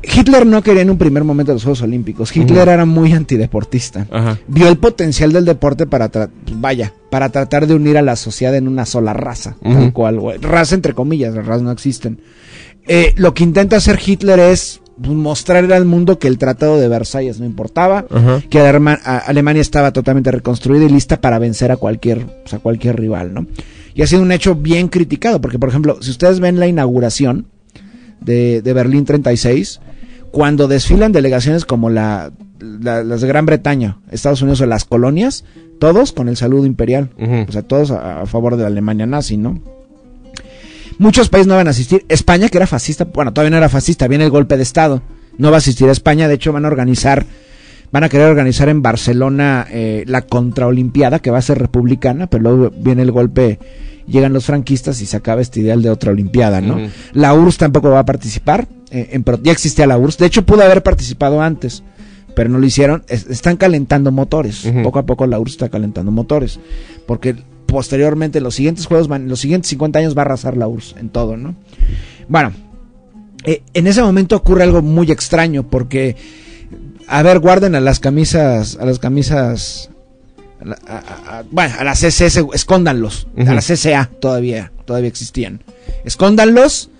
Speaker 4: Hitler no quería en un primer momento los Juegos Olímpicos. Hitler era muy antideportista.
Speaker 3: Ajá.
Speaker 4: Vio el potencial del deporte para, vaya, para tratar de unir a la sociedad en una sola raza. Tal cual. Raza entre comillas, las razas no existen. Eh, lo que intenta hacer Hitler es mostrarle al mundo que el Tratado de Versalles no importaba,
Speaker 3: Ajá.
Speaker 4: que Alemania estaba totalmente reconstruida y lista para vencer a cualquier, pues, a cualquier rival, ¿no? Y ha sido un hecho bien criticado, porque por ejemplo, si ustedes ven la inauguración de, de Berlín 36, cuando desfilan delegaciones como la, la- las de Gran Bretaña, Estados Unidos o las colonias, todos con el saludo imperial, o sea, todos a, a favor de la Alemania nazi, ¿no? Muchos países no van a asistir. España, que era fascista, bueno, todavía no era fascista, viene el golpe de Estado. No va a asistir a España, de hecho van a organizar, van a querer organizar en Barcelona eh, la contraolimpiada, que va a ser republicana, pero luego viene el golpe, llegan los franquistas y se acaba este ideal de otra olimpiada, ¿no? La URSS tampoco va a participar, eh, en ya existía la URSS. De hecho, pudo haber participado antes, pero no lo hicieron. Es- están calentando motores. Poco a poco la URSS está calentando motores. Porque posteriormente, los siguientes juegos, van, los siguientes 50 años va a arrasar la URSS en todo, ¿no? Bueno, eh, en ese momento ocurre algo muy extraño porque, a ver, guarden a las camisas, a las camisas, a bueno, a las SS, escóndanlos, a las CSA todavía, todavía existían, escóndanlos.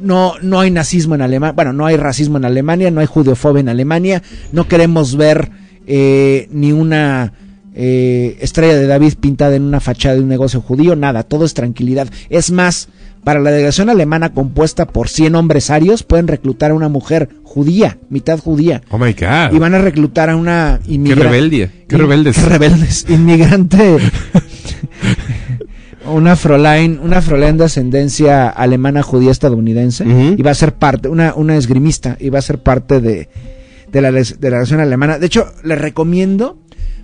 Speaker 4: No, no hay nazismo en Alemania, bueno, no hay racismo en Alemania, no hay judeofobia en Alemania, no queremos ver eh, ni una eh, estrella de David pintada en una fachada de un negocio judío, nada, todo es tranquilidad. Es más, para la delegación alemana compuesta por 100 hombres arios, pueden reclutar a una mujer judía, mitad judía,
Speaker 3: Oh my god.
Speaker 4: y van a reclutar a una
Speaker 3: Qué
Speaker 4: inmigrante.
Speaker 3: rebeldía. Qué rebeldes. (laughs)
Speaker 4: Qué rebeldes. Inmigrante. (laughs) una Fräulein, una Fräulein de ascendencia alemana judía estadounidense. Y va a ser parte, una, una esgrimista, y va a ser parte de, de la delegación alemana. De hecho, les recomiendo,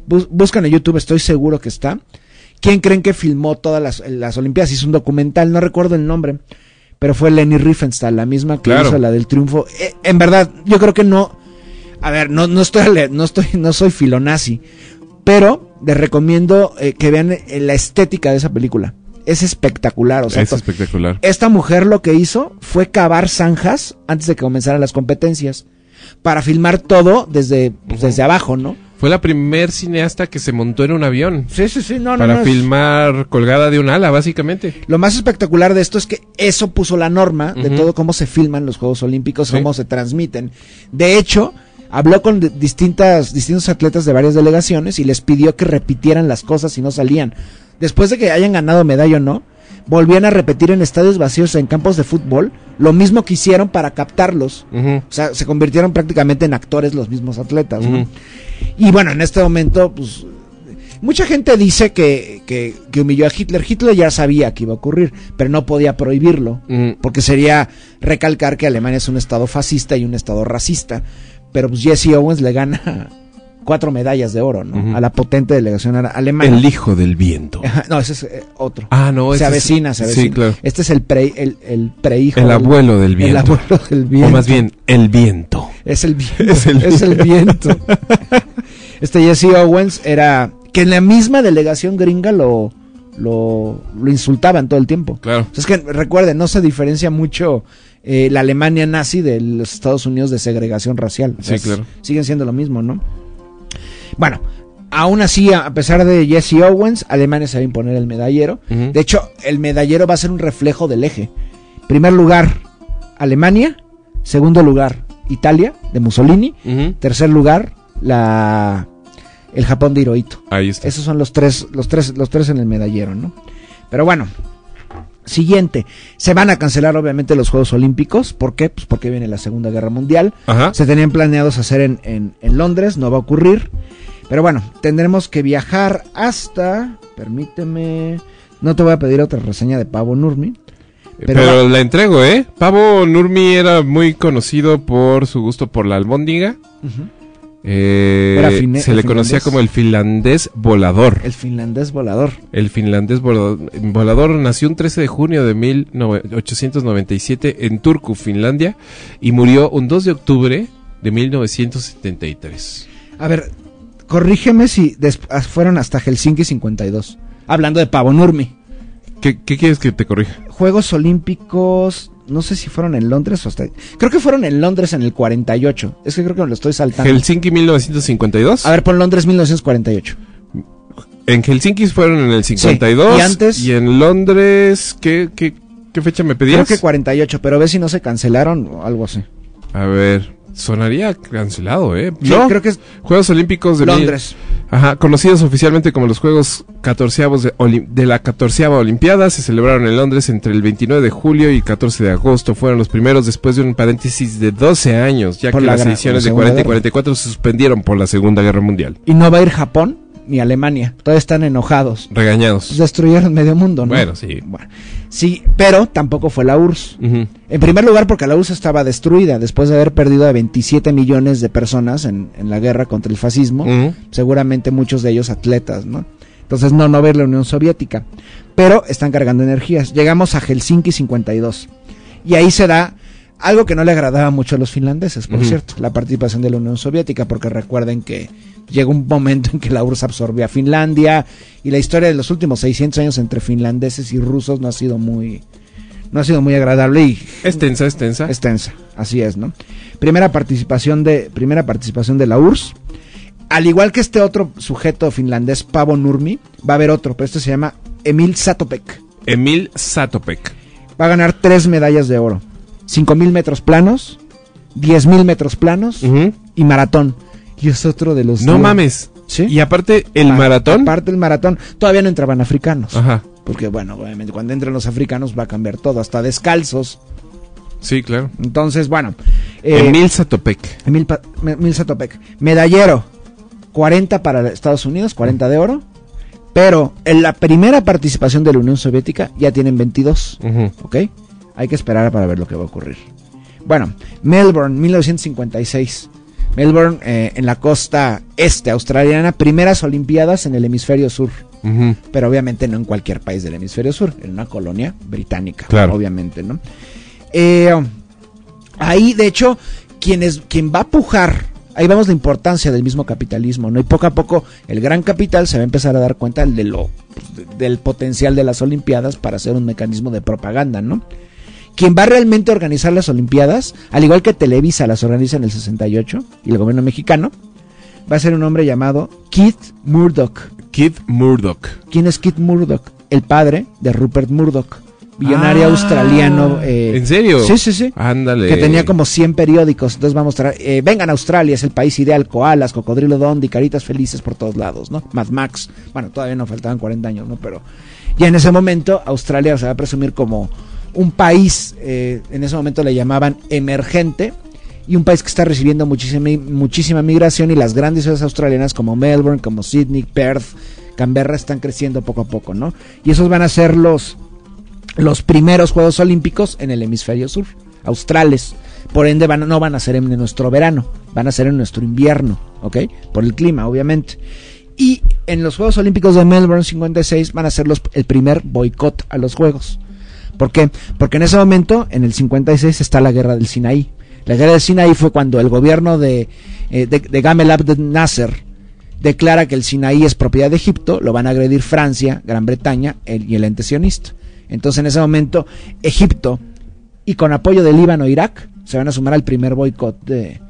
Speaker 4: bus- buscan en YouTube, estoy seguro que está. ¿Quién creen que filmó todas las, las Olimpiadas? Hizo un documental, no recuerdo el nombre, pero fue Leni Riefenstahl, la misma que
Speaker 3: Claro.
Speaker 4: hizo la del triunfo. Eh, en verdad, yo creo que no. A ver, no, no estoy, no estoy, no soy filonazi, pero les recomiendo eh, que vean eh, la estética de esa película. Es espectacular, o sea,
Speaker 3: es espectacular.
Speaker 4: esta mujer lo que hizo fue cavar zanjas antes de que comenzaran las competencias para filmar todo desde, pues, desde abajo, ¿no?
Speaker 3: Fue la primer cineasta que se montó en un avión
Speaker 4: Sí, sí, sí, no, no.
Speaker 3: para
Speaker 4: no, es-
Speaker 3: filmar colgada de un ala, básicamente.
Speaker 4: Lo más espectacular de esto es que eso puso la norma de todo cómo se filman los Juegos Olímpicos,
Speaker 3: Sí.
Speaker 4: cómo se transmiten. De hecho, habló con distintas, distintos atletas de varias delegaciones y les pidió que repitieran las cosas si no salían. Después de que hayan ganado medalla o no, volvían a repetir en estadios vacíos en campos de fútbol lo mismo que hicieron para captarlos. O sea, se convirtieron prácticamente en actores los mismos atletas. Y bueno, en este momento, pues, mucha gente dice que, que, que humilló a Hitler. Hitler ya sabía que iba a ocurrir, pero no podía prohibirlo, porque sería recalcar que Alemania es un estado fascista y un estado racista. Pero pues Jesse Owens le gana cuatro medallas de oro, ¿no? A la potente delegación alemana.
Speaker 3: El hijo del viento.
Speaker 4: Ajá, No, ese es eh, otro.
Speaker 3: Ah, no,
Speaker 4: se
Speaker 3: ese es-
Speaker 4: avecina, se
Speaker 3: sí,
Speaker 4: avecina.
Speaker 3: claro.
Speaker 4: Este es el pre, el, el prehijo.
Speaker 3: El
Speaker 4: del-
Speaker 3: abuelo del viento.
Speaker 4: El abuelo del viento.
Speaker 3: O más bien, el viento.
Speaker 4: Es el viento. (laughs)
Speaker 3: Es el
Speaker 4: es el viento. (laughs) este Jesse Owens era. Que en la misma delegación gringa lo, lo, lo insultaban todo el tiempo.
Speaker 3: Claro.
Speaker 4: O sea, es que recuerden, no se diferencia mucho eh, la Alemania nazi de los Estados Unidos de segregación racial.
Speaker 3: Sí, claro.
Speaker 4: Siguen siendo lo mismo, ¿no? Bueno, aún así, a pesar de Jesse Owens, Alemania se va a imponer el medallero. De hecho, el medallero va a ser un reflejo del eje. Primer lugar, Alemania. Segundo lugar, Italia, de Mussolini. Tercer lugar, la el Japón de Hirohito.
Speaker 3: Ahí está.
Speaker 4: Esos son los tres, los tres, los tres en el medallero, ¿no? Pero bueno. Siguiente, se van a cancelar obviamente los Juegos Olímpicos. ¿Por qué? Pues porque viene la Segunda Guerra Mundial.
Speaker 3: Ajá.
Speaker 4: Se tenían planeados hacer en, en- en Londres, no va a ocurrir. Pero bueno, tendremos que viajar hasta. Permíteme. No te voy a pedir otra reseña de Pavo Nurmi.
Speaker 3: Pero,
Speaker 4: pero
Speaker 3: la entrego, ¿eh? Pavo Nurmi era muy conocido por su gusto por la albóndiga. Eh,
Speaker 4: Era fine-
Speaker 3: se le conocía como el finlandés volador.
Speaker 4: El finlandés volador.
Speaker 3: El finlandés volador, volador nació un 13 de junio de 1897 en Turku, Finlandia, y murió un 2 de octubre de 1973.
Speaker 4: A ver, corrígeme si ah, fueron hasta Helsinki 52. Hablando de Pavo Nurmi.
Speaker 3: ¿Qué, qué quieres que te corrija?
Speaker 4: Juegos Olímpicos, no sé si fueron en Londres o hasta... Creo que fueron en Londres en el 48. Es que creo que me lo estoy saltando.
Speaker 3: Helsinki 1952.
Speaker 4: A ver, pon Londres 1948.
Speaker 3: En Helsinki fueron en el 52.
Speaker 4: y antes-
Speaker 3: Y en Londres, ¿qué, qué, qué fecha me pedías?
Speaker 4: Creo que 48, pero ve si no se cancelaron o algo así.
Speaker 3: A ver, sonaría cancelado, ¿eh?
Speaker 4: Sí,
Speaker 3: no,
Speaker 4: creo que es
Speaker 3: Juegos Olímpicos de mil-
Speaker 4: Londres.
Speaker 3: Ajá, conocidos oficialmente como los Juegos catorceavos de, Olim- de la catorceava Olimpiada, se celebraron en Londres entre el 29 de julio y 14 de agosto. Fueron los primeros después de un paréntesis de 12 años, ya
Speaker 4: Por
Speaker 3: que
Speaker 4: la
Speaker 3: las ediciones
Speaker 4: la
Speaker 3: de
Speaker 4: Segunda
Speaker 3: 40 y
Speaker 4: Guerra.
Speaker 3: 44 se suspendieron por la Segunda Guerra Mundial.
Speaker 4: Y no va a ir Japón ni Alemania. Todavía están enojados.
Speaker 3: Regañados.
Speaker 4: Destruyeron medio mundo, ¿no?
Speaker 3: Bueno, sí.
Speaker 4: Bueno, sí, pero tampoco fue la URSS. En primer lugar, porque la URSS estaba destruida después de haber perdido a 27 millones de personas en, en la guerra contra el fascismo. Seguramente muchos de ellos atletas, ¿no? Entonces, no, no ver la Unión Soviética. Pero están cargando energías. Llegamos a Helsinki 52. Y ahí se da Algo que no le agradaba mucho a los finlandeses, por cierto, la participación de la Unión Soviética, porque recuerden que llegó un momento en que la URSS absorbió a Finlandia y la historia de los últimos 600 años entre finlandeses y rusos no ha sido muy no ha sido muy agradable y
Speaker 3: Es tensa, es tensa.
Speaker 4: así es, ¿no? Primera participación de primera participación de la URSS. Al igual que este otro sujeto finlandés Pavo Nurmi, va a haber otro, pero este se llama Emil Satopek.
Speaker 3: Emil Satopek.
Speaker 4: Va a ganar tres medallas de oro. 5000 metros planos, 10000 metros planos y maratón. Y es otro de los
Speaker 3: No mames.
Speaker 4: ¿Sí?
Speaker 3: Y aparte, el maratón.
Speaker 4: Aparte el maratón, todavía no entraban africanos.
Speaker 3: Ajá.
Speaker 4: Porque bueno, obviamente cuando entren los africanos va a cambiar todo, hasta descalzos.
Speaker 3: Sí, claro.
Speaker 4: Entonces, bueno. eh,
Speaker 3: Emil Satopek.
Speaker 4: Emil, Emil Satopek. Medallero. 40 para Estados Unidos, 40 de oro. Pero en la primera participación de la Unión Soviética ya tienen 22.
Speaker 3: Ujú.
Speaker 4: ¿Ok? Hay que esperar para ver lo que va a ocurrir. Bueno, Melbourne, 1956. Melbourne, eh, en la costa este australiana, primeras Olimpiadas en el hemisferio sur. Pero obviamente no en cualquier país del hemisferio sur, en una colonia británica.
Speaker 3: Claro.
Speaker 4: Obviamente, ¿no? Eh, ahí, de hecho, quien, es, quien va a pujar, ahí vemos la importancia del mismo capitalismo, ¿no? Y poco a poco el gran capital se va a empezar a dar cuenta de lo, del potencial de las Olimpiadas para hacer un mecanismo de propaganda, ¿no? Quien va realmente a organizar las Olimpiadas, al igual que Televisa las organiza en el 68 y el gobierno mexicano, va a ser un hombre llamado Keith Murdoch.
Speaker 3: Kid Murdoch.
Speaker 4: ¿Quién es Keith Murdoch? El padre de Rupert Murdoch, billonario
Speaker 3: Ah,
Speaker 4: australiano. eh,
Speaker 3: ¿En serio?
Speaker 4: Sí, sí, sí.
Speaker 3: Ándale.
Speaker 4: Que tenía como 100 periódicos. Entonces vamos a mostrar, eh, vengan a Australia, es el país ideal, koalas, cocodrilo dondi, caritas felices por todos lados, ¿no? Mad Max. Bueno, todavía no faltaban 40 años, ¿no? Pero ya en ese momento Australia se va a presumir como un país, eh, en ese momento le llamaban emergente, y un país que está recibiendo muchísima, muchísima migración y las grandes ciudades australianas como Melbourne, como Sydney, Perth, Canberra están creciendo poco a poco, ¿no? Y esos van a ser los, los primeros Juegos Olímpicos en el hemisferio sur, australes. Por ende, van, no van a ser en nuestro verano, van a ser en nuestro invierno, ¿ok? Por el clima, obviamente. Y en los Juegos Olímpicos de Melbourne 56 van a ser los, el primer boicot a los Juegos. ¿Por qué? Porque en ese momento, en el 56, está la guerra del Sinaí. La guerra del Sinaí fue cuando el gobierno de, eh, de, Gamal Abdel Nasser declara que el Sinaí es propiedad de Egipto, lo van a agredir Francia, Gran Bretaña y el ente sionista. Entonces en ese momento Egipto y con apoyo de Líbano e Irak se van a sumar al primer boicot de,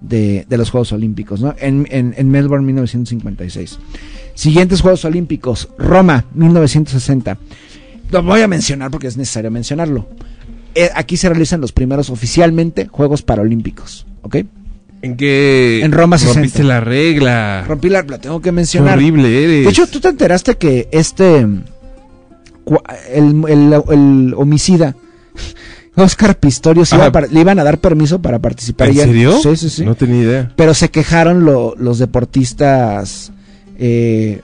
Speaker 4: de, de los Juegos Olímpicos ¿no? en, en, en Melbourne 1956. Siguientes Juegos Olímpicos, Roma 1960. Lo voy a mencionar porque es necesario mencionarlo. Eh, aquí se realizan los primeros oficialmente Juegos Paralímpicos, ¿ok?
Speaker 3: ¿En qué?
Speaker 4: En Roma 60.
Speaker 3: Rompiste la regla.
Speaker 4: Rompí la, la tengo que mencionar.
Speaker 3: horrible eres.
Speaker 4: De hecho, tú te enteraste que este. El, el- el homicida. (laughs) Oscar Pistorius iba le iban a dar permiso para participar.
Speaker 3: ¿En
Speaker 4: ya-
Speaker 3: serio?
Speaker 4: Sí, sí, sí.
Speaker 3: No tenía idea.
Speaker 4: Pero se quejaron lo- los deportistas. eh,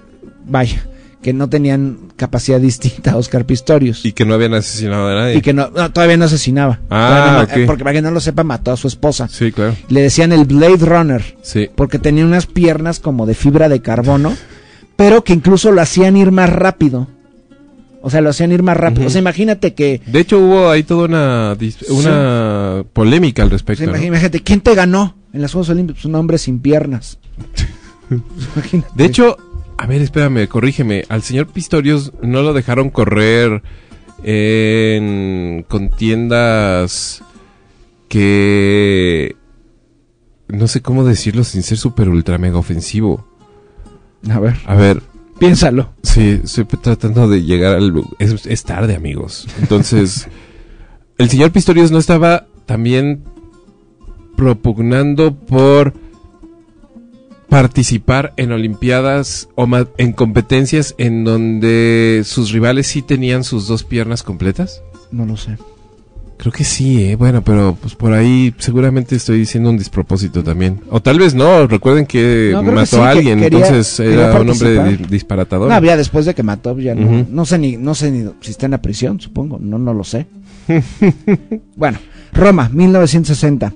Speaker 4: vaya, que no tenían capacidad distinta a Oscar Pistorius.
Speaker 3: Y que no habían asesinado a nadie.
Speaker 4: Y que no, no, todavía no asesinaba.
Speaker 3: Ah,
Speaker 4: no
Speaker 3: ok.
Speaker 4: Porque para que no lo sepa, mató a su esposa.
Speaker 3: Sí, claro.
Speaker 4: Le decían el Blade Runner
Speaker 3: Sí.
Speaker 4: porque tenía unas piernas como de fibra de carbono, pero que incluso lo hacían ir más rápido. O sea, lo hacían ir más rápido. O sea, imagínate que...
Speaker 3: De hecho, hubo ahí toda una, una polémica al
Speaker 4: o
Speaker 3: respecto.
Speaker 4: sea,
Speaker 3: ¿no?
Speaker 4: imagi- imagínate, ¿quién te ganó en los Juegos Olímpicos? Un hombre sin piernas. (laughs) Imagínate.
Speaker 3: De hecho, a ver, espérame, corrígeme. Al señor Pistorius no lo dejaron correr en contiendas que... No sé cómo decirlo sin ser súper ultra mega ofensivo.
Speaker 4: A ver,
Speaker 3: A ver,
Speaker 4: piénsalo.
Speaker 3: sí, estoy tratando de llegar al... Es, es tarde, amigos. Entonces, (laughs) el señor Pistorius no estaba también propugnando por participar en olimpiadas o en competencias en donde sus rivales sí tenían sus dos piernas completas?
Speaker 4: No lo sé.
Speaker 3: Creo que sí, eh. Bueno, pero pues por ahí seguramente estoy diciendo un despropósito también. O tal vez no, recuerden que
Speaker 4: No, creo que
Speaker 3: mató
Speaker 4: sí,
Speaker 3: a
Speaker 4: que
Speaker 3: alguien,
Speaker 4: quería-
Speaker 3: entonces
Speaker 4: quería
Speaker 3: era un hombre disparatador.
Speaker 4: No, ya después de que mató, ya no, no sé ni, no sé ni si está en la prisión, supongo, no, no lo sé. (laughs) bueno, Roma, 1960.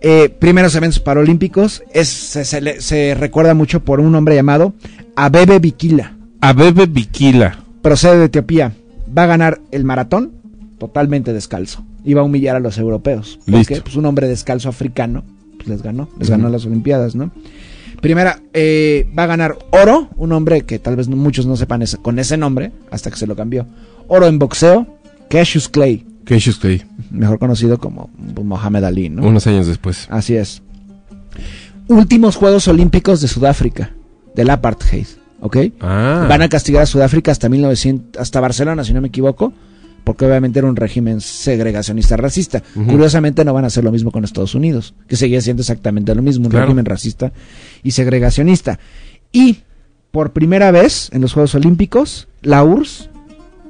Speaker 4: Eh, primeros eventos paralímpicos, es, se, se le- se recuerda mucho por un hombre llamado Abebe Bikila,
Speaker 3: A Bebe Bikila.
Speaker 4: procede de Etiopía, va a ganar el maratón totalmente descalzo. iba a humillar a los europeos. Porque
Speaker 3: Listo.
Speaker 4: pues, un hombre descalzo africano pues, les ganó, les ganó las Olimpiadas, ¿no? Primera, eh, va a ganar oro, un hombre que tal vez muchos no sepan ese- con ese nombre, hasta que se lo cambió. Oro en boxeo, Cassius Clay,
Speaker 3: Cassius Clay,
Speaker 4: mejor conocido como Mohamed Ali, ¿no?
Speaker 3: unos años después.
Speaker 4: Así es. Últimos Juegos Olímpicos de Sudáfrica, del apartheid, ¿ok?
Speaker 3: Ah.
Speaker 4: Van a castigar a Sudáfrica hasta 1900, hasta Barcelona, si no me equivoco, porque obviamente era un régimen segregacionista racista. Curiosamente no van a hacer lo mismo con Estados Unidos, que seguía siendo exactamente lo mismo, un
Speaker 3: Claro.
Speaker 4: régimen racista y segregacionista. Y por primera vez en los Juegos Olímpicos, la URSS,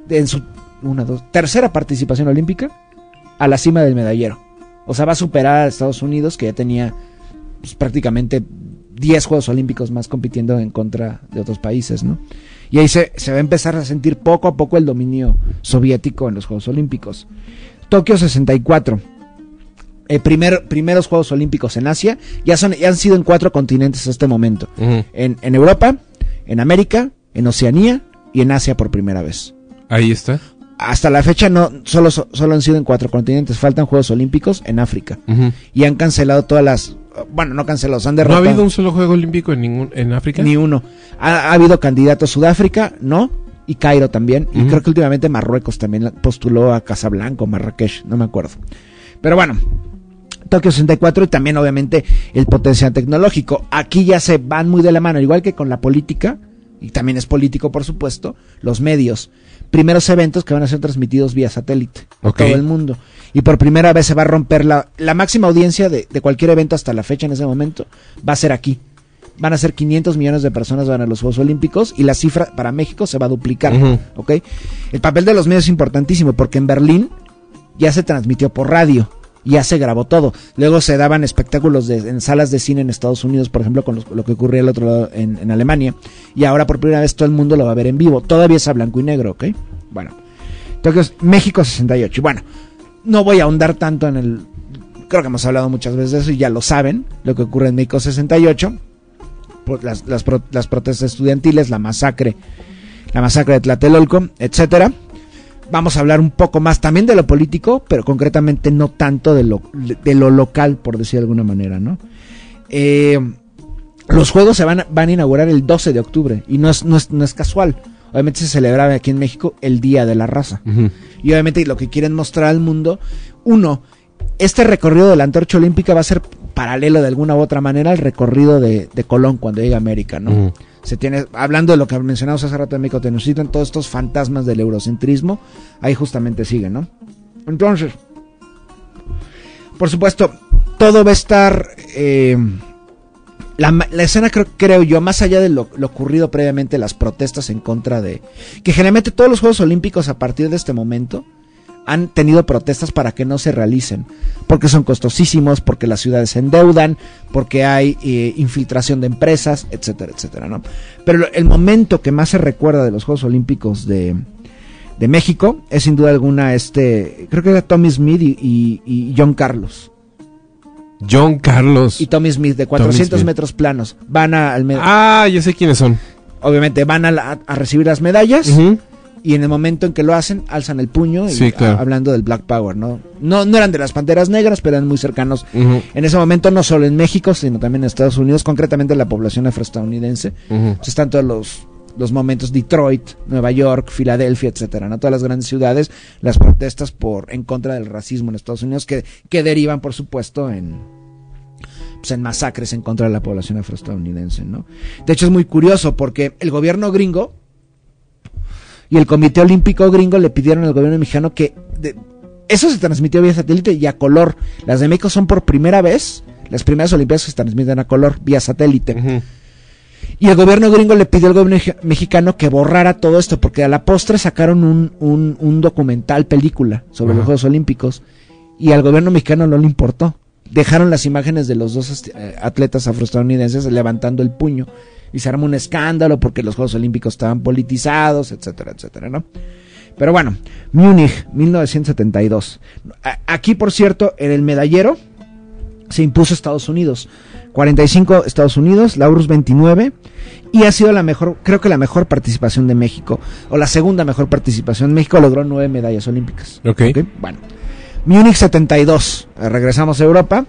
Speaker 4: en su una, dos, tercera participación olímpica, a la cima del medallero. O sea, va a superar a Estados Unidos, que ya tenía pues, prácticamente 10 Juegos Olímpicos más compitiendo en contra de otros países, ¿no? Y ahí se, se va a empezar a sentir poco a poco el dominio soviético en los Juegos Olímpicos. Tokio 64. Eh, primer, primeros Juegos Olímpicos en Asia. Ya, son, ya han sido en cuatro continentes hasta este momento. En, en Europa, en América, en Oceanía y en Asia por primera vez.
Speaker 3: Ahí está.
Speaker 4: Hasta la fecha no solo, solo han sido en cuatro continentes. Faltan Juegos Olímpicos en África. Y han cancelado todas las... Bueno, no cancelados, han
Speaker 3: ¿No ha
Speaker 4: derrotado.
Speaker 3: habido un solo juego olímpico en ningún en África?
Speaker 4: Ni uno. Ha, ha habido candidatos Sudáfrica, ¿no? Y Cairo también. Y creo que últimamente Marruecos también postuló a Casablanca o Marrakech, no me acuerdo. Pero bueno, Tokio 64 y también obviamente el potencial tecnológico. Aquí ya se van muy de la mano, igual que con la política, y también es político por supuesto, los medios. Primeros eventos que van a ser transmitidos vía satélite a todo el mundo. Y por primera vez se va a romper la, la máxima audiencia de, de cualquier evento hasta la fecha en ese momento. Va a ser aquí. Van a ser 500 millones de personas van a los Juegos Olímpicos y la cifra para México se va a duplicar.
Speaker 3: Ujú.
Speaker 4: ¿ok? El papel de los medios es importantísimo porque en Berlín ya se transmitió por radio, ya se grabó todo. Luego se daban espectáculos en salas de cine en Estados Unidos, por ejemplo, con lo que ocurría al otro lado en, Alemania. Y ahora por primera vez todo el mundo lo va a ver en vivo. Todavía es a blanco y negro, ¿ok? Bueno. Entonces, México 68. Bueno, no voy a ahondar tanto en el... Creo que hemos hablado muchas veces de eso y ya lo saben, lo que ocurre en México 68. por Las, las, las protestas estudiantiles, la masacre, la masacre de Tlatelolco, etcétera. Vamos a hablar un poco más también de lo político, pero concretamente no tanto de lo, de lo local, por decir de alguna manera, ¿no? Eh, los juegos se van, a- van a inaugurar el 12 de octubre y no es, no es, no es casual. Obviamente se celebraba aquí en México el Día de la Raza. Y obviamente lo que quieren mostrar al mundo, uno, este recorrido de la antorcha olímpica va a ser paralelo de alguna u otra manera al recorrido de, de Colón cuando llega a América, ¿no? Se tiene, hablando de lo que mencionamos hace rato de México Tenochtitlan, todos estos fantasmas del eurocentrismo, ahí justamente siguen, ¿no? Entonces, por supuesto, todo va a estar... eh, la, la escena creo, creo yo, más allá de lo ocurrido previamente, las protestas en contra de... Que generalmente todos los Juegos Olímpicos a partir de este momento han tenido protestas para que no se realicen, porque son costosísimos, porque las ciudades se endeudan, porque hay eh, infiltración de empresas, etcétera, etcétera, ¿no? Pero el momento que más se recuerda de los Juegos Olímpicos de, de México es sin duda alguna este, creo que era Tommy Smith y, y- y John Carlos.
Speaker 3: John Carlos.
Speaker 4: Y Tommy Smith de 400
Speaker 3: Smith.
Speaker 4: metros planos van a, al
Speaker 3: Ah, ya sé quiénes son.
Speaker 4: obviamente van a, la- a recibir las medallas. Y en el momento en que lo hacen alzan el puño y
Speaker 3: Sí, claro.
Speaker 4: a- hablando del Black Power, ¿no? ¿no? No eran de las Panteras Negras, pero eran muy cercanos en ese momento no solo en México, sino también en Estados Unidos, concretamente la población afroestadounidense. Están todos los, los momentos Detroit, Nueva York, Filadelfia, etcétera, ¿no? Todas las grandes ciudades, las protestas por en contra del racismo en Estados Unidos que, que derivan, por supuesto, en pues, en masacres en contra de la población afroestadounidense, ¿no? De hecho es muy curioso porque el gobierno gringo y el Comité Olímpico gringo le pidieron al gobierno mexicano que de- eso se transmitió vía satélite y a color. Las de México son por primera vez las primeras Olimpiadas que se transmiten a color vía satélite. Y el gobierno gringo le pidió al gobierno mexicano que borrara todo esto, porque a la postre sacaron un, un, un documental, película, sobre los Juegos Olímpicos, y al gobierno mexicano no le importó. Dejaron las imágenes de los dos este, eh, atletas afroestadounidenses levantando el puño, y se armó un escándalo porque los Juegos Olímpicos estaban politizados, etcétera, etcétera, ¿no? Pero bueno, Múnich, 1972. A- Aquí, por cierto, en el medallero se impuso Estados Unidos. 45 Estados Unidos, la URSS 29 y ha sido la mejor, creo que la mejor participación de México o la segunda mejor participación. México logró nueve medallas olímpicas.
Speaker 3: Ok.
Speaker 4: Bueno, Múnich 72, eh, regresamos a Europa.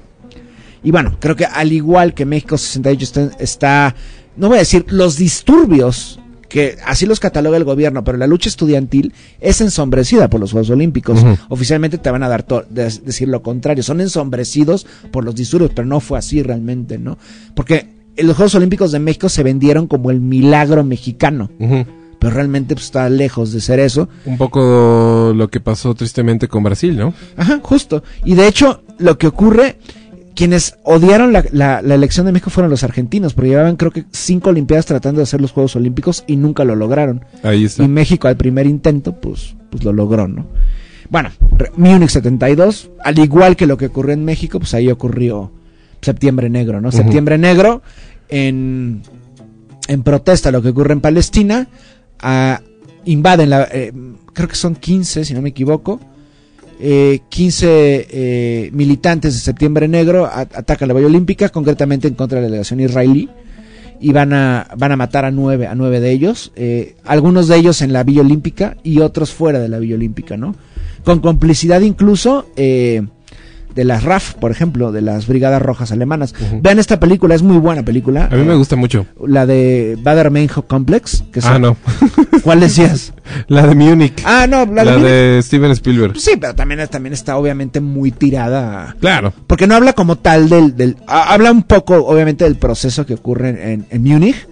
Speaker 4: Y bueno, creo que al igual que México 68 está, está, no voy a decir los disturbios, que así los cataloga el gobierno, pero la lucha estudiantil es ensombrecida por los Juegos Olímpicos. Oficialmente te van a dar de- decir lo contrario, son ensombrecidos por los disturbios, pero no fue así realmente, ¿no? Porque los Juegos Olímpicos de México se vendieron como el milagro mexicano, pero realmente pues, está lejos de ser eso.
Speaker 3: Un poco lo que pasó tristemente con Brasil, ¿no?
Speaker 4: Ajá, justo. Y de hecho, lo que ocurre, quienes odiaron la, la- la elección de México fueron los argentinos, porque llevaban creo que cinco Olimpiadas tratando de hacer los Juegos Olímpicos y nunca lo lograron.
Speaker 3: Ahí está.
Speaker 4: Y México al primer intento, pues, pues lo logró, ¿no? Bueno, Múnich 72, al igual que lo que ocurrió en México, pues ahí ocurrió Septiembre Negro, ¿no? Septiembre Negro, en, en protesta a lo que ocurre en Palestina, ah, invaden la, eh, creo que son 15, si no me equivoco, eh, 15 eh, militantes de Septiembre Negro atacan la Valla Olímpica, concretamente en contra de la delegación israelí, y van a, van a matar a nueve, a nueve de ellos, eh, algunos de ellos en la Villa Olímpica y otros fuera de la Villa Olímpica, ¿no? Con complicidad incluso eh, de las RAF, por ejemplo, de las Brigadas Rojas Alemanas. Vean esta película, es muy buena película.
Speaker 3: A mí me gusta mucho.
Speaker 4: La de Bader Complex. Que
Speaker 3: Ah, no. (laughs)
Speaker 4: ¿Cuál decías? (laughs)
Speaker 3: La de Múnich.
Speaker 4: Ah, no, la,
Speaker 3: La,
Speaker 4: de...
Speaker 3: de Steven Spielberg.
Speaker 4: Sí, pero también, también está obviamente muy tirada.
Speaker 3: Claro.
Speaker 4: Porque no habla como tal del... del ha- habla un poco, obviamente, del proceso que ocurre en, en Múnich,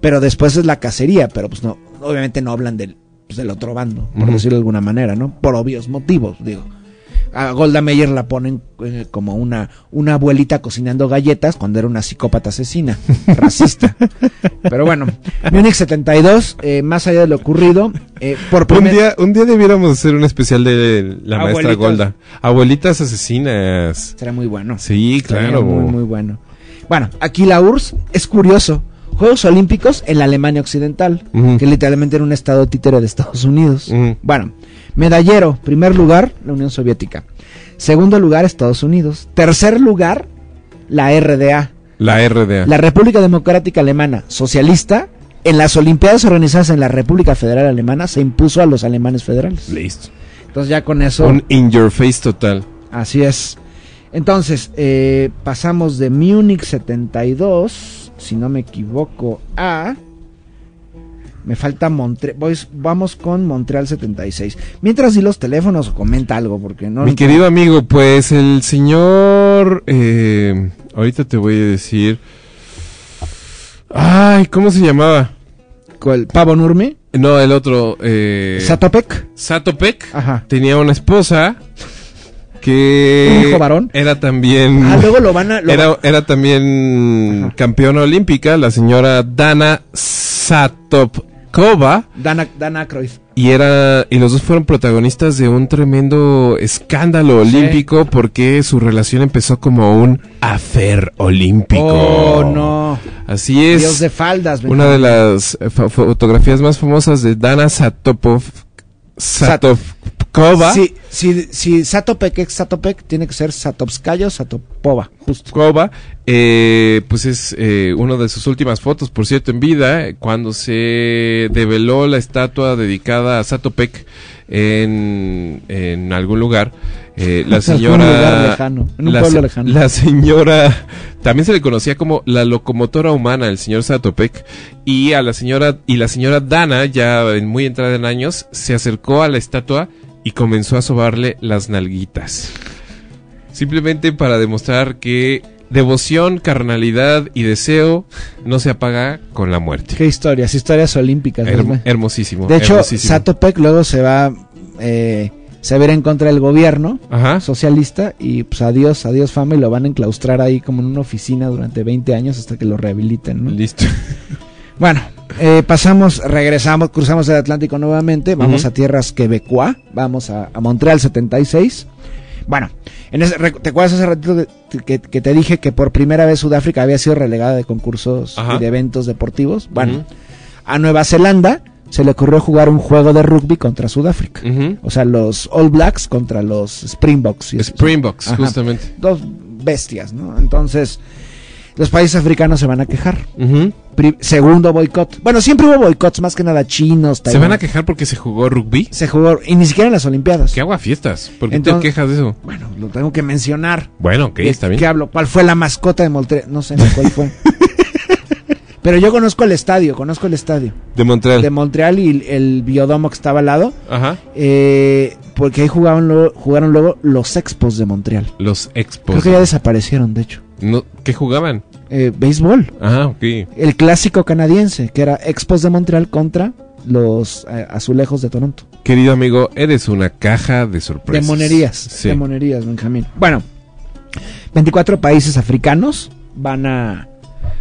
Speaker 4: pero después es la cacería, pero pues no, obviamente no hablan del, pues, del otro bando, por decirlo de alguna manera, ¿no? Por obvios motivos, digo. A Golda Meir la ponen eh, como una, una abuelita cocinando galletas cuando era una psicópata asesina, (laughs) racista. Pero bueno, Múnich 72, eh, más allá de lo ocurrido, eh, por
Speaker 3: Un día, un día debiéramos hacer un especial de la maestra. Golda. Abuelitas asesinas.
Speaker 4: Será muy bueno.
Speaker 3: Sí, claro.
Speaker 4: Muy, muy bueno. Bueno, aquí la URSS es curioso. Juegos Olímpicos en la Alemania Occidental, que literalmente era un estado títere de Estados Unidos. Bueno, medallero, primer lugar, la Unión Soviética. Segundo lugar, Estados Unidos. Tercer lugar, la RDA,
Speaker 3: La RDA.
Speaker 4: la República Democrática Alemana, socialista. En las Olimpiadas organizadas en la República Federal Alemana se impuso a los alemanes federales.
Speaker 3: Listo.
Speaker 4: Entonces ya con eso...
Speaker 3: Un in your face total.
Speaker 4: Así es. Entonces, eh, pasamos de Múnich 72, si no me equivoco, a... Me falta Montreal. Vamos con Montreal 76. Mientras di los teléfonos o comenta algo, porque no...
Speaker 3: Mi querido amigo, pues el señor... eh, ahorita te voy a decir... Ay, ¿cómo se llamaba?
Speaker 4: ¿Cuál? Pavo Nurmi.
Speaker 3: No, el otro... Eh,
Speaker 4: Satopek.
Speaker 3: Satopek.
Speaker 4: Ajá.
Speaker 3: Tenía una esposa que...
Speaker 4: ¿Un hijo varón?
Speaker 3: Era también...
Speaker 4: Ah, luego lo van a... lo
Speaker 3: Era, era también
Speaker 4: Ajá.
Speaker 3: campeona olímpica, la señora Dana Satopkova.
Speaker 4: Dana, Dana Aykroyd.
Speaker 3: Y era y los dos fueron protagonistas de un tremendo escándalo
Speaker 4: Sí.
Speaker 3: olímpico porque su relación empezó como un afer olímpico.
Speaker 4: Oh, no.
Speaker 3: Así es.
Speaker 4: Dios de faldas.
Speaker 3: una de las fo- fotografías más famosas de Dana Satopov Satopkova.
Speaker 4: Si, si, si Satopek es Satopek, tiene que ser Satopskaya o Satopova. Justo.
Speaker 3: Kova, eh, pues es eh, una de sus últimas fotos, por cierto, en vida, eh, cuando se develó la estatua dedicada a Satopek en, en algún lugar. eh, (laughs) la
Speaker 4: En
Speaker 3: señora.
Speaker 4: lugar lejano, en un
Speaker 3: la,
Speaker 4: pueblo lejano.
Speaker 3: la señora. También se le conocía como la locomotora humana, el señor Satopek. Y a la señora. Y la señora Dana, ya en muy entrada en años, se acercó a la estatua y comenzó a sobarle las nalguitas. Simplemente para demostrar que devoción, carnalidad y deseo no se apaga con la muerte.
Speaker 4: Qué historias, historias olímpicas. ¿verdad?
Speaker 3: hermosísimo.
Speaker 4: de hecho,
Speaker 3: hermosísimo.
Speaker 4: Satopek luego se va, eh, se ir en contra del gobierno
Speaker 3: Ajá.
Speaker 4: socialista y pues adiós, adiós fama y lo van a enclaustrar ahí como en una oficina durante 20 años hasta que lo rehabiliten. ¿no?
Speaker 3: Listo.
Speaker 4: Bueno, eh, pasamos, regresamos, cruzamos el Atlántico nuevamente, vamos a tierras quebecois, vamos a, a Montreal 76. Bueno, en ese, ¿te acuerdas hace ratito que, que- que te dije que por primera vez Sudáfrica había sido relegada de concursos
Speaker 3: Ajá.
Speaker 4: y de eventos deportivos? Bueno, a Nueva Zelanda se le ocurrió jugar un juego de rugby contra Sudáfrica. O sea, los All Blacks contra los Springboks.
Speaker 3: Springboks,
Speaker 4: Ajá.
Speaker 3: justamente.
Speaker 4: Dos bestias, ¿no? Entonces, los países africanos se van a quejar. Segundo boicot. Bueno, siempre hubo boicots, más que nada chinos.
Speaker 3: ¿Se van a quejar porque se jugó rugby?
Speaker 4: Se jugó, y ni siquiera en las Olimpiadas.
Speaker 3: ¿Qué agua fiestas? ¿Por qué
Speaker 4: Entonces-
Speaker 3: te quejas de eso?
Speaker 4: Bueno, lo tengo que mencionar.
Speaker 3: Bueno, ok, está bien.
Speaker 4: ¿Qué hablo? ¿Cuál fue la mascota de Montreal? No sé cuál fue. (laughs) Pero yo conozco el estadio, conozco el estadio.
Speaker 3: De Montreal.
Speaker 4: De Montreal y el, el biodomo que estaba al lado.
Speaker 3: Ajá.
Speaker 4: eh, porque ahí jugaban luego- jugaron luego los Expos de Montreal.
Speaker 3: Los expos.
Speaker 4: Creo que ya desaparecieron, de hecho.
Speaker 3: No, ¿Qué jugaban?
Speaker 4: Eh, béisbol.
Speaker 3: Ah, ok.
Speaker 4: El clásico canadiense, que era Expos de Montreal contra los eh, Azulejos de Toronto.
Speaker 3: Querido amigo, eres una caja de
Speaker 4: De
Speaker 3: sorpresas.
Speaker 4: monerías.
Speaker 3: Sí.
Speaker 4: De monerías, Benjamín. Bueno, 24 países africanos van a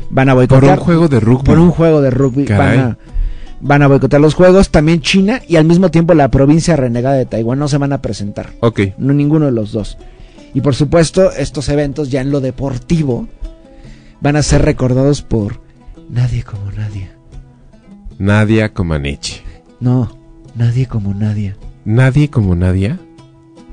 Speaker 4: van a
Speaker 3: Por
Speaker 4: boicotear
Speaker 3: un juego de rugby.
Speaker 4: por un juego de rugby
Speaker 3: Caray.
Speaker 4: van a van a boicotear los juegos, también China y al mismo tiempo la provincia renegada de Taiwán no se van a presentar.
Speaker 3: Ok.
Speaker 4: No ninguno de los dos. Y por supuesto, estos eventos ya en lo deportivo van a ser recordados por nadie como nadie.
Speaker 3: Nadia Comaneci.
Speaker 4: No, nadie como nadie.
Speaker 3: Nadie como Nadia.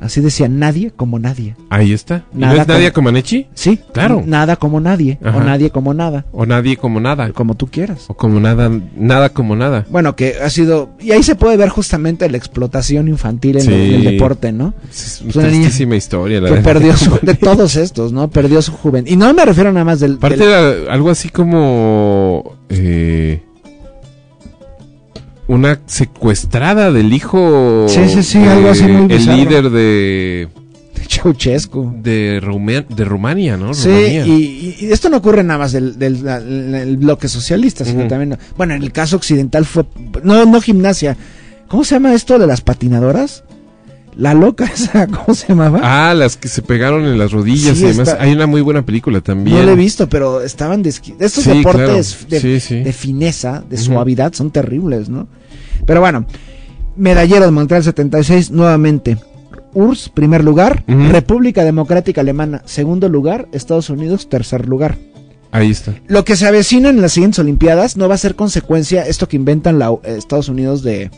Speaker 4: Así decía, nadie como nadie.
Speaker 3: Ahí está. ¿Y
Speaker 4: Nada
Speaker 3: ¿No es Nadia
Speaker 4: como-
Speaker 3: Comaneci?
Speaker 4: Sí,
Speaker 3: Claro.
Speaker 4: Nada como nadie.
Speaker 3: Ajá.
Speaker 4: O nadie como nada.
Speaker 3: O nadie como nada.
Speaker 4: Como tú quieras.
Speaker 3: O como nada, nada como nada.
Speaker 4: Bueno, que ha sido... Y ahí se puede ver justamente la explotación infantil en,
Speaker 3: Sí.
Speaker 4: el, deporte, ¿no?
Speaker 3: Es una
Speaker 4: niña
Speaker 3: historia, la
Speaker 4: Que
Speaker 3: de
Speaker 4: perdió su... (laughs) De todos estos, ¿no? Perdió su juventud. Y no me refiero nada más del...
Speaker 3: Aparte
Speaker 4: del-
Speaker 3: era algo así como eh, una secuestrada del hijo
Speaker 4: Sí, sí, sí,
Speaker 3: de
Speaker 4: algo así muy
Speaker 3: el líder de (laughs)
Speaker 4: Ceausescu.
Speaker 3: de, Rumea- de Rumania, ¿no?
Speaker 4: Sí,
Speaker 3: Rumanía.
Speaker 4: y, y esto no ocurre nada más del, del, bloque socialista, sino también... Bueno, en el caso occidental fue... No, no gimnasia. ¿Cómo se llama esto de las patinadoras? La loca (laughs) esa, ¿cómo se llamaba?
Speaker 3: Ah, las que se pegaron en las rodillas
Speaker 4: Sí,
Speaker 3: y demás.
Speaker 4: está-
Speaker 3: Hay una muy buena película también.
Speaker 4: no lo he visto, pero estaban... desqui- Estos
Speaker 3: Sí,
Speaker 4: deportes
Speaker 3: claro.
Speaker 4: de,
Speaker 3: Sí,
Speaker 4: de fineza, de suavidad, son terribles, ¿no? Pero bueno, medallero de Montreal 76, nuevamente. URSS, primer lugar. República Democrática Alemana, segundo lugar. Estados Unidos, tercer lugar.
Speaker 3: Ahí está.
Speaker 4: Lo que se avecina en las siguientes Olimpiadas no va a ser consecuencia esto que inventan la, eh, Estados Unidos de,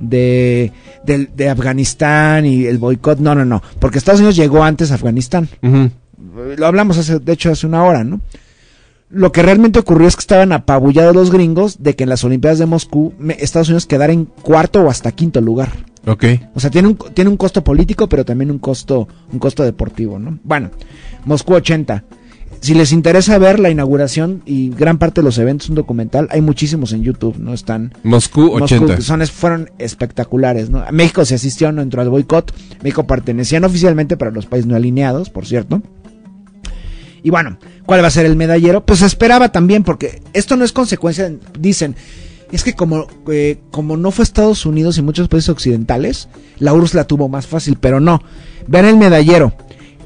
Speaker 4: de, de Afganistán y el boicot. No, no, no. Porque Estados Unidos llegó antes a Afganistán. Lo hablamos hace, de hecho hace una hora, ¿no? Lo que realmente ocurrió es que estaban apabullados los gringos de que en las Olimpiadas de Moscú me- Estados Unidos quedara en cuarto o hasta quinto lugar.
Speaker 3: Ok.
Speaker 4: O sea, tiene un, tiene un costo político, pero también un costo, un costo deportivo, ¿no? Bueno, Moscú 80. Si les interesa ver la inauguración y gran parte de los eventos, un documental, hay muchísimos en YouTube, ¿no? Están...
Speaker 3: Moscú 80.
Speaker 4: Moscú, que son, es- fueron espectaculares, ¿no? México se asistió, no entró al boicot. México pertenecía no oficialmente para los países no alineados, por cierto. Y bueno, ¿cuál va a ser el medallero? Pues se esperaba también, porque esto no es consecuencia, dicen, es que como, eh, como no fue Estados Unidos y muchos países occidentales, la URSS la tuvo más fácil, pero no. Vean el medallero.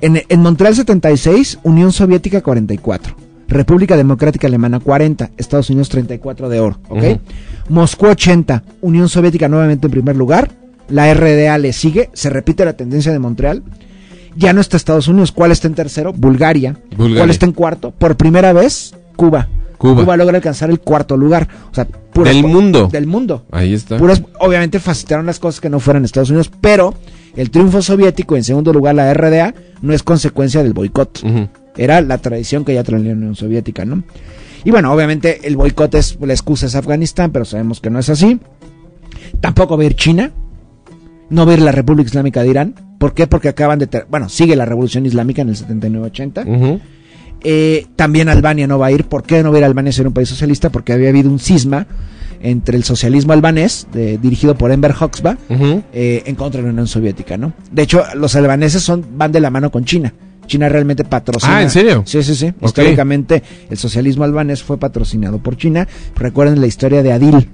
Speaker 4: En, en Montreal 76, Unión Soviética 44. República Democrática Alemana 40, Estados Unidos 34 de oro, ¿ok? Moscú 80, Unión Soviética nuevamente en primer lugar, la RDA le sigue, se repite la tendencia de Montreal. Ya no está Estados Unidos, ¿cuál está en tercero? Bulgaria.
Speaker 3: Bulgaria.
Speaker 4: ¿Cuál está en cuarto? Por primera vez, Cuba.
Speaker 3: Cuba.
Speaker 4: logra alcanzar el cuarto lugar. O sea, puras
Speaker 3: Del mundo.
Speaker 4: Del mundo.
Speaker 3: Ahí está.
Speaker 4: Puras, obviamente facilitaron las cosas que no fueran Estados Unidos, pero el triunfo soviético, en segundo lugar la RDA, no es consecuencia del boicot. Era la tradición que ya traía la Unión Soviética, ¿no? Y bueno, obviamente el boicot es, la excusa es Afganistán, pero sabemos que no es así. Tampoco va a ir China, no va a ir la República Islámica de Irán. ¿Por qué? Porque acaban de... Bueno, sigue la Revolución Islámica en el 79-80.
Speaker 3: Ujú.
Speaker 4: Eh, también Albania no va a ir. ¿Por qué no va a ir Albania a ser un país socialista? Porque había habido un cisma entre el socialismo albanés, de- dirigido por Enver Hoxha, eh, en contra de la Unión Soviética, ¿no? De hecho, los albaneses son, van de la mano con China. China realmente patrocina.
Speaker 3: Ah, ¿en serio?
Speaker 4: Sí, sí, sí. Históricamente, el socialismo albanés fue patrocinado por China. Recuerden la historia de Adil.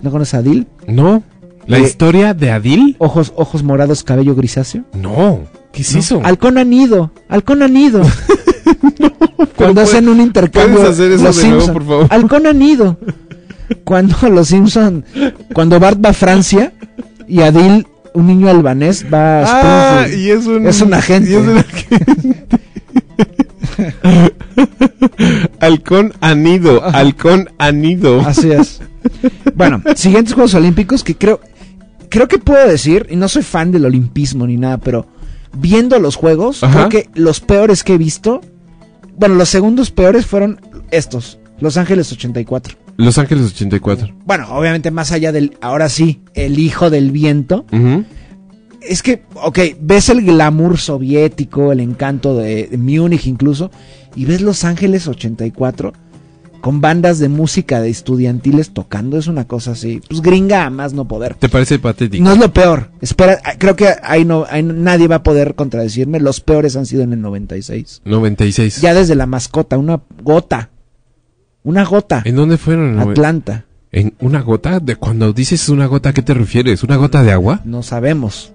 Speaker 4: ¿No conoces a Adil?
Speaker 3: No. ¿La
Speaker 4: Eh,
Speaker 3: historia de Adil?
Speaker 4: Ojos, ojos morados, cabello grisáceo.
Speaker 3: No. ¿Qué es
Speaker 4: ¿No?
Speaker 3: eso?
Speaker 4: Halcón anido, halcón anido. (laughs) Cuando
Speaker 3: puede-
Speaker 4: hacen un intercambio.
Speaker 3: ¿puedes hacer eso
Speaker 4: los
Speaker 3: de nuevo, por favor?
Speaker 4: Halcón anido. Cuando (laughs) los Simpson, cuando Bart va a Francia y Adil, un niño albanés, va a
Speaker 3: Ah,
Speaker 4: Springfield.
Speaker 3: y es un...
Speaker 4: Es un agente.
Speaker 3: y es un agente. (laughs) halcón anido, halcón anido.
Speaker 4: Así es. Bueno, siguientes Juegos Olímpicos que creo, creo que puedo decir, y no soy fan del olimpismo ni nada, pero viendo los Juegos,
Speaker 3: Ajá.
Speaker 4: creo que los peores que he visto, bueno, los segundos peores fueron estos. Los Ángeles 84.
Speaker 3: Los Ángeles 84.
Speaker 4: Bueno, obviamente más allá del, ahora sí, el hijo del viento. Es que, ok, ves el glamour soviético, el encanto de, de Múnich incluso, y ves Los Ángeles 84 con bandas de música de estudiantiles tocando, es una cosa así, pues gringa a más no poder.
Speaker 3: ¿Te parece patético?
Speaker 4: No es lo peor. Espera, ah, creo que ahí no, ahí nadie va a poder contradecirme. Los peores han sido en el 96.
Speaker 3: 96.
Speaker 4: Ya desde la mascota, una gota. Una gota.
Speaker 3: ¿En dónde fueron?
Speaker 4: Atlanta.
Speaker 3: ¿En una gota? De cuando dices una gota, ¿a qué te refieres? ¿Una gota de agua?
Speaker 4: No sabemos.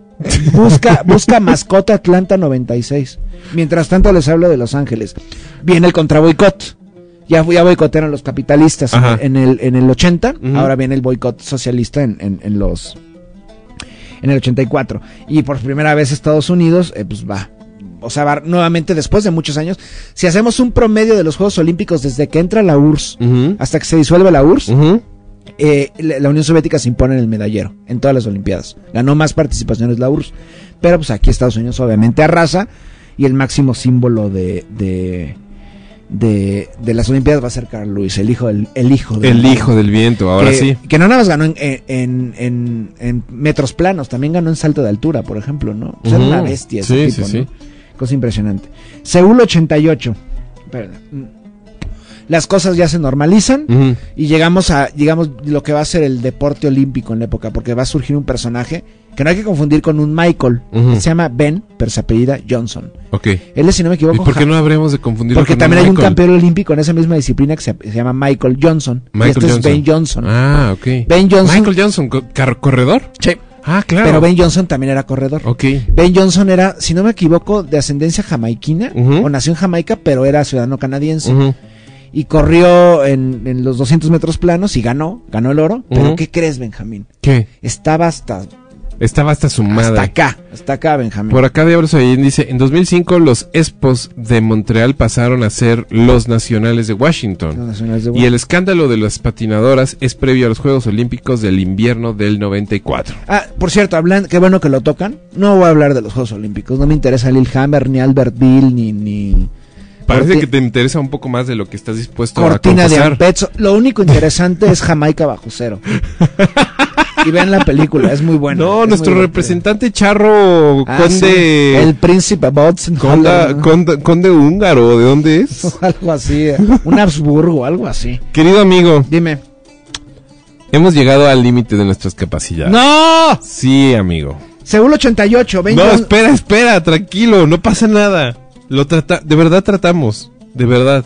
Speaker 4: Busca, busca mascota Atlanta 96. Mientras tanto les hablo de Los Ángeles. Viene el contraboicot. Ya, ya boicotearon los capitalistas en-
Speaker 3: Ajá.
Speaker 4: en el, en el 80.
Speaker 3: Ujú.
Speaker 4: Ahora viene el boicot socialista en, en, en los en el 84. Y por primera vez Estados Unidos, eh, pues va. O sea, va nuevamente después de muchos años. Si hacemos un promedio de los Juegos Olímpicos desde que entra la URSS hasta que se disuelve la URSS, eh, la, Unión Soviética se impone en el medallero en todas las Olimpiadas. Ganó más participaciones la URSS. Pero pues aquí Estados Unidos obviamente arrasa y el máximo símbolo de, de, de, de las Olimpiadas va a ser Carl Lewis, el hijo del, el hijo del
Speaker 3: El hijo del viento, ahora
Speaker 4: que,
Speaker 3: sí.
Speaker 4: que no nada más ganó en, en, en- en metros planos, también ganó en salto de altura, por ejemplo, ¿no? O sea, era una bestia ese
Speaker 3: Sí,
Speaker 4: tipo,
Speaker 3: sí,
Speaker 4: ¿no?
Speaker 3: sí.
Speaker 4: Cosa impresionante. Seúl 88. Espérame. Mm. Las cosas ya se normalizan y llegamos a llegamos lo que va a ser el deporte olímpico en la época porque va a surgir un personaje que no hay que confundir con un Michael se llama Ben pero se apellida Johnson
Speaker 3: Ok.
Speaker 4: él es si no me
Speaker 3: ¿Y
Speaker 4: equivoco
Speaker 3: por qué no habremos de confundirlo
Speaker 4: porque
Speaker 3: con
Speaker 4: también hay un campeón olímpico en esa misma disciplina que se, se llama Michael Johnson y
Speaker 3: Michael
Speaker 4: este
Speaker 3: Johnson.
Speaker 4: es Ben Johnson
Speaker 3: Ah, ok.
Speaker 4: Ben Johnson
Speaker 3: Michael Johnson, ¿corredor?
Speaker 4: Sí,
Speaker 3: Ah, claro.
Speaker 4: pero Ben Johnson también era corredor
Speaker 3: Ok.
Speaker 4: Ben Johnson era si no me equivoco de ascendencia jamaiquina o nació en Jamaica pero era ciudadano canadiense y corrió en, en los 200 metros planos y ganó ganó el oro pero. ¿qué crees Benjamín?
Speaker 3: ¿Qué?
Speaker 4: estaba hasta
Speaker 3: Estaba hasta su madre.
Speaker 4: Hasta acá, hasta acá, Benjamín.
Speaker 3: Por acá Diablos Ayín dice, en 2005 los Expos de Montreal pasaron a ser los nacionales de
Speaker 4: Los
Speaker 3: Washington.
Speaker 4: nacionales de
Speaker 3: Y el escándalo de las patinadoras es previo a los Juegos Olímpicos del invierno del 94.
Speaker 4: Ah, por cierto, hablan, qué bueno que lo tocan. No voy a hablar de los Juegos Olímpicos. No me interesa Lillehammer, ni Albert Bill, ni, ni
Speaker 3: Parece
Speaker 4: Corti-
Speaker 3: que te interesa un poco más de lo que estás dispuesto
Speaker 4: Cortina
Speaker 3: a
Speaker 4: de
Speaker 3: confesar.
Speaker 4: Ampezzo. Lo único interesante es Jamaica bajo cero. (laughs) y vean la película, es muy buena.
Speaker 3: no,
Speaker 4: es
Speaker 3: nuestro representante charro
Speaker 4: Ah,
Speaker 3: conde...
Speaker 4: sí, El príncipe Botzen.
Speaker 3: Conda- conde húngaro, ¿de dónde es? (laughs)
Speaker 4: algo así. eh, Un Habsburgo, algo así.
Speaker 3: Querido amigo,
Speaker 4: Dime.
Speaker 3: hemos llegado al límite de nuestras capacidades.
Speaker 4: ¡No!
Speaker 3: Sí, amigo.
Speaker 4: Seúl 88, 20
Speaker 3: No, espera, espera, tranquilo, no pasa nada. Lo trata, de verdad tratamos, de verdad.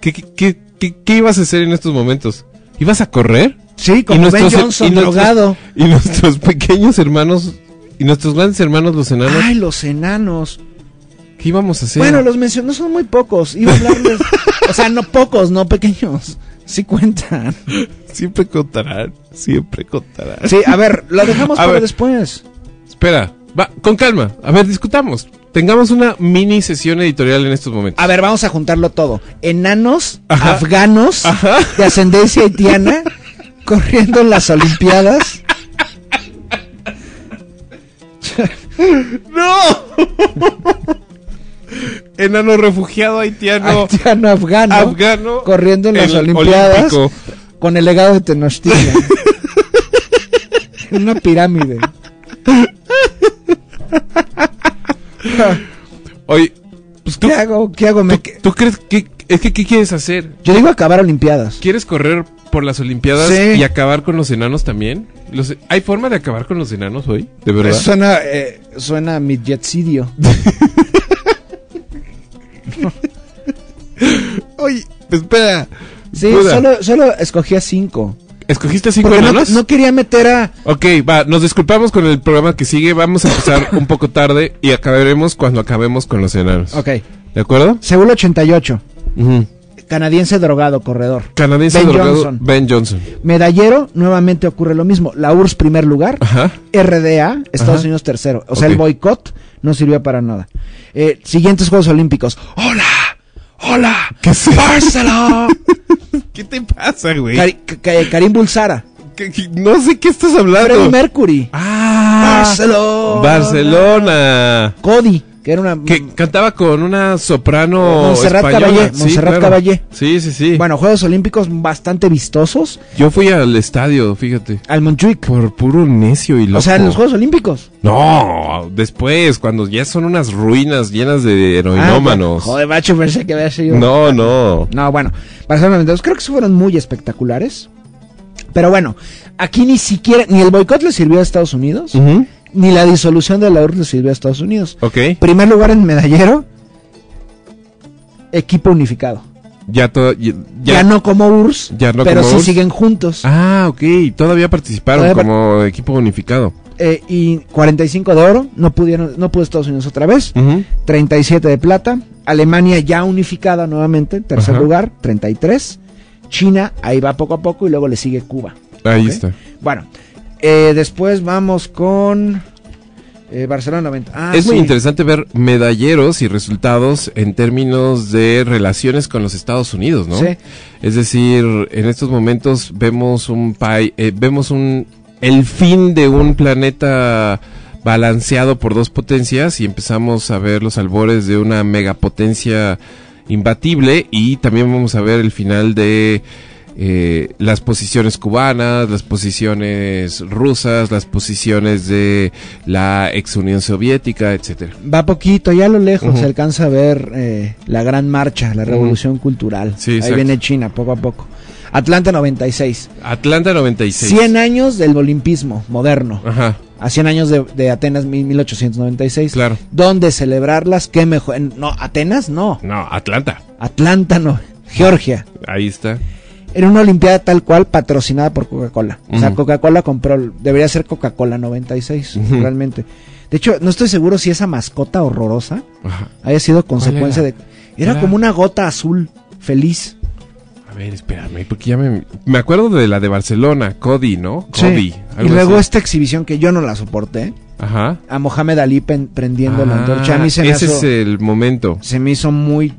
Speaker 3: ¿Qué, qué, qué, qué- qué ibas a hacer en estos momentos? ¿Ibas a correr?
Speaker 4: Sí, como Ben
Speaker 3: nuestros-
Speaker 4: Johnson,
Speaker 3: y nuestros-
Speaker 4: drogado.
Speaker 3: Y nuestros (laughs) pequeños hermanos, y nuestros grandes hermanos los enanos,
Speaker 4: Ay, los enanos.
Speaker 3: ¿qué íbamos a hacer?
Speaker 4: Bueno, los mencionó, son muy pocos. Iba a hablarles. (laughs) o sea, no pocos, no pequeños. Sí cuentan.
Speaker 3: Siempre contarán, siempre contarán.
Speaker 4: Sí, a ver, lo dejamos (laughs)
Speaker 3: A
Speaker 4: para
Speaker 3: ver.
Speaker 4: después.
Speaker 3: Espera, va, con calma, a ver, discutamos. Tengamos una mini sesión editorial en estos momentos.
Speaker 4: A ver, vamos a juntarlo todo. Enanos,
Speaker 3: Ajá.
Speaker 4: afganos,
Speaker 3: Ajá.
Speaker 4: de ascendencia haitiana, corriendo en las Olimpiadas.
Speaker 3: Enano refugiado haitiano,
Speaker 4: Haitiano, afgano,
Speaker 3: afgano,
Speaker 4: corriendo en las Olimpiadas
Speaker 3: olímpico.
Speaker 4: con el legado de Tenochtitlan. en una pirámide.
Speaker 3: Oye, pues tú,
Speaker 4: ¿Qué hago? ¿Qué hago?
Speaker 3: ¿tú, tú crees que es que qué quieres hacer?
Speaker 4: Yo digo acabar Olimpiadas.
Speaker 3: ¿Quieres correr por las Olimpiadas
Speaker 4: Sí.
Speaker 3: y acabar con los enanos también? Los- ¿Hay forma de acabar con los enanos hoy? ¿De verdad?
Speaker 4: Suena, eh, suena a midgetsidio. (laughs)
Speaker 3: Oye, espera.
Speaker 4: Sí, solo, solo escogí a cinco.
Speaker 3: ¿Escogiste cinco
Speaker 4: Porque
Speaker 3: enanos?
Speaker 4: no quería meter a...
Speaker 3: Ok, va, nos disculpamos con el programa que sigue. Vamos a empezar (laughs) un poco tarde y acabaremos cuando acabemos con los enanos.
Speaker 4: Ok.
Speaker 3: ¿De acuerdo?
Speaker 4: Seúl 88.
Speaker 3: Ujú.
Speaker 4: Canadiense drogado, corredor.
Speaker 3: Canadiense
Speaker 4: Ben
Speaker 3: drogado,
Speaker 4: Johnson.
Speaker 3: Ben Johnson.
Speaker 4: Medallero, nuevamente ocurre lo mismo. La URSS primer lugar.
Speaker 3: Ajá.
Speaker 4: RDA, Estados
Speaker 3: Ajá.
Speaker 4: Unidos tercero. O sea, el boicot no sirvió para nada. Eh, siguientes Juegos Olímpicos. ¡Hola! ¡Hola!
Speaker 3: ¿Qué?
Speaker 4: ¡Barcelona! (laughs)
Speaker 3: ¿Qué te pasa, güey?
Speaker 4: Cari- Karim Bulsara.
Speaker 3: ¿Qué- qué- No sé qué estás hablando.
Speaker 4: Freddie Mercury.
Speaker 3: Ah,
Speaker 4: Barcelona.
Speaker 3: Barcelona.
Speaker 4: Cody. Que era una...
Speaker 3: Que cantaba con una soprano
Speaker 4: Mm. Montserrat
Speaker 3: española.
Speaker 4: Caballé,
Speaker 3: Sí,
Speaker 4: Montserrat
Speaker 3: claro.
Speaker 4: Caballé.
Speaker 3: Sí, sí, sí.
Speaker 4: Bueno, Juegos Olímpicos bastante vistosos
Speaker 3: Yo fui al estadio, fíjate.
Speaker 4: al Montjuic.
Speaker 3: Por puro necio y loco.
Speaker 4: O sea, en los Juegos Olímpicos.
Speaker 3: No, después, cuando ya son unas ruinas llenas de heroinómanos.
Speaker 4: Ah, joder, macho, pensé que había sido...
Speaker 3: no, no.
Speaker 4: No, bueno, Barcelona 92 creo que fueron muy espectaculares. Pero bueno, aquí ni siquiera, ni el boicot le sirvió a Estados Unidos,
Speaker 3: Ujú.
Speaker 4: Ni la disolución de la URSS le sirvió a Estados Unidos.
Speaker 3: Ok.
Speaker 4: Primer lugar en medallero, equipo unificado.
Speaker 3: Ya todo. Ya,
Speaker 4: Ya, no como URSS,
Speaker 3: Ya no
Speaker 4: pero
Speaker 3: como
Speaker 4: sí
Speaker 3: URSS.
Speaker 4: siguen juntos.
Speaker 3: Ah, ok. Todavía participaron
Speaker 4: Todavía par-
Speaker 3: como equipo unificado.
Speaker 4: Eh, y 45 de oro, no pudieron, no pudo Estados Unidos otra vez.
Speaker 3: Ujú.
Speaker 4: 37 de plata. Alemania ya unificada nuevamente, tercer lugar, 33. China, ahí va poco a poco y luego le sigue Cuba.
Speaker 3: Ahí está.
Speaker 4: Bueno, eh, después vamos con eh, Barcelona 90. Ah,
Speaker 3: es muy interesante ver medalleros y resultados en términos de relaciones con los Estados Unidos, ¿no?
Speaker 4: Sí.
Speaker 3: Es decir, en estos momentos vemos un pai- eh, vemos un el fin de un planeta balanceado por dos potencias y empezamos a ver los albores de una megapotencia imbatible y también vamos a ver el final de eh, las posiciones cubanas, las posiciones rusas, las posiciones de la ex Unión Soviética, etcétera.
Speaker 4: Va poquito, ya a lo lejos se alcanza a ver eh, la gran marcha, la revolución cultural.
Speaker 3: Sí,
Speaker 4: Ahí
Speaker 3: exacto.
Speaker 4: viene China, poco a poco. Atlanta 96.
Speaker 3: Atlanta 96.
Speaker 4: 100 años del olimpismo moderno.
Speaker 3: Ajá,
Speaker 4: A 100 años de, de Atenas mil- 1896.
Speaker 3: claro.
Speaker 4: ¿Dónde celebrarlas? ¿Qué mejor? No, Atenas no.
Speaker 3: No, Atlanta.
Speaker 4: Atlanta no. Georgia.
Speaker 3: Ahí está.
Speaker 4: Era una olimpiada tal cual patrocinada por Coca-Cola. O sea. Coca-Cola compró, debería ser Coca-Cola 96,
Speaker 3: Ujú.
Speaker 4: realmente. De hecho, no estoy seguro si esa mascota horrorosa
Speaker 3: Ajá.
Speaker 4: haya sido consecuencia
Speaker 3: era?
Speaker 4: de... Era
Speaker 3: Era-
Speaker 4: como una gota azul, feliz.
Speaker 3: A ver, espérame, porque ya me... Me acuerdo de la de Barcelona, Cody, ¿no? Cody.
Speaker 4: Sí. Y luego
Speaker 3: así.
Speaker 4: esta exhibición que yo no la soporté,
Speaker 3: Ajá.
Speaker 4: a Mohamed Ali pen- prendiendo la
Speaker 3: Ah,
Speaker 4: antorcha, a mí se me,
Speaker 3: ese
Speaker 4: hizo,
Speaker 3: es el momento.
Speaker 4: se me hizo muy...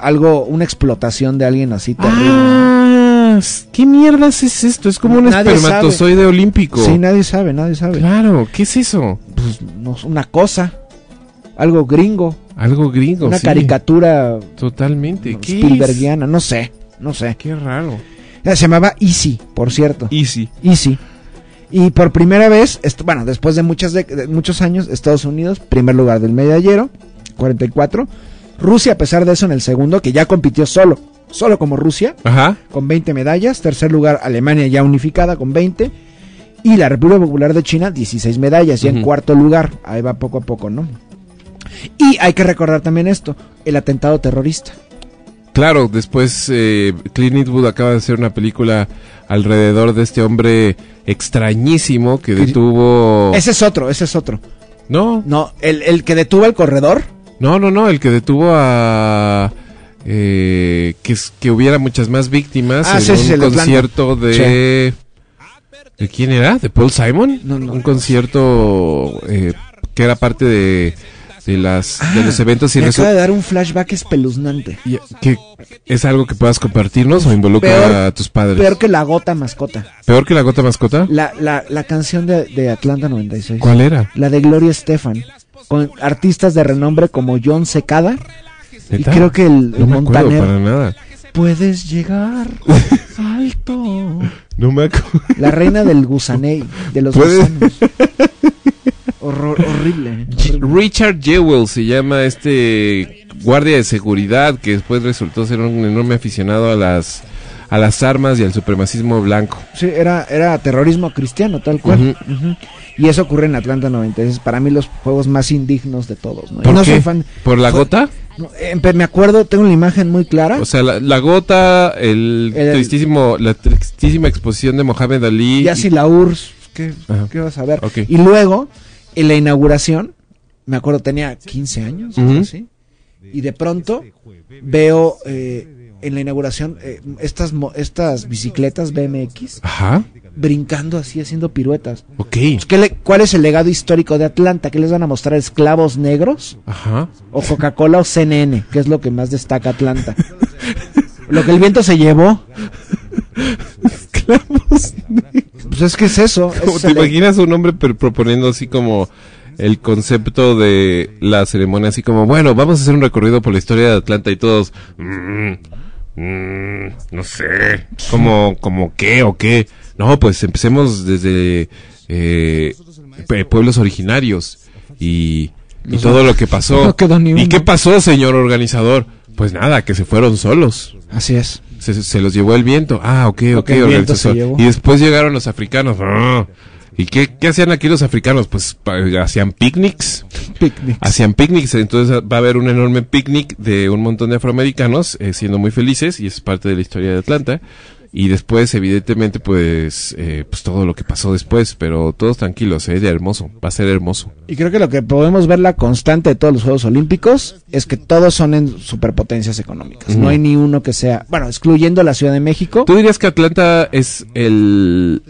Speaker 4: algo, una explotación de alguien así terrible.
Speaker 3: Ah, ¿qué mierdas es esto? Es como un
Speaker 4: Nadie
Speaker 3: espermatozoide olímpico.
Speaker 4: Sí, nadie sabe, nadie sabe.
Speaker 3: Claro, ¿qué es eso?
Speaker 4: Pues, no, una cosa, algo gringo,
Speaker 3: Algo gringo,
Speaker 4: una
Speaker 3: sí.
Speaker 4: caricatura
Speaker 3: Totalmente.
Speaker 4: Spielbergiana, no sé, no sé.
Speaker 3: Qué raro.
Speaker 4: Eh, Se llamaba Easy, por cierto.
Speaker 3: Easy.
Speaker 4: Easy. Y por primera vez, bueno, después de, muchas de muchos años, Estados Unidos, primer lugar del medallero, 44. Rusia, a pesar de eso, en el segundo, que ya compitió solo, solo como Rusia,
Speaker 3: Ajá.
Speaker 4: con 20 medallas. Tercer lugar, Alemania ya unificada con 20. Y la República Popular de China, 16 medallas, ya en cuarto lugar. Ahí va poco a poco, ¿no? Y hay que recordar también esto, el atentado terrorista.
Speaker 3: Claro, después eh, Clint Eastwood acaba de hacer una película alrededor de este hombre extrañísimo que
Speaker 4: Que-
Speaker 3: detuvo...
Speaker 4: Ese es otro, ese es otro.
Speaker 3: No,
Speaker 4: No, el, el que detuvo al corredor.
Speaker 3: no, no, no, el que detuvo a... eh, que, que hubiera muchas más víctimas
Speaker 4: Ah,
Speaker 3: en
Speaker 4: sí,
Speaker 3: un concierto de... ¿De quién era? ¿De Paul Simon?
Speaker 4: No, no.
Speaker 3: Un concierto eh, que era parte de, de, las, de los eventos y
Speaker 4: Ah, Me acaba de dar un flashback espeluznante.
Speaker 3: que ¿Es algo que puedas compartirnos o involucra
Speaker 4: Peor-
Speaker 3: a tus padres?
Speaker 4: Peor que la gota mascota.
Speaker 3: ¿Peor que la gota mascota?
Speaker 4: La, la, la canción de, de Atlanta 96.
Speaker 3: ¿Cuál era?
Speaker 4: La de Gloria Estefan. Con artistas de renombre como John Secada. Y creo que el, el
Speaker 3: No me acuerdo
Speaker 4: Montaner.
Speaker 3: para nada.
Speaker 4: Puedes llegar alto.
Speaker 3: No me acuerdo.
Speaker 4: La reina del gusaney, de los
Speaker 3: Puedes-
Speaker 4: gusanos. Horror- horrible, horrible.
Speaker 3: Richard Jewell se llama este guardia de seguridad que después resultó ser un enorme aficionado a las a las armas y al supremacismo blanco.
Speaker 4: Sí, era, era terrorismo cristiano, tal cual.
Speaker 3: Ujú.
Speaker 4: Ujú. Y eso ocurre en Atlanta 96. Para mí, los juegos más indignos de todos. ¿no?
Speaker 3: ¿Por
Speaker 4: no
Speaker 3: qué?
Speaker 4: soy fan.
Speaker 3: ¿Por la gota?
Speaker 4: eh, me acuerdo, tengo una imagen muy clara.
Speaker 3: O sea, la, la gota, el,
Speaker 4: El-
Speaker 3: tristísimo, la tristísima exposición de Mohamed Ali.
Speaker 4: ya si la URSS, ¿qué, qué vas a ver?
Speaker 3: Ok.
Speaker 4: Y luego, en la inauguración, me acuerdo, tenía 15 años,
Speaker 3: Ujú.
Speaker 4: algo así, y de pronto veo eh, en la inauguración eh, estas, estas bicicletas BMX
Speaker 3: Ajá.
Speaker 4: brincando así, haciendo piruetas.
Speaker 3: Ok.
Speaker 4: Pues, ¿qué le- ¿Cuál es el legado histórico de Atlanta? ¿Qué les van a mostrar? ¿Esclavos negros?
Speaker 3: Ajá.
Speaker 4: ¿O Coca-Cola o CNN? ¿Qué es lo que más destaca Atlanta? lo que el viento se llevó.
Speaker 3: Esclavos.
Speaker 4: Pues es que es eso. es
Speaker 3: te
Speaker 4: el-
Speaker 3: imaginas un hombre proponiendo así como el concepto de la ceremonia así como, bueno, vamos a hacer un recorrido por la historia de Atlanta y todos, "Mm, mm, no sé, como, como qué o qué. No, pues empecemos desde eh, pueblos originarios y, y todo lo que pasó. (laughs)
Speaker 4: No
Speaker 3: ¿Y qué pasó, señor organizador? Pues nada, que se fueron solos.
Speaker 4: Así es.
Speaker 3: Se, se los llevó el viento. Ah, ok, ok,
Speaker 4: llevó.
Speaker 3: Y después llegaron los africanos. Ah, ¿Y qué, qué hacían aquí los africanos? Pues hacían picnics.
Speaker 4: Picnics.
Speaker 3: Hacían picnics. Entonces va a haber un enorme picnic de un montón de afroamericanos eh, siendo muy felices y es parte de la historia de Atlanta. Y después, evidentemente, pues, eh, pues todo lo que pasó después, pero todos tranquilos, eh, hermoso, va a ser hermoso.
Speaker 4: Y creo que lo que podemos ver la constante de todos los Juegos Olímpicos es que todos son en superpotencias económicas. No hay ni uno que sea, bueno, excluyendo la Ciudad de México.
Speaker 3: ¿Tú dirías que Atlanta es el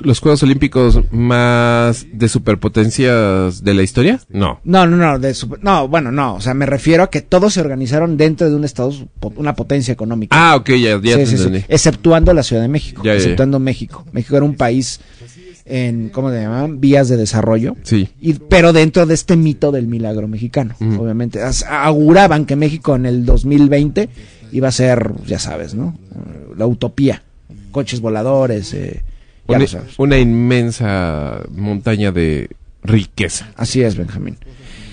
Speaker 3: los Juegos Olímpicos más de superpotencias de la historia? No.
Speaker 4: No, no, no, de super- no, bueno, no, o sea, me refiero a que todos se organizaron dentro de un estado, una potencia económica.
Speaker 3: Ah, ok, ya, ya
Speaker 4: Sí,
Speaker 3: te
Speaker 4: sí. Exceptuando la Ciudad de México,
Speaker 3: Ya,
Speaker 4: exceptuando México. México era un país en, ¿cómo se llamaban? Vías de desarrollo.
Speaker 3: Sí.
Speaker 4: Y, pero dentro de este mito del milagro mexicano, obviamente. Auguraban que México en el 2020 iba a ser, ya sabes, ¿no? La utopía. Coches voladores, eh,
Speaker 3: Una, una inmensa montaña de riqueza.
Speaker 4: Así es, Benjamín.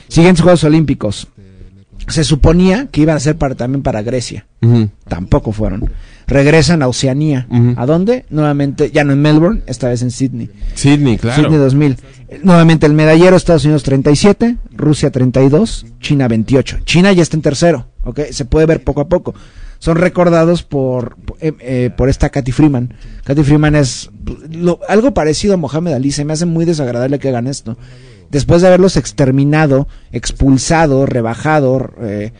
Speaker 4: Siguientes Juegos Olímpicos. Se suponía que iban a ser para, también para Grecia.
Speaker 3: Ujú.
Speaker 4: Tampoco fueron. Regresan a Oceanía.
Speaker 3: Ujú.
Speaker 4: ¿A dónde? Nuevamente, ya no en Melbourne, esta vez en Sydney.
Speaker 3: Sydney, claro.
Speaker 4: Sydney 2000. Eh, Nuevamente el medallero Estados Unidos 37, Rusia 32, China 28. China ya está en tercero, ¿ok? Se puede ver poco a poco. Son recordados por, eh, eh, por esta Katy Freeman. Katy Freeman es lo- algo parecido a Mohamed Ali. Se me hace muy desagradable que hagan esto. Después de haberlos exterminado, expulsado, rebajado, eh,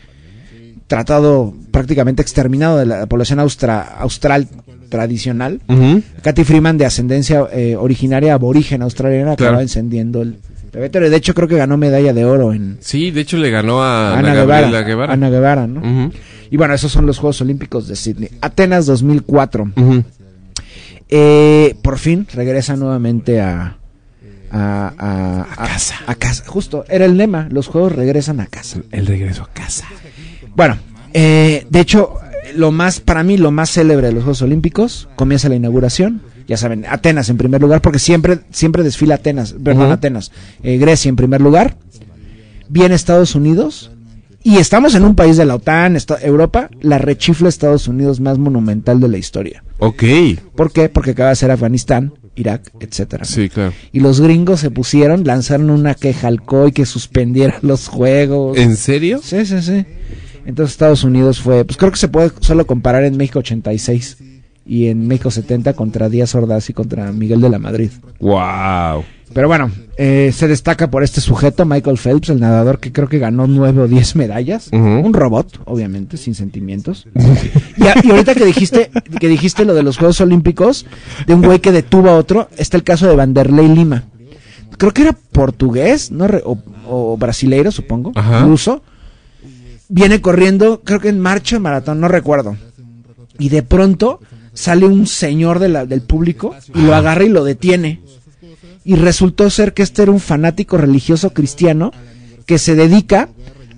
Speaker 4: tratado prácticamente exterminado de la población austra- austral tradicional,
Speaker 3: Ujú.
Speaker 4: Katy Freeman, de ascendencia eh, originaria aborigen australiana, acaba
Speaker 3: Claro.
Speaker 4: encendiendo el. De hecho, creo que ganó medalla de oro en
Speaker 3: Sí, de hecho le ganó a
Speaker 4: Ana,
Speaker 3: Ana
Speaker 4: Guevara. Ana Guevara, ¿no?
Speaker 3: Ujú.
Speaker 4: Y bueno, esos son los Juegos Olímpicos de Sydney. Atenas 2004.
Speaker 3: Ujú.
Speaker 4: Eh, por fin regresa nuevamente a... A, a- a-
Speaker 3: casa.
Speaker 4: A casa. Justo, era el lema. Los Juegos regresan a casa.
Speaker 3: El regreso a casa.
Speaker 4: Bueno, eh, de hecho, lo más, para mí, lo más célebre de los Juegos Olímpicos, comienza la inauguración. Ya saben, Atenas en primer lugar, porque siempre, siempre desfila Atenas, perdón. Atenas. Eh, Grecia en primer lugar. Viene Estados Unidos. Y estamos en un país de la OTAN, esta- Europa, la rechifla Estados Unidos más monumental de la historia.
Speaker 3: Ok.
Speaker 4: ¿Por qué? Porque acaba de ser Afganistán, Irak, etcétera.
Speaker 3: Sí, claro.
Speaker 4: Y los gringos se pusieron, lanzaron una queja al COI que suspendiera los juegos.
Speaker 3: ¿En serio?
Speaker 4: Sí, sí, sí. Entonces Estados Unidos fue, pues creo que se puede solo comparar en México 86 y en México 70 contra Díaz Ordaz y contra Miguel de la Madrid.
Speaker 3: Wow.
Speaker 4: Pero bueno, eh, se destaca por este sujeto, Michael Phelps, el nadador que creo que ganó nueve o diez medallas. Un robot, obviamente, sin sentimientos. (laughs) y, a- y ahorita que dijiste, que dijiste lo de los Juegos Olímpicos, de un güey que detuvo a otro, está el caso de Vanderlei Lima. Creo que era portugués, no o, o brasileiro, supongo,
Speaker 3: Ajá.
Speaker 4: ruso. Viene corriendo, creo que en marcha, maratón, no recuerdo. Y de pronto sale un señor de la- del público y lo agarra y lo detiene. Y resultó ser que este era un fanático religioso cristiano que se dedica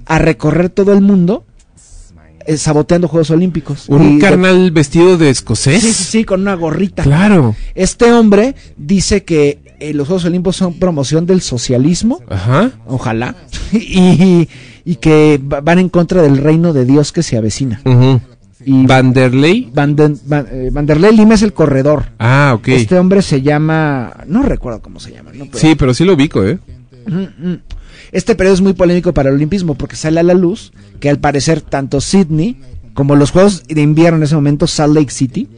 Speaker 4: a recorrer todo el mundo eh, saboteando Juegos Olímpicos.
Speaker 3: ¿Un
Speaker 4: Y de-
Speaker 3: carnal vestido de escocés?
Speaker 4: Sí, sí, sí, con una gorrita.
Speaker 3: Claro.
Speaker 4: Este hombre dice que eh, los Juegos Olímpicos son promoción del socialismo,
Speaker 3: Ajá.
Speaker 4: ojalá, (laughs) y, y que va- van en contra del reino de Dios que se avecina.
Speaker 3: Ujú.
Speaker 4: Y
Speaker 3: Vanderlei.
Speaker 4: Van- eh, Vanderlei Lima es el corredor.
Speaker 3: Ah, ok.
Speaker 4: Este hombre se llama, no recuerdo cómo se llama, ¿no? Pero-
Speaker 3: Sí, pero sí lo ubico, ¿eh?
Speaker 4: Este periodo es muy polémico para el olimpismo porque sale a la luz que al parecer tanto Sydney como los Juegos de invierno en ese momento, Salt Lake City,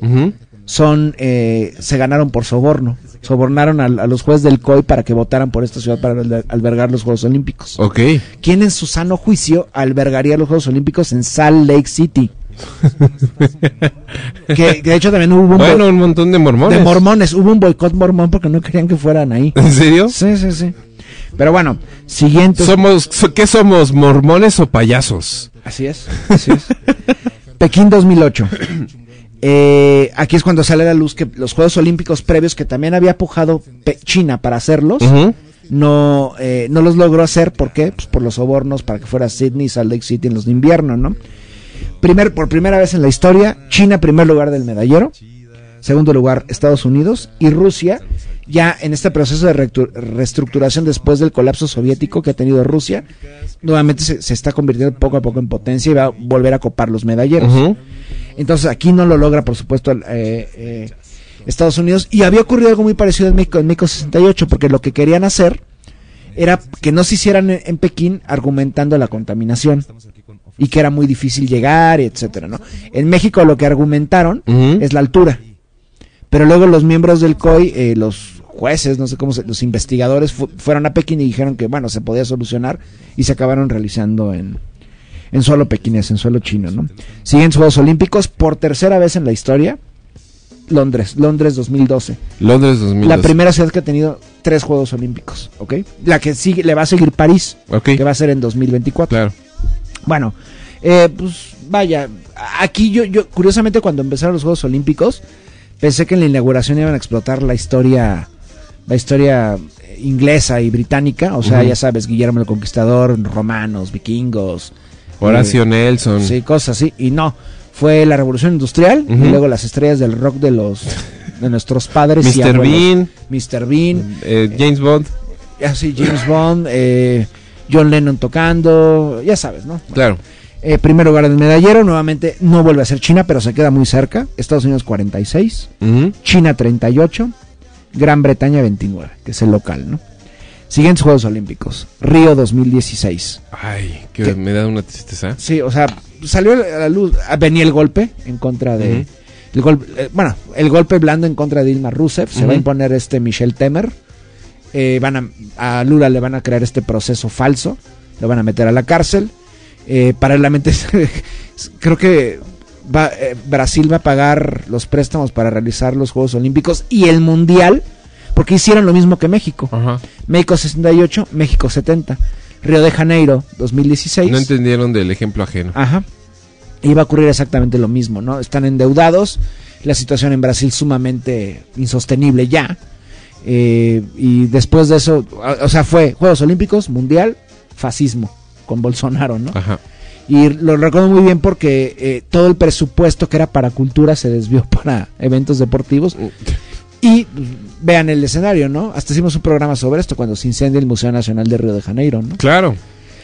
Speaker 4: son eh, se ganaron por soborno. Sobornaron a, a los jueces del COI para que votaran por esta ciudad para alber- albergar los Juegos Olímpicos.
Speaker 3: Ok.
Speaker 4: ¿Quién en su sano juicio albergaría los Juegos Olímpicos en Salt Lake City? (laughs) que, que de hecho también hubo un
Speaker 3: Bueno, un montón de mormones.
Speaker 4: de mormones, hubo un boicot mormón porque no querían que fueran ahí. (laughs)
Speaker 3: ¿En serio?
Speaker 4: Sí, sí, sí. Pero bueno, siguiente.
Speaker 3: Somos, so- ¿Qué somos, mormones o payasos?
Speaker 4: Así es, así es. (laughs) Pekín 2008. (clears throat) Eh, aquí es cuando sale a la luz que los Juegos Olímpicos previos, que también había pujado China para hacerlos, no, eh, no los logró hacer, ¿por qué? Pues por los sobornos para que fuera Sydney y Salt Lake City en los de invierno, ¿no? Primer, por primera vez en la historia, China primer lugar del medallero, segundo lugar Estados Unidos y Rusia ya en este proceso de reestructuración después del colapso soviético que ha tenido Rusia, nuevamente se, se está convirtiendo poco a poco en potencia y va a volver a copar los medalleros. Entonces aquí no lo logra, por supuesto, eh, eh, Estados Unidos. Y había ocurrido algo muy parecido en México, en México 68, porque lo que querían hacer era que no se hicieran en, en Pekín argumentando la contaminación y que era muy difícil llegar, etcétera, ¿no? En México lo que argumentaron es la altura. Pero luego los miembros del COI, eh, los jueces, no sé cómo se, los investigadores fu- fueron a Pekín y dijeron que bueno, se podía solucionar y se acabaron realizando en, en suelo pequinés, en suelo chino, ¿no? Siguen Juegos Olímpicos por tercera vez en la historia. Londres, Londres 2012.
Speaker 3: Londres 2002.
Speaker 4: La primera ciudad que ha tenido tres Juegos Olímpicos, ¿ok? La que sigue, le va a seguir París,
Speaker 3: Ok,
Speaker 4: que va a ser en 2024.
Speaker 3: claro.
Speaker 4: Bueno, eh, pues vaya, aquí yo, yo, curiosamente cuando empezaron los Juegos Olímpicos, pensé que en la inauguración iban a explotar la historia, la historia eh, inglesa y británica, o sea, ya sabes, Guillermo el Conquistador, romanos, vikingos,
Speaker 3: Horacio
Speaker 4: eh,
Speaker 3: Nelson.
Speaker 4: sí, cosas así, y no, fue la revolución industrial y luego las estrellas del rock de los de nuestros padres y
Speaker 3: Mr.
Speaker 4: abuelos.
Speaker 3: Bean,
Speaker 4: Mr. Bean,
Speaker 3: eh, James Bond.
Speaker 4: así James Bond, eh, John Lennon tocando, ya sabes, ¿no?
Speaker 3: Claro.
Speaker 4: Eh, primer lugar del medallero, nuevamente no vuelve a ser China, pero se queda muy cerca. Estados Unidos 46,
Speaker 3: Ujú.
Speaker 4: China 38, Gran Bretaña 29, que es el local, ¿no? Siguientes Juegos Olímpicos, Río 2016.
Speaker 3: Ay, que
Speaker 4: ¿Qué?
Speaker 3: me da una tristeza.
Speaker 4: Sí, o sea, salió a la luz, ah, venía el golpe en contra de...
Speaker 3: Ujú.
Speaker 4: el golpe, eh, bueno, el golpe blando en contra de Dilma Rousseff, se va a imponer este Michel Temer. Eh, van a, a Lula le van a crear este proceso falso, lo van a meter a la cárcel. Eh, paralelamente, (laughs) creo que va, eh, Brasil va a pagar los préstamos para realizar los Juegos Olímpicos y el Mundial, porque hicieron lo mismo que México.
Speaker 3: Ajá.
Speaker 4: México 68, México 70. Río de Janeiro 2016.
Speaker 3: No entendieron del ejemplo ajeno.
Speaker 4: Ajá. Iba a ocurrir exactamente lo mismo, ¿no? Están endeudados, la situación en Brasil sumamente insostenible ya. Eh, y después de eso, o, sea, fue Juegos Olímpicos, Mundial, fascismo, con Bolsonaro, ¿no?
Speaker 3: Ajá.
Speaker 4: Y lo recuerdo muy bien porque eh, todo el presupuesto que era para cultura se desvió (laughs) para eventos deportivos. Y pues, vean el escenario, ¿no? Hasta hicimos un programa sobre esto cuando se incendia el Museo Nacional de Río de Janeiro, ¿no?
Speaker 3: Claro.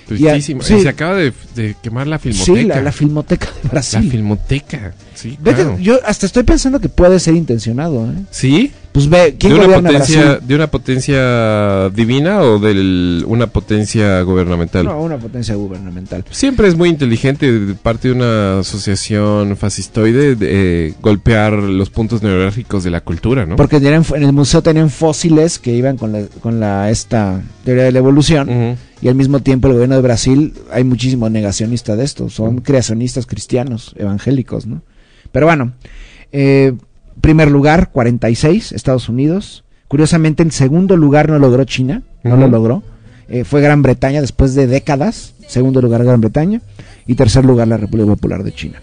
Speaker 4: Y a-
Speaker 3: Tristísimo.
Speaker 4: sí.
Speaker 3: Se acaba de, de quemar la filmoteca.
Speaker 4: Sí, la, la Filmoteca de
Speaker 3: La
Speaker 4: Brasil.
Speaker 3: filmoteca. Sí,
Speaker 4: Vete. Yo hasta estoy pensando que puede ser intencionado, ¿eh?
Speaker 3: ¿Sí?
Speaker 4: Pues ve, ¿quién
Speaker 3: ¿De una,
Speaker 4: gobierna
Speaker 3: potencia,
Speaker 4: Brasil?
Speaker 3: ¿De una potencia divina o de una potencia gubernamental?
Speaker 4: No, una potencia gubernamental.
Speaker 3: Siempre es muy inteligente de parte de una asociación fascistoide de, eh, golpear los puntos neurálgicos de la cultura, ¿no?
Speaker 4: Porque tenían- en el museo tenían fósiles que iban con la, con la esta teoría de la evolución y al mismo tiempo el gobierno de Brasil hay muchísimo negacionista de esto, son creacionistas cristianos, evangélicos, ¿no? Pero bueno, eh, primer lugar 46 Estados Unidos, curiosamente en segundo lugar no logró China, no lo logró, Eh, fue Gran Bretaña después de décadas, segundo lugar Gran Bretaña y tercer lugar la República Popular de China.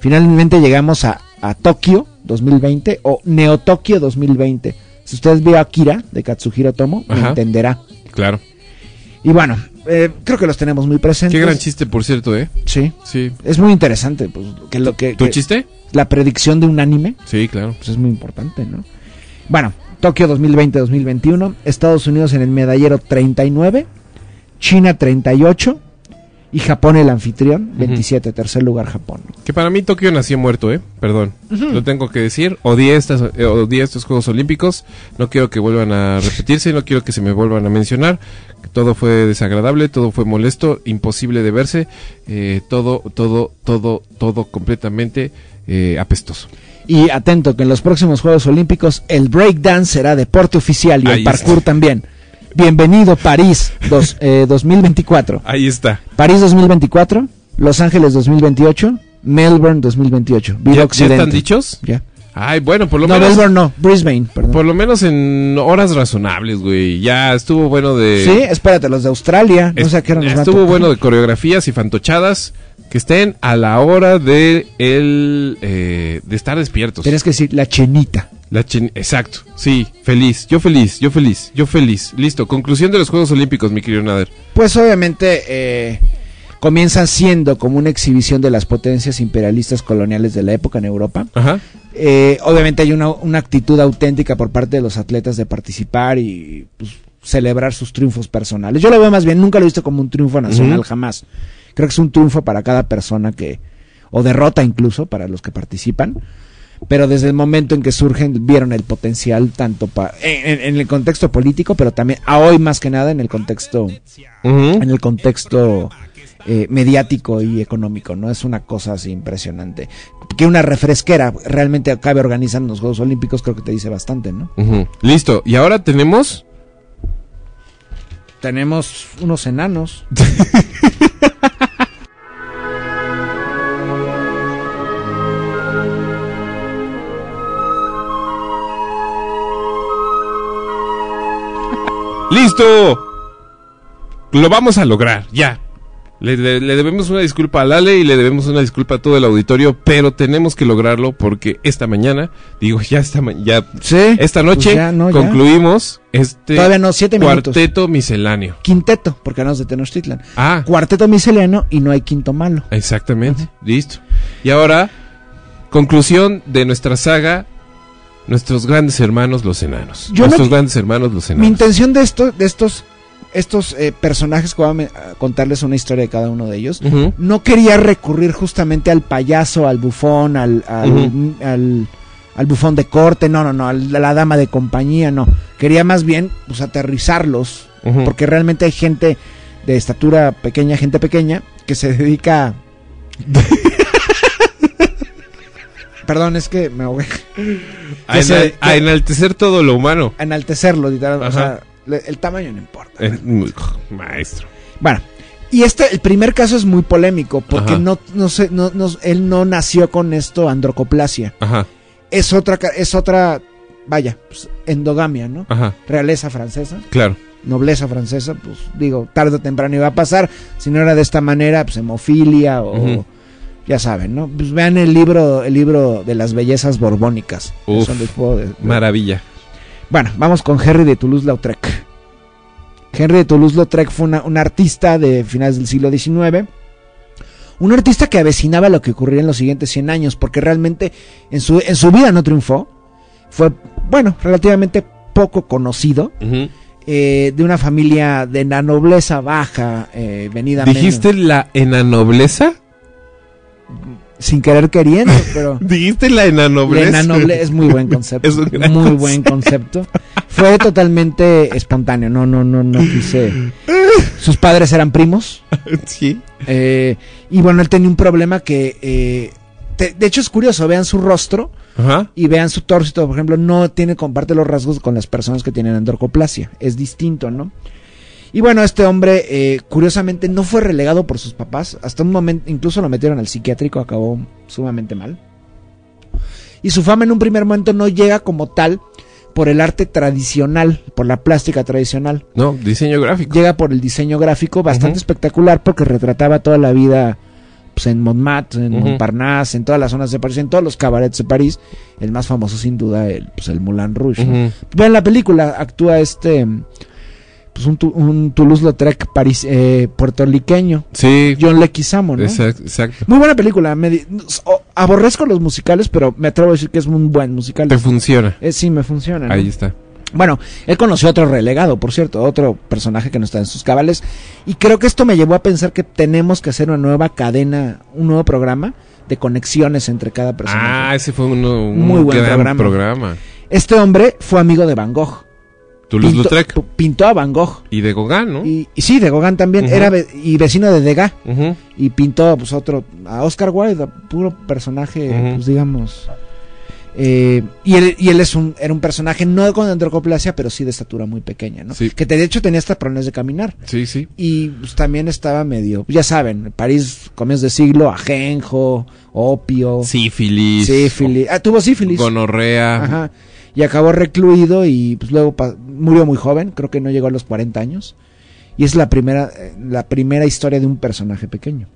Speaker 4: Finalmente llegamos a, a Tokio 2020 o Neo Tokio 2020. Si ustedes vio Akira de Katsuhiro Tomo,
Speaker 3: Ajá.
Speaker 4: entenderá.
Speaker 3: Claro.
Speaker 4: Y bueno, eh, creo que los tenemos muy presentes.
Speaker 3: Qué gran chiste, por cierto, ¿eh?
Speaker 4: Sí,
Speaker 3: Sí.
Speaker 4: es muy interesante, pues, que lo que,
Speaker 3: ¿Tu
Speaker 4: que
Speaker 3: chiste?
Speaker 4: la predicción de un anime,
Speaker 3: Sí, claro.
Speaker 4: pues es muy importante, ¿no? Bueno, Tokio 2020-2021, Estados Unidos en el medallero 39, China 38 y Japón el anfitrión 27, tercer lugar Japón.
Speaker 3: Que para mí Tokio nació muerto, ¿eh? Perdón. Lo tengo que decir. Odié, estas, eh, odié estos Juegos Olímpicos. No quiero que vuelvan a repetirse. No quiero que se me vuelvan a mencionar. Todo fue desagradable, todo fue molesto, imposible de verse. eh, todo, todo, todo, todo completamente eh, apestoso.
Speaker 4: Y atento que en los próximos Juegos Olímpicos el breakdance será deporte oficial y
Speaker 3: Ahí
Speaker 4: el parkour
Speaker 3: está.
Speaker 4: también. Bienvenido París dos- eh, 2024.
Speaker 3: Ahí está.
Speaker 4: París 2024, Los Ángeles 2028, Melbourne 2028. Viva
Speaker 3: ¿Ya, ya están dichos?
Speaker 4: Ya.
Speaker 3: Ay, bueno, por lo
Speaker 4: No,
Speaker 3: menos.
Speaker 4: Melbourne no, Brisbane, perdón.
Speaker 3: Por lo menos en horas razonables, güey. Ya estuvo bueno de.
Speaker 4: Sí, espérate, los de Australia, no sé qué nos
Speaker 3: Estuvo bueno de coreografías y fantochadas que estén a la hora de el eh, de estar despiertos.
Speaker 4: Tienes que decir la chenita.
Speaker 3: La chin- Exacto, sí, feliz, yo feliz, yo feliz, yo feliz. Listo, conclusión de los Juegos Olímpicos, mi querido Nader.
Speaker 4: Pues obviamente eh, comienzan siendo como una exhibición de las potencias imperialistas coloniales de la época en Europa.
Speaker 3: Ajá.
Speaker 4: Eh, obviamente hay una, una actitud auténtica por parte de los atletas de participar y pues, celebrar sus triunfos personales. Yo lo veo más bien, nunca lo he visto como un triunfo nacional, jamás. Creo que es un triunfo para cada persona que, o derrota incluso para los que participan. Pero desde el momento en que surgen, vieron el potencial tanto pa- en, el contexto político, pero también a hoy más que nada en el contexto en el contexto eh, mediático y económico, ¿no? Es una cosa así impresionante. Que una refresquera realmente acabe organizando los Juegos Olímpicos, creo que te dice bastante, ¿no?
Speaker 3: Listo, y ahora tenemos...
Speaker 4: Tenemos unos enanos. (laughs)
Speaker 3: Lo vamos a lograr, ya. Le, le- le debemos una disculpa a Lale y le debemos una disculpa a todo el auditorio, pero tenemos que lograrlo porque esta mañana, digo, ya esta, ya,
Speaker 4: Sí.
Speaker 3: esta noche
Speaker 4: Pues ya, no, ya.
Speaker 3: concluimos este
Speaker 4: Todavía no, siete minutos.
Speaker 3: cuarteto misceláneo.
Speaker 4: Quinteto, porque hablamos de Tenochtitlan.
Speaker 3: Ah,
Speaker 4: Cuarteto miseliano y no hay quinto malo.
Speaker 3: exactamente, listo. Y ahora, conclusión de nuestra saga, nuestros grandes hermanos los enanos.
Speaker 4: Yo
Speaker 3: nuestros grandes hermanos los
Speaker 4: Mi
Speaker 3: enanos.
Speaker 4: intención de esto, de estos, estos eh, personajes que voy a contarles una historia de cada uno de ellos. No quería recurrir justamente al payaso, al bufón, al, al,
Speaker 3: Ujú.
Speaker 4: al- al bufón de corte, no, no, no, a la dama de compañía, no. Quería más bien pues aterrizarlos, porque realmente hay gente de estatura pequeña, gente pequeña, que se dedica... (laughs) Perdón, es que me ahogué.
Speaker 3: a, enaltecer todo lo humano.
Speaker 4: A enaltecerlo, literal, o sea, el tamaño no importa.
Speaker 3: Eh, muy- maestro.
Speaker 4: Bueno, y este, el primer caso es muy polémico, porque no, no sé, no, no- él no nació con esto androcoplasia.
Speaker 3: Ajá,
Speaker 4: Es otra, es otra, vaya, pues, endogamia, ¿no?
Speaker 3: ajá,
Speaker 4: Realeza francesa,
Speaker 3: claro.
Speaker 4: nobleza francesa, pues digo, tarde o temprano iba a pasar. Si no era de esta manera, pues hemofilia o. ya saben, ¿no? Pues vean el libro, el libro de las bellezas borbónicas.
Speaker 3: Uf,
Speaker 4: de- de-
Speaker 3: Maravilla.
Speaker 4: bueno, vamos con Henry de Toulouse-Lautrec. Henry de Toulouse-Lautrec fue un artista de finales del siglo XIX. Un artista que avecinaba lo que ocurriría en los siguientes 100 años, porque realmente en su, en su vida no triunfó. Fue, bueno, relativamente poco conocido, eh, de una familia de la nobleza baja, eh, venida menos-
Speaker 3: ¿Dijiste la enanobleza?
Speaker 4: Sin querer queriendo, (laughs) pero...
Speaker 3: ¿Dijiste la enanobleza?
Speaker 4: La enanoble es muy buen (laughs) concepto.
Speaker 3: Es un gran
Speaker 4: muy
Speaker 3: concepto.
Speaker 4: buen concepto. Fue totalmente espontáneo. No, no, no, no quise. (laughs) Sus padres eran primos.
Speaker 3: sí.
Speaker 4: eh, y bueno, él tenía un problema que. eh, te- de hecho, es curioso. Vean su rostro
Speaker 3: Ajá.
Speaker 4: y vean su torso. Por ejemplo, no tiene, comparte los rasgos con las personas que tienen androcoplasia. Es distinto, ¿no? Y bueno, este hombre, eh, curiosamente, no fue relegado por sus papás. Hasta un momento, incluso lo metieron al psiquiátrico, acabó sumamente mal. Y su fama en un primer momento no llega como tal por el arte tradicional, por la plástica tradicional.
Speaker 3: No, diseño gráfico.
Speaker 4: Llega por el diseño gráfico bastante espectacular porque retrataba toda la vida pues, en Montmartre, en. Montparnasse, en todas las zonas de París, en todos los cabarets de París. El más famoso, sin duda, el, pues, el Moulin Rouge. ¿no?
Speaker 3: Ujú.
Speaker 4: Vean la película, actúa este, pues un, un Toulouse-Lautrec eh, puertorriqueño,
Speaker 3: Sí.
Speaker 4: John Leguizamo, ¿no?
Speaker 3: Exacto, exacto.
Speaker 4: Muy buena película. me aborrezco los musicales, pero me atrevo a decir que es un buen musical.
Speaker 3: Te funciona.
Speaker 4: Eh, sí, me funciona. ¿no?
Speaker 3: Ahí está.
Speaker 4: Bueno, él conoció a otro relegado, por cierto, otro personaje que no está en sus cabales. Y creo que esto me llevó a pensar que tenemos que hacer una nueva cadena, un nuevo programa de conexiones entre cada personaje.
Speaker 3: Ah, ese fue uno, un
Speaker 4: Muy buen
Speaker 3: gran
Speaker 4: programa.
Speaker 3: programa.
Speaker 4: Este hombre fue amigo de Van Gogh.
Speaker 3: Toulouse-Lautrec.
Speaker 4: Pintó, a Van Gogh.
Speaker 3: Y de Gauguin, ¿no?
Speaker 4: Y, y sí, de Gauguin también. Era ve- y vecino de Degas. Y pintó pues otro, a Oscar Wilde, puro personaje, pues digamos. eh, y él, y él es un, era un personaje no con androcoplasia, pero sí de estatura muy pequeña, ¿no?
Speaker 3: Sí.
Speaker 4: Que de hecho tenía hasta problemas de caminar.
Speaker 3: Sí, sí.
Speaker 4: Y pues, también estaba medio, ya saben, París, comienzos de siglo, ajenjo, opio,
Speaker 3: Sífilis.
Speaker 4: sífilis. Ah, tuvo sífilis.
Speaker 3: Gonorrea.
Speaker 4: Ajá. Y acabó recluido y pues luego murió muy joven, creo que no llegó a los 40 años. Y es la primera, eh, la primera historia de un personaje pequeño.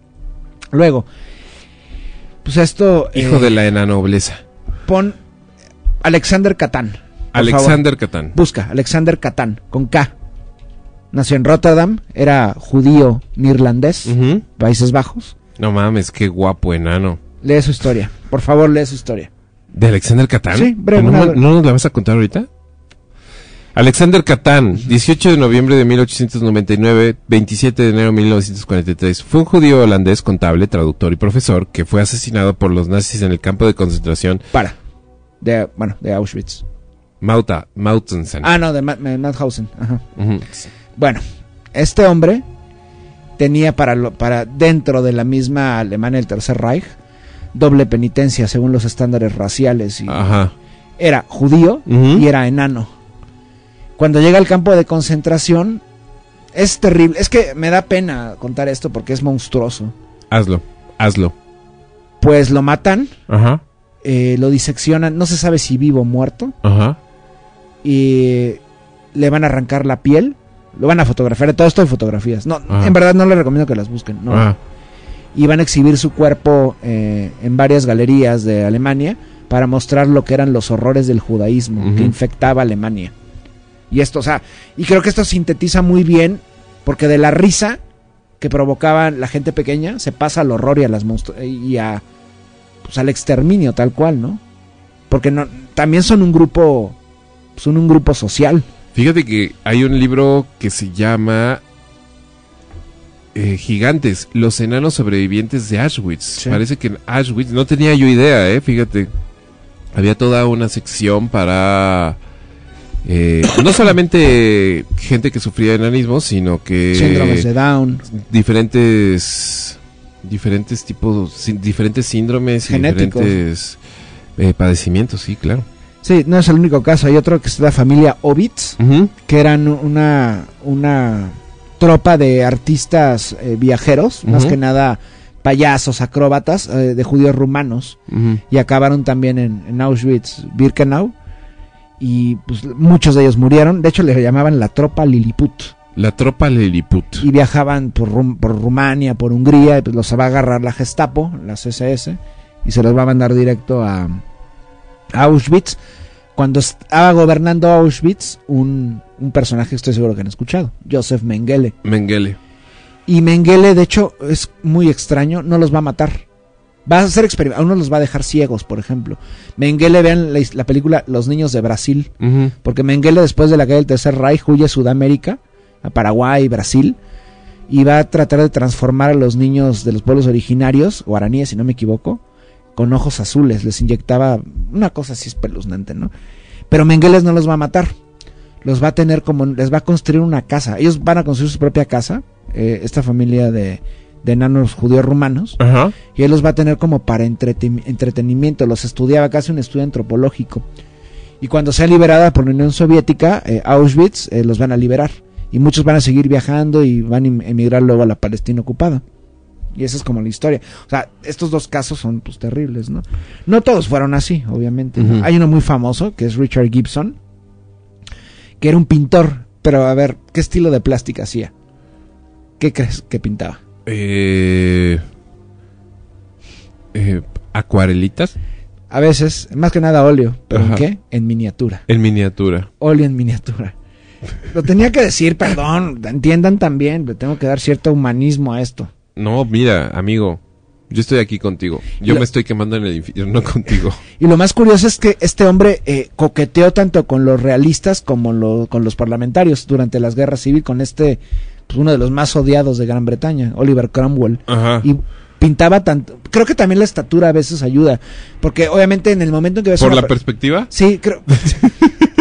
Speaker 4: Luego, pues esto...
Speaker 3: Hijo
Speaker 4: eh,
Speaker 3: de la enanobleza.
Speaker 4: pon Alexander Catán.
Speaker 3: Alexander Catán.
Speaker 4: Busca, Alexander Catán, con K. Nació en Rotterdam, era judío neerlandés. Países Bajos.
Speaker 3: No mames, qué guapo enano.
Speaker 4: Lee su historia. Por favor, lee su historia.
Speaker 3: ¿De Alexander Catán?
Speaker 4: Sí, breve,
Speaker 3: ¿No,
Speaker 4: una-
Speaker 3: ¿No nos la vas a contar ahorita? Alexander Catán, 18 de noviembre de 1899, 27 de enero de 1943. Fue un judío holandés contable, traductor y profesor que fue asesinado por los nazis en el campo de concentración
Speaker 4: Para. De, bueno, de Auschwitz.
Speaker 3: Mauta, Mauthausen.
Speaker 4: Ah, no, de Ma- Ma- Mauthausen. Ajá. Bueno, este hombre tenía para, lo- para dentro de la misma Alemania el Tercer Reich doble penitencia según los estándares raciales y
Speaker 3: Ajá.
Speaker 4: era judío y era enano. Cuando llega al campo de concentración es terrible, es que me da pena contar esto porque es monstruoso.
Speaker 3: Hazlo, hazlo.
Speaker 4: Pues lo matan,
Speaker 3: Ajá,
Speaker 4: eh, lo diseccionan, no se sabe si vivo o muerto
Speaker 3: ajá.
Speaker 4: y le van a arrancar la piel, lo van a fotografiar, todo esto hay fotografías. No,
Speaker 3: Ajá.
Speaker 4: en verdad no les recomiendo que las busquen, no.
Speaker 3: Ajá.
Speaker 4: Y van a exhibir su cuerpo eh, en varias galerías de Alemania para mostrar lo que eran los horrores del judaísmo que infectaba Alemania. Y esto, o sea, y creo que esto sintetiza muy bien, porque de la risa que provocaba la gente pequeña se pasa al horror y a las y a pues, al exterminio tal cual, ¿no? Porque no, también son un grupo, son un grupo social.
Speaker 3: Fíjate que hay un libro que se llama eh, Gigantes, los enanos sobrevivientes de Auschwitz.
Speaker 4: Sí.
Speaker 3: Parece que en Auschwitz, no tenía yo idea, eh, fíjate. Había toda una sección para eh, no solamente gente que sufría de enanismo, sino que
Speaker 4: Síndromes de Down,
Speaker 3: diferentes diferentes tipos, diferentes síndromes y
Speaker 4: Genéticos.
Speaker 3: diferentes eh, padecimientos, sí, claro.
Speaker 4: Sí, no es el único caso. Hay otro que es la familia Ovitz, que eran una, una tropa de artistas eh, viajeros, más que nada payasos, acróbatas eh, de judíos rumanos, y acabaron también en, en Auschwitz-Birkenau. Y pues muchos de ellos murieron. De hecho, le llamaban la tropa Lilliput.
Speaker 3: La tropa Lilliput.
Speaker 4: Y viajaban por, Rum- por Rumania, por Hungría, y pues los va a agarrar la Gestapo, las SS, y se los va a mandar directo a, a Auschwitz. Cuando estaba gobernando Auschwitz, un, un personaje que estoy seguro que han escuchado, Joseph Mengele.
Speaker 3: Mengele.
Speaker 4: Y Mengele, de hecho, es muy extraño, no los va a matar. Va a hacer experimentos, a unos los va a dejar ciegos, por ejemplo. Mengele, vean la, película Los Niños de Brasil, porque Mengele después de la caída del Tercer Reich huye a Sudamérica, a Paraguay, Brasil, y va a tratar de transformar a los niños de los pueblos originarios, guaraníes si no me equivoco, con ojos azules. Les inyectaba una cosa así espeluznante, ¿no? Pero Mengele no los va a matar. Los va a tener como, les va a construir una casa. Ellos van a construir su propia casa, eh, esta familia de, de enanos judíos rumanos,
Speaker 3: Ajá.
Speaker 4: y él los va a tener como para entreten- entretenimiento. Los estudiaba casi un estudio antropológico. Y cuando sea liberada por la Unión Soviética, eh, Auschwitz, eh, los van a liberar. Y muchos van a seguir viajando y van a em- emigrar luego a la Palestina ocupada. Y esa es como la historia. O sea, estos dos casos son pues terribles, ¿no? No todos fueron así, obviamente. Hay uno muy famoso, que es Richard Gibson, que era un pintor. Pero a ver, ¿qué estilo de plástica hacía? ¿Qué crees que pintaba?
Speaker 3: Eh, eh, acuarelitas
Speaker 4: A veces, más que nada óleo. ¿Pero en qué? En miniatura.
Speaker 3: en miniatura.
Speaker 4: Óleo en miniatura. (laughs) Lo tenía que decir, perdón. Entiendan también. Le tengo que dar cierto humanismo a esto.
Speaker 3: No, mira, amigo, yo estoy aquí contigo. Yo
Speaker 4: Lo-
Speaker 3: me estoy quemando en el infierno (laughs) contigo.
Speaker 4: Y lo más curioso es que este hombre eh, coqueteó tanto con los realistas como lo- con los parlamentarios durante las guerras civiles, con este, pues, uno de los más odiados de Gran Bretaña, Oliver Cromwell.
Speaker 3: Ajá.
Speaker 4: Y pintaba tanto. Creo que también la estatura a veces ayuda. Porque obviamente en el momento en que ves
Speaker 3: ¿Por
Speaker 4: una
Speaker 3: la
Speaker 4: per-
Speaker 3: perspectiva?
Speaker 4: Sí, creo. (laughs)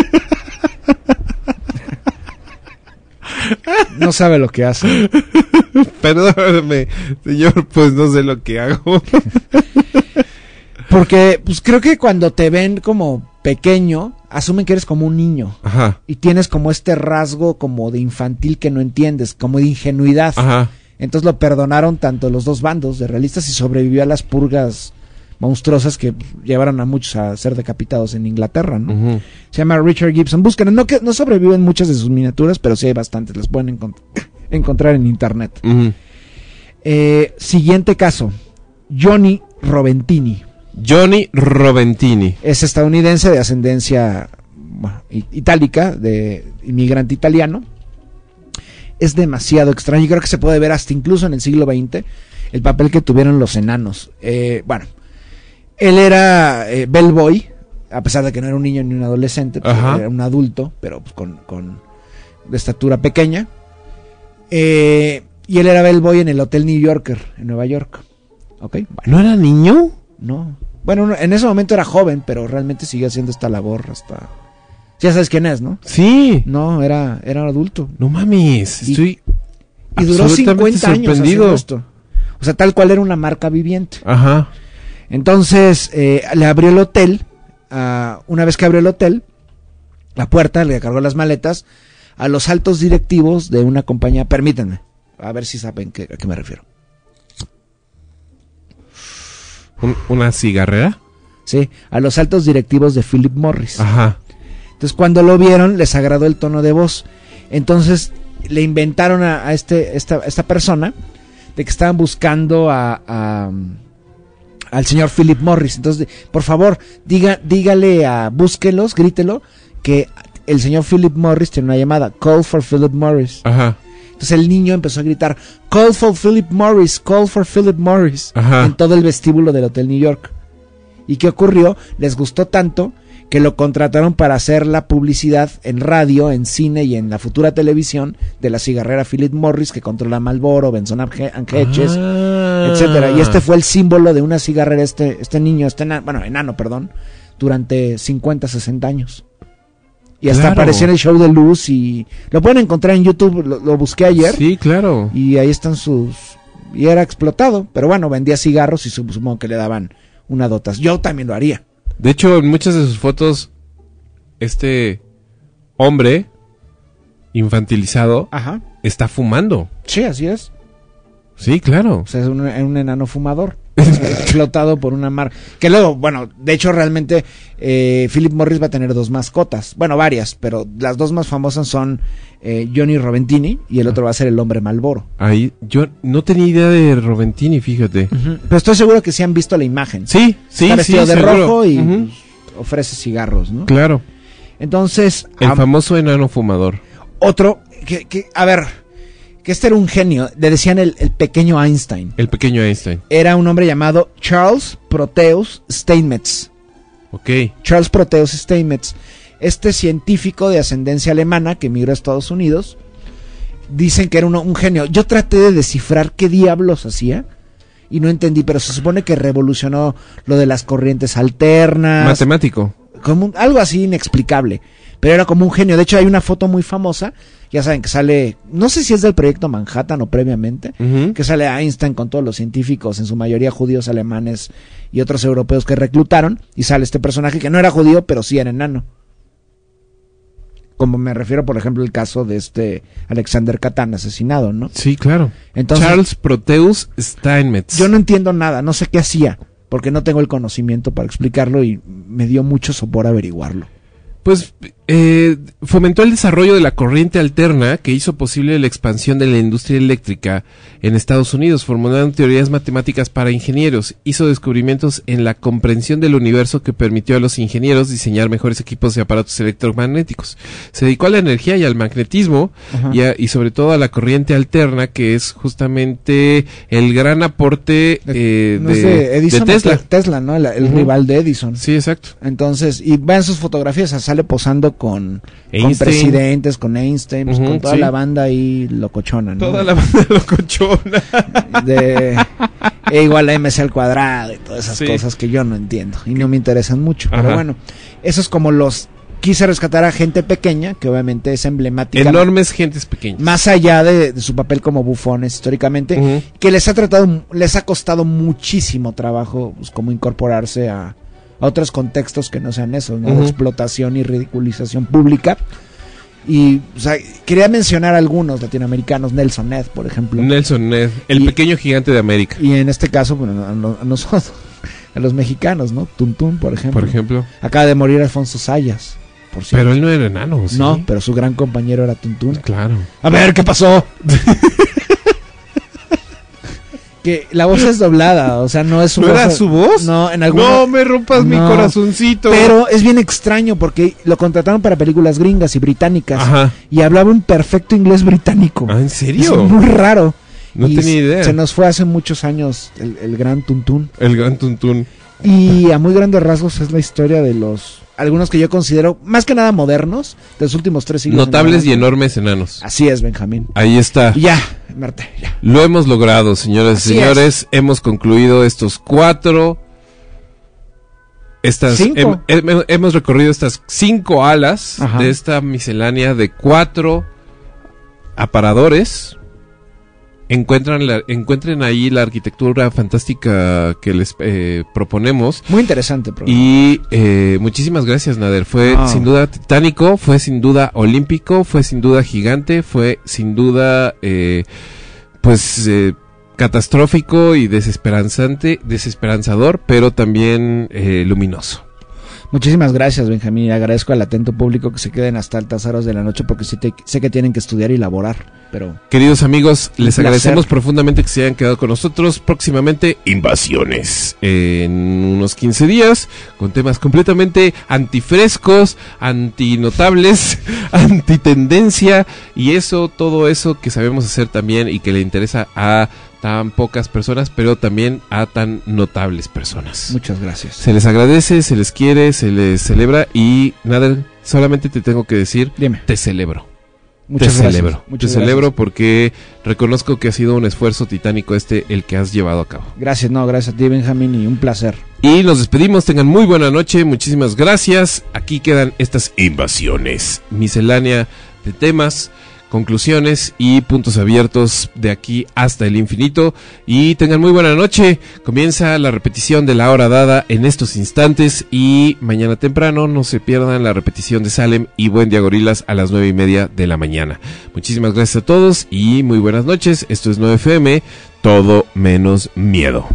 Speaker 4: no sabe lo que hace.
Speaker 3: Perdóname, señor, pues no sé lo que hago.
Speaker 4: Porque, pues creo que cuando te ven como pequeño, asumen que eres como un niño.
Speaker 3: Ajá,
Speaker 4: Y tienes como este rasgo como de infantil que no entiendes, como de ingenuidad.
Speaker 3: ajá.
Speaker 4: Entonces lo perdonaron tanto los dos bandos de realistas y sobrevivió a las purgas monstruosas que llevaron a muchos a ser decapitados en Inglaterra, ¿no? Se llama Richard Gibson. Busquen, no que no sobreviven muchas de sus miniaturas, pero sí hay bastantes, las pueden encont- (coughs) encontrar en internet. Eh, siguiente caso, Johnny Roventini.
Speaker 3: Johnny Roventini.
Speaker 4: Es estadounidense de ascendencia bueno, itálica, de inmigrante italiano. Es demasiado extraño. Yo creo que se puede ver hasta incluso en el siglo XX el papel que tuvieron los enanos. Eh, bueno, él era eh, bellboy, a pesar de que no era un niño ni un adolescente, pues, era un adulto, pero pues, con, con de estatura pequeña. Eh, y él era bellboy en el Hotel New Yorker, en Nueva York. ¿Ok? Bueno.
Speaker 3: ¿No era niño?
Speaker 4: No. Bueno, no, en ese momento era joven, pero realmente sigue haciendo esta labor hasta... Ya sabes quién es, ¿no?
Speaker 3: Sí.
Speaker 4: No, era, era adulto.
Speaker 3: No mames,
Speaker 4: Y-
Speaker 3: estoy
Speaker 4: Y duró
Speaker 3: absolutamente
Speaker 4: 50 años haciendo esto. O sea, tal cual era una marca viviente.
Speaker 3: Ajá.
Speaker 4: Entonces, eh, le abrió el hotel. una vez que abrió el hotel, la puerta, le cargó las maletas a los altos directivos de una compañía. Permítanme, a ver si saben qué- a qué me refiero.
Speaker 3: Un- ¿Una cigarrera?
Speaker 4: Sí, a los altos directivos de Philip Morris.
Speaker 3: Ajá.
Speaker 4: Entonces cuando lo vieron les agradó el tono de voz. Entonces le inventaron a, a este, esta, esta persona de que estaban buscando a, a- al señor Philip Morris. Entonces, por favor, diga, dígale a, búsquelos, grítelo, que el señor Philip Morris tiene una llamada, call for Philip Morris.
Speaker 3: Ajá.
Speaker 4: Entonces el niño empezó a gritar, call for Philip Morris, call for Philip Morris,
Speaker 3: Ajá.
Speaker 4: en todo el vestíbulo del Hotel New York. ¿Y qué ocurrió? Les gustó tanto que lo contrataron para hacer la publicidad en radio, en cine y en la futura televisión de la cigarrera Philip Morris que controla Marlboro, Benson and Hedges,
Speaker 3: Ah.
Speaker 4: Etcétera. Y este fue el símbolo de una cigarrera, este, este niño, este bueno, enano, perdón, durante 50, 60 años. Y hasta
Speaker 3: Claro.
Speaker 4: apareció en el show de Luz y lo pueden encontrar en YouTube, lo, lo busqué ayer
Speaker 3: Sí, claro.
Speaker 4: y ahí están sus... Y era explotado, pero bueno, vendía cigarros y supongo que le daban una dotas. Yo también lo haría.
Speaker 3: De hecho, en muchas de sus fotos, este hombre infantilizado
Speaker 4: Ajá.
Speaker 3: está fumando.
Speaker 4: Sí, así es.
Speaker 3: Sí, claro.
Speaker 4: O sea, es un, un enano fumador. (laughs) explotado por una marca. Que luego, bueno, de hecho realmente eh, Philip Morris va a tener dos mascotas. Bueno, varias, pero las dos más famosas son eh, Johnny Roventini y el otro va a ser el hombre Malboro.
Speaker 3: Ahí, yo no tenía idea de Roventini, fíjate.
Speaker 4: Pero estoy seguro que sí han visto la imagen.
Speaker 3: Sí, sí,
Speaker 4: Está vestido
Speaker 3: sí,
Speaker 4: de
Speaker 3: seguro.
Speaker 4: rojo y ofrece cigarros, ¿no?
Speaker 3: Claro.
Speaker 4: Entonces,
Speaker 3: El
Speaker 4: am-
Speaker 3: famoso enano fumador.
Speaker 4: otro que, que, a ver, que este era un genio, le decían el, el pequeño Einstein.
Speaker 3: El pequeño Einstein.
Speaker 4: Era un hombre llamado Charles Proteus Steinmetz.
Speaker 3: Ok.
Speaker 4: Charles Proteus Steinmetz. Este científico de ascendencia alemana que emigró a Estados Unidos, dicen que era uno- un genio. Yo traté de descifrar qué diablos hacía y no entendí, pero se supone que revolucionó lo de las corrientes alternas.
Speaker 3: Matemático.
Speaker 4: como un- algo así inexplicable. Pero era como un genio. De hecho, hay una foto muy famosa. Ya saben que sale, no sé si es del proyecto Manhattan o previamente, que sale Einstein con todos los científicos, en su mayoría judíos, alemanes y otros europeos que reclutaron. Y sale este personaje que no era judío, pero sí era enano. Como me refiero, por ejemplo, el caso de este Alexander Catán asesinado, ¿no?
Speaker 3: Sí, claro.
Speaker 4: Entonces,
Speaker 3: Charles Proteus Steinmetz.
Speaker 4: yo no entiendo nada, no sé qué hacía, porque no tengo el conocimiento para explicarlo y me dio mucho sopor averiguarlo.
Speaker 3: Pues eh, fomentó el desarrollo de la corriente alterna que hizo posible la expansión de la industria eléctrica en Estados Unidos, formulando teorías matemáticas para ingenieros, hizo descubrimientos en la comprensión del universo que permitió a los ingenieros diseñar mejores equipos y aparatos electromagnéticos. Se dedicó a la energía y al magnetismo y, a- y sobre todo a la corriente alterna que es justamente el gran aporte eh,
Speaker 4: No
Speaker 3: de,
Speaker 4: de Edison
Speaker 3: de Tesla.
Speaker 4: Te- Tesla, ¿no? El, el rival de Edison.
Speaker 3: Sí, exacto.
Speaker 4: Entonces, y vean sus fotografías, o sea, sale posando con, con presidentes, con Einstein, pues, con toda
Speaker 3: sí.
Speaker 4: la banda ahí locochona, ¿no?
Speaker 3: Toda la banda (laughs) locochona.
Speaker 4: de E igual a MC al cuadrado y todas esas
Speaker 3: Sí.
Speaker 4: cosas que yo no entiendo y no me interesan mucho. Pero bueno, eso es como los quise rescatar a gente pequeña, que obviamente es emblemática.
Speaker 3: Enormes gentes pequeñas.
Speaker 4: Más allá de, de su papel como bufones históricamente, que les ha tratado, les ha costado muchísimo trabajo, pues, como incorporarse a, a otros contextos que no sean esos, ¿no? De
Speaker 3: Ujú.
Speaker 4: explotación y ridiculización pública. Y, o sea, quería mencionar algunos latinoamericanos, Nelson Ned, por ejemplo.
Speaker 3: Nelson Ned, el
Speaker 4: Y-
Speaker 3: pequeño gigante de América,
Speaker 4: Y en este caso, bueno, a, no- a nosotros, a los mexicanos, ¿no? Tuntún, por ejemplo.
Speaker 3: por ejemplo.
Speaker 4: Acaba de morir Alfonso Sayas, por cierto.
Speaker 3: Pero él no era enano, ¿sí?
Speaker 4: No, pero su gran compañero era Tuntún.
Speaker 3: Claro.
Speaker 4: A ver, ¿qué pasó? (laughs) que la voz es doblada, o sea, no es su
Speaker 3: ¿No
Speaker 4: voz.
Speaker 3: era su voz?
Speaker 4: No, en algún
Speaker 3: No me rompas mi corazoncito.
Speaker 4: Pero es bien extraño porque lo contrataron para películas gringas y británicas
Speaker 3: Ajá.
Speaker 4: y hablaba un perfecto inglés británico.
Speaker 3: Ah, ¿en
Speaker 4: Es
Speaker 3: serio?
Speaker 4: muy raro.
Speaker 3: No
Speaker 4: Y
Speaker 3: tenía idea.
Speaker 4: Se nos fue hace muchos años el, el gran Tuntún.
Speaker 3: El gran tuntún.
Speaker 4: Y a muy grandes rasgos es la historia de los algunos que yo considero más que nada modernos de los últimos tres siglos. en
Speaker 3: Notables y enormes enanos.
Speaker 4: Así es, Benjamín.
Speaker 3: Ahí está.
Speaker 4: Y ya, Marta, ya.
Speaker 3: Lo hemos logrado, señoras y
Speaker 4: Así
Speaker 3: señores. Hemos concluido estos cuatro. Estas,
Speaker 4: Cinco.
Speaker 3: hem- hem- hemos recorrido estas cinco alas
Speaker 4: Ajá.
Speaker 3: de esta miscelánea de cuatro aparadores. Encuentran la- encuentren ahí la arquitectura fantástica que les eh, proponemos.
Speaker 4: Muy interesante, programa.
Speaker 3: Y eh, muchísimas gracias, Nader. Fue sin duda titánico, fue sin duda olímpico, fue sin duda gigante, fue sin duda, eh, pues, eh, catastrófico y desesperanzante, desesperanzador, pero también eh, luminoso.
Speaker 4: Muchísimas gracias, Benjamín. y Agradezco al atento público que se queden hasta altas horas de la noche porque sí te- sé que tienen que estudiar y laborar. Pero
Speaker 3: Queridos amigos, les
Speaker 4: placer.
Speaker 3: agradecemos profundamente que se hayan quedado con nosotros. Próximamente, invasiones. En unos 15 días, con temas completamente antifrescos, antinotables, (laughs) antitendencia, y eso, todo eso que sabemos hacer también y que le interesa a tan pocas personas, pero también a tan notables personas.
Speaker 4: muchas gracias.
Speaker 3: Se les agradece, se les quiere, se les celebra y nada, solamente te tengo que decir,
Speaker 4: Dime.
Speaker 3: te celebro
Speaker 4: Muchas
Speaker 3: te
Speaker 4: gracias.
Speaker 3: celebro.
Speaker 4: Muchas
Speaker 3: te celebro porque reconozco que ha sido un esfuerzo titánico este el que has llevado a cabo.
Speaker 4: Gracias, no, gracias a ti, Benjamín, y un placer.
Speaker 3: Y nos despedimos, tengan muy buena noche, muchísimas gracias. Aquí quedan estas invasiones, miscelánea de temas, conclusiones y puntos abiertos de aquí hasta el infinito. Y tengan muy buena noche. Comienza la repetición de la hora dada en estos instantes y mañana temprano no se pierdan la repetición de Salem y Buen Día Gorilas a las nueve y media de la mañana. Muchísimas gracias a todos y muy buenas noches. Esto es 9FM, todo menos miedo.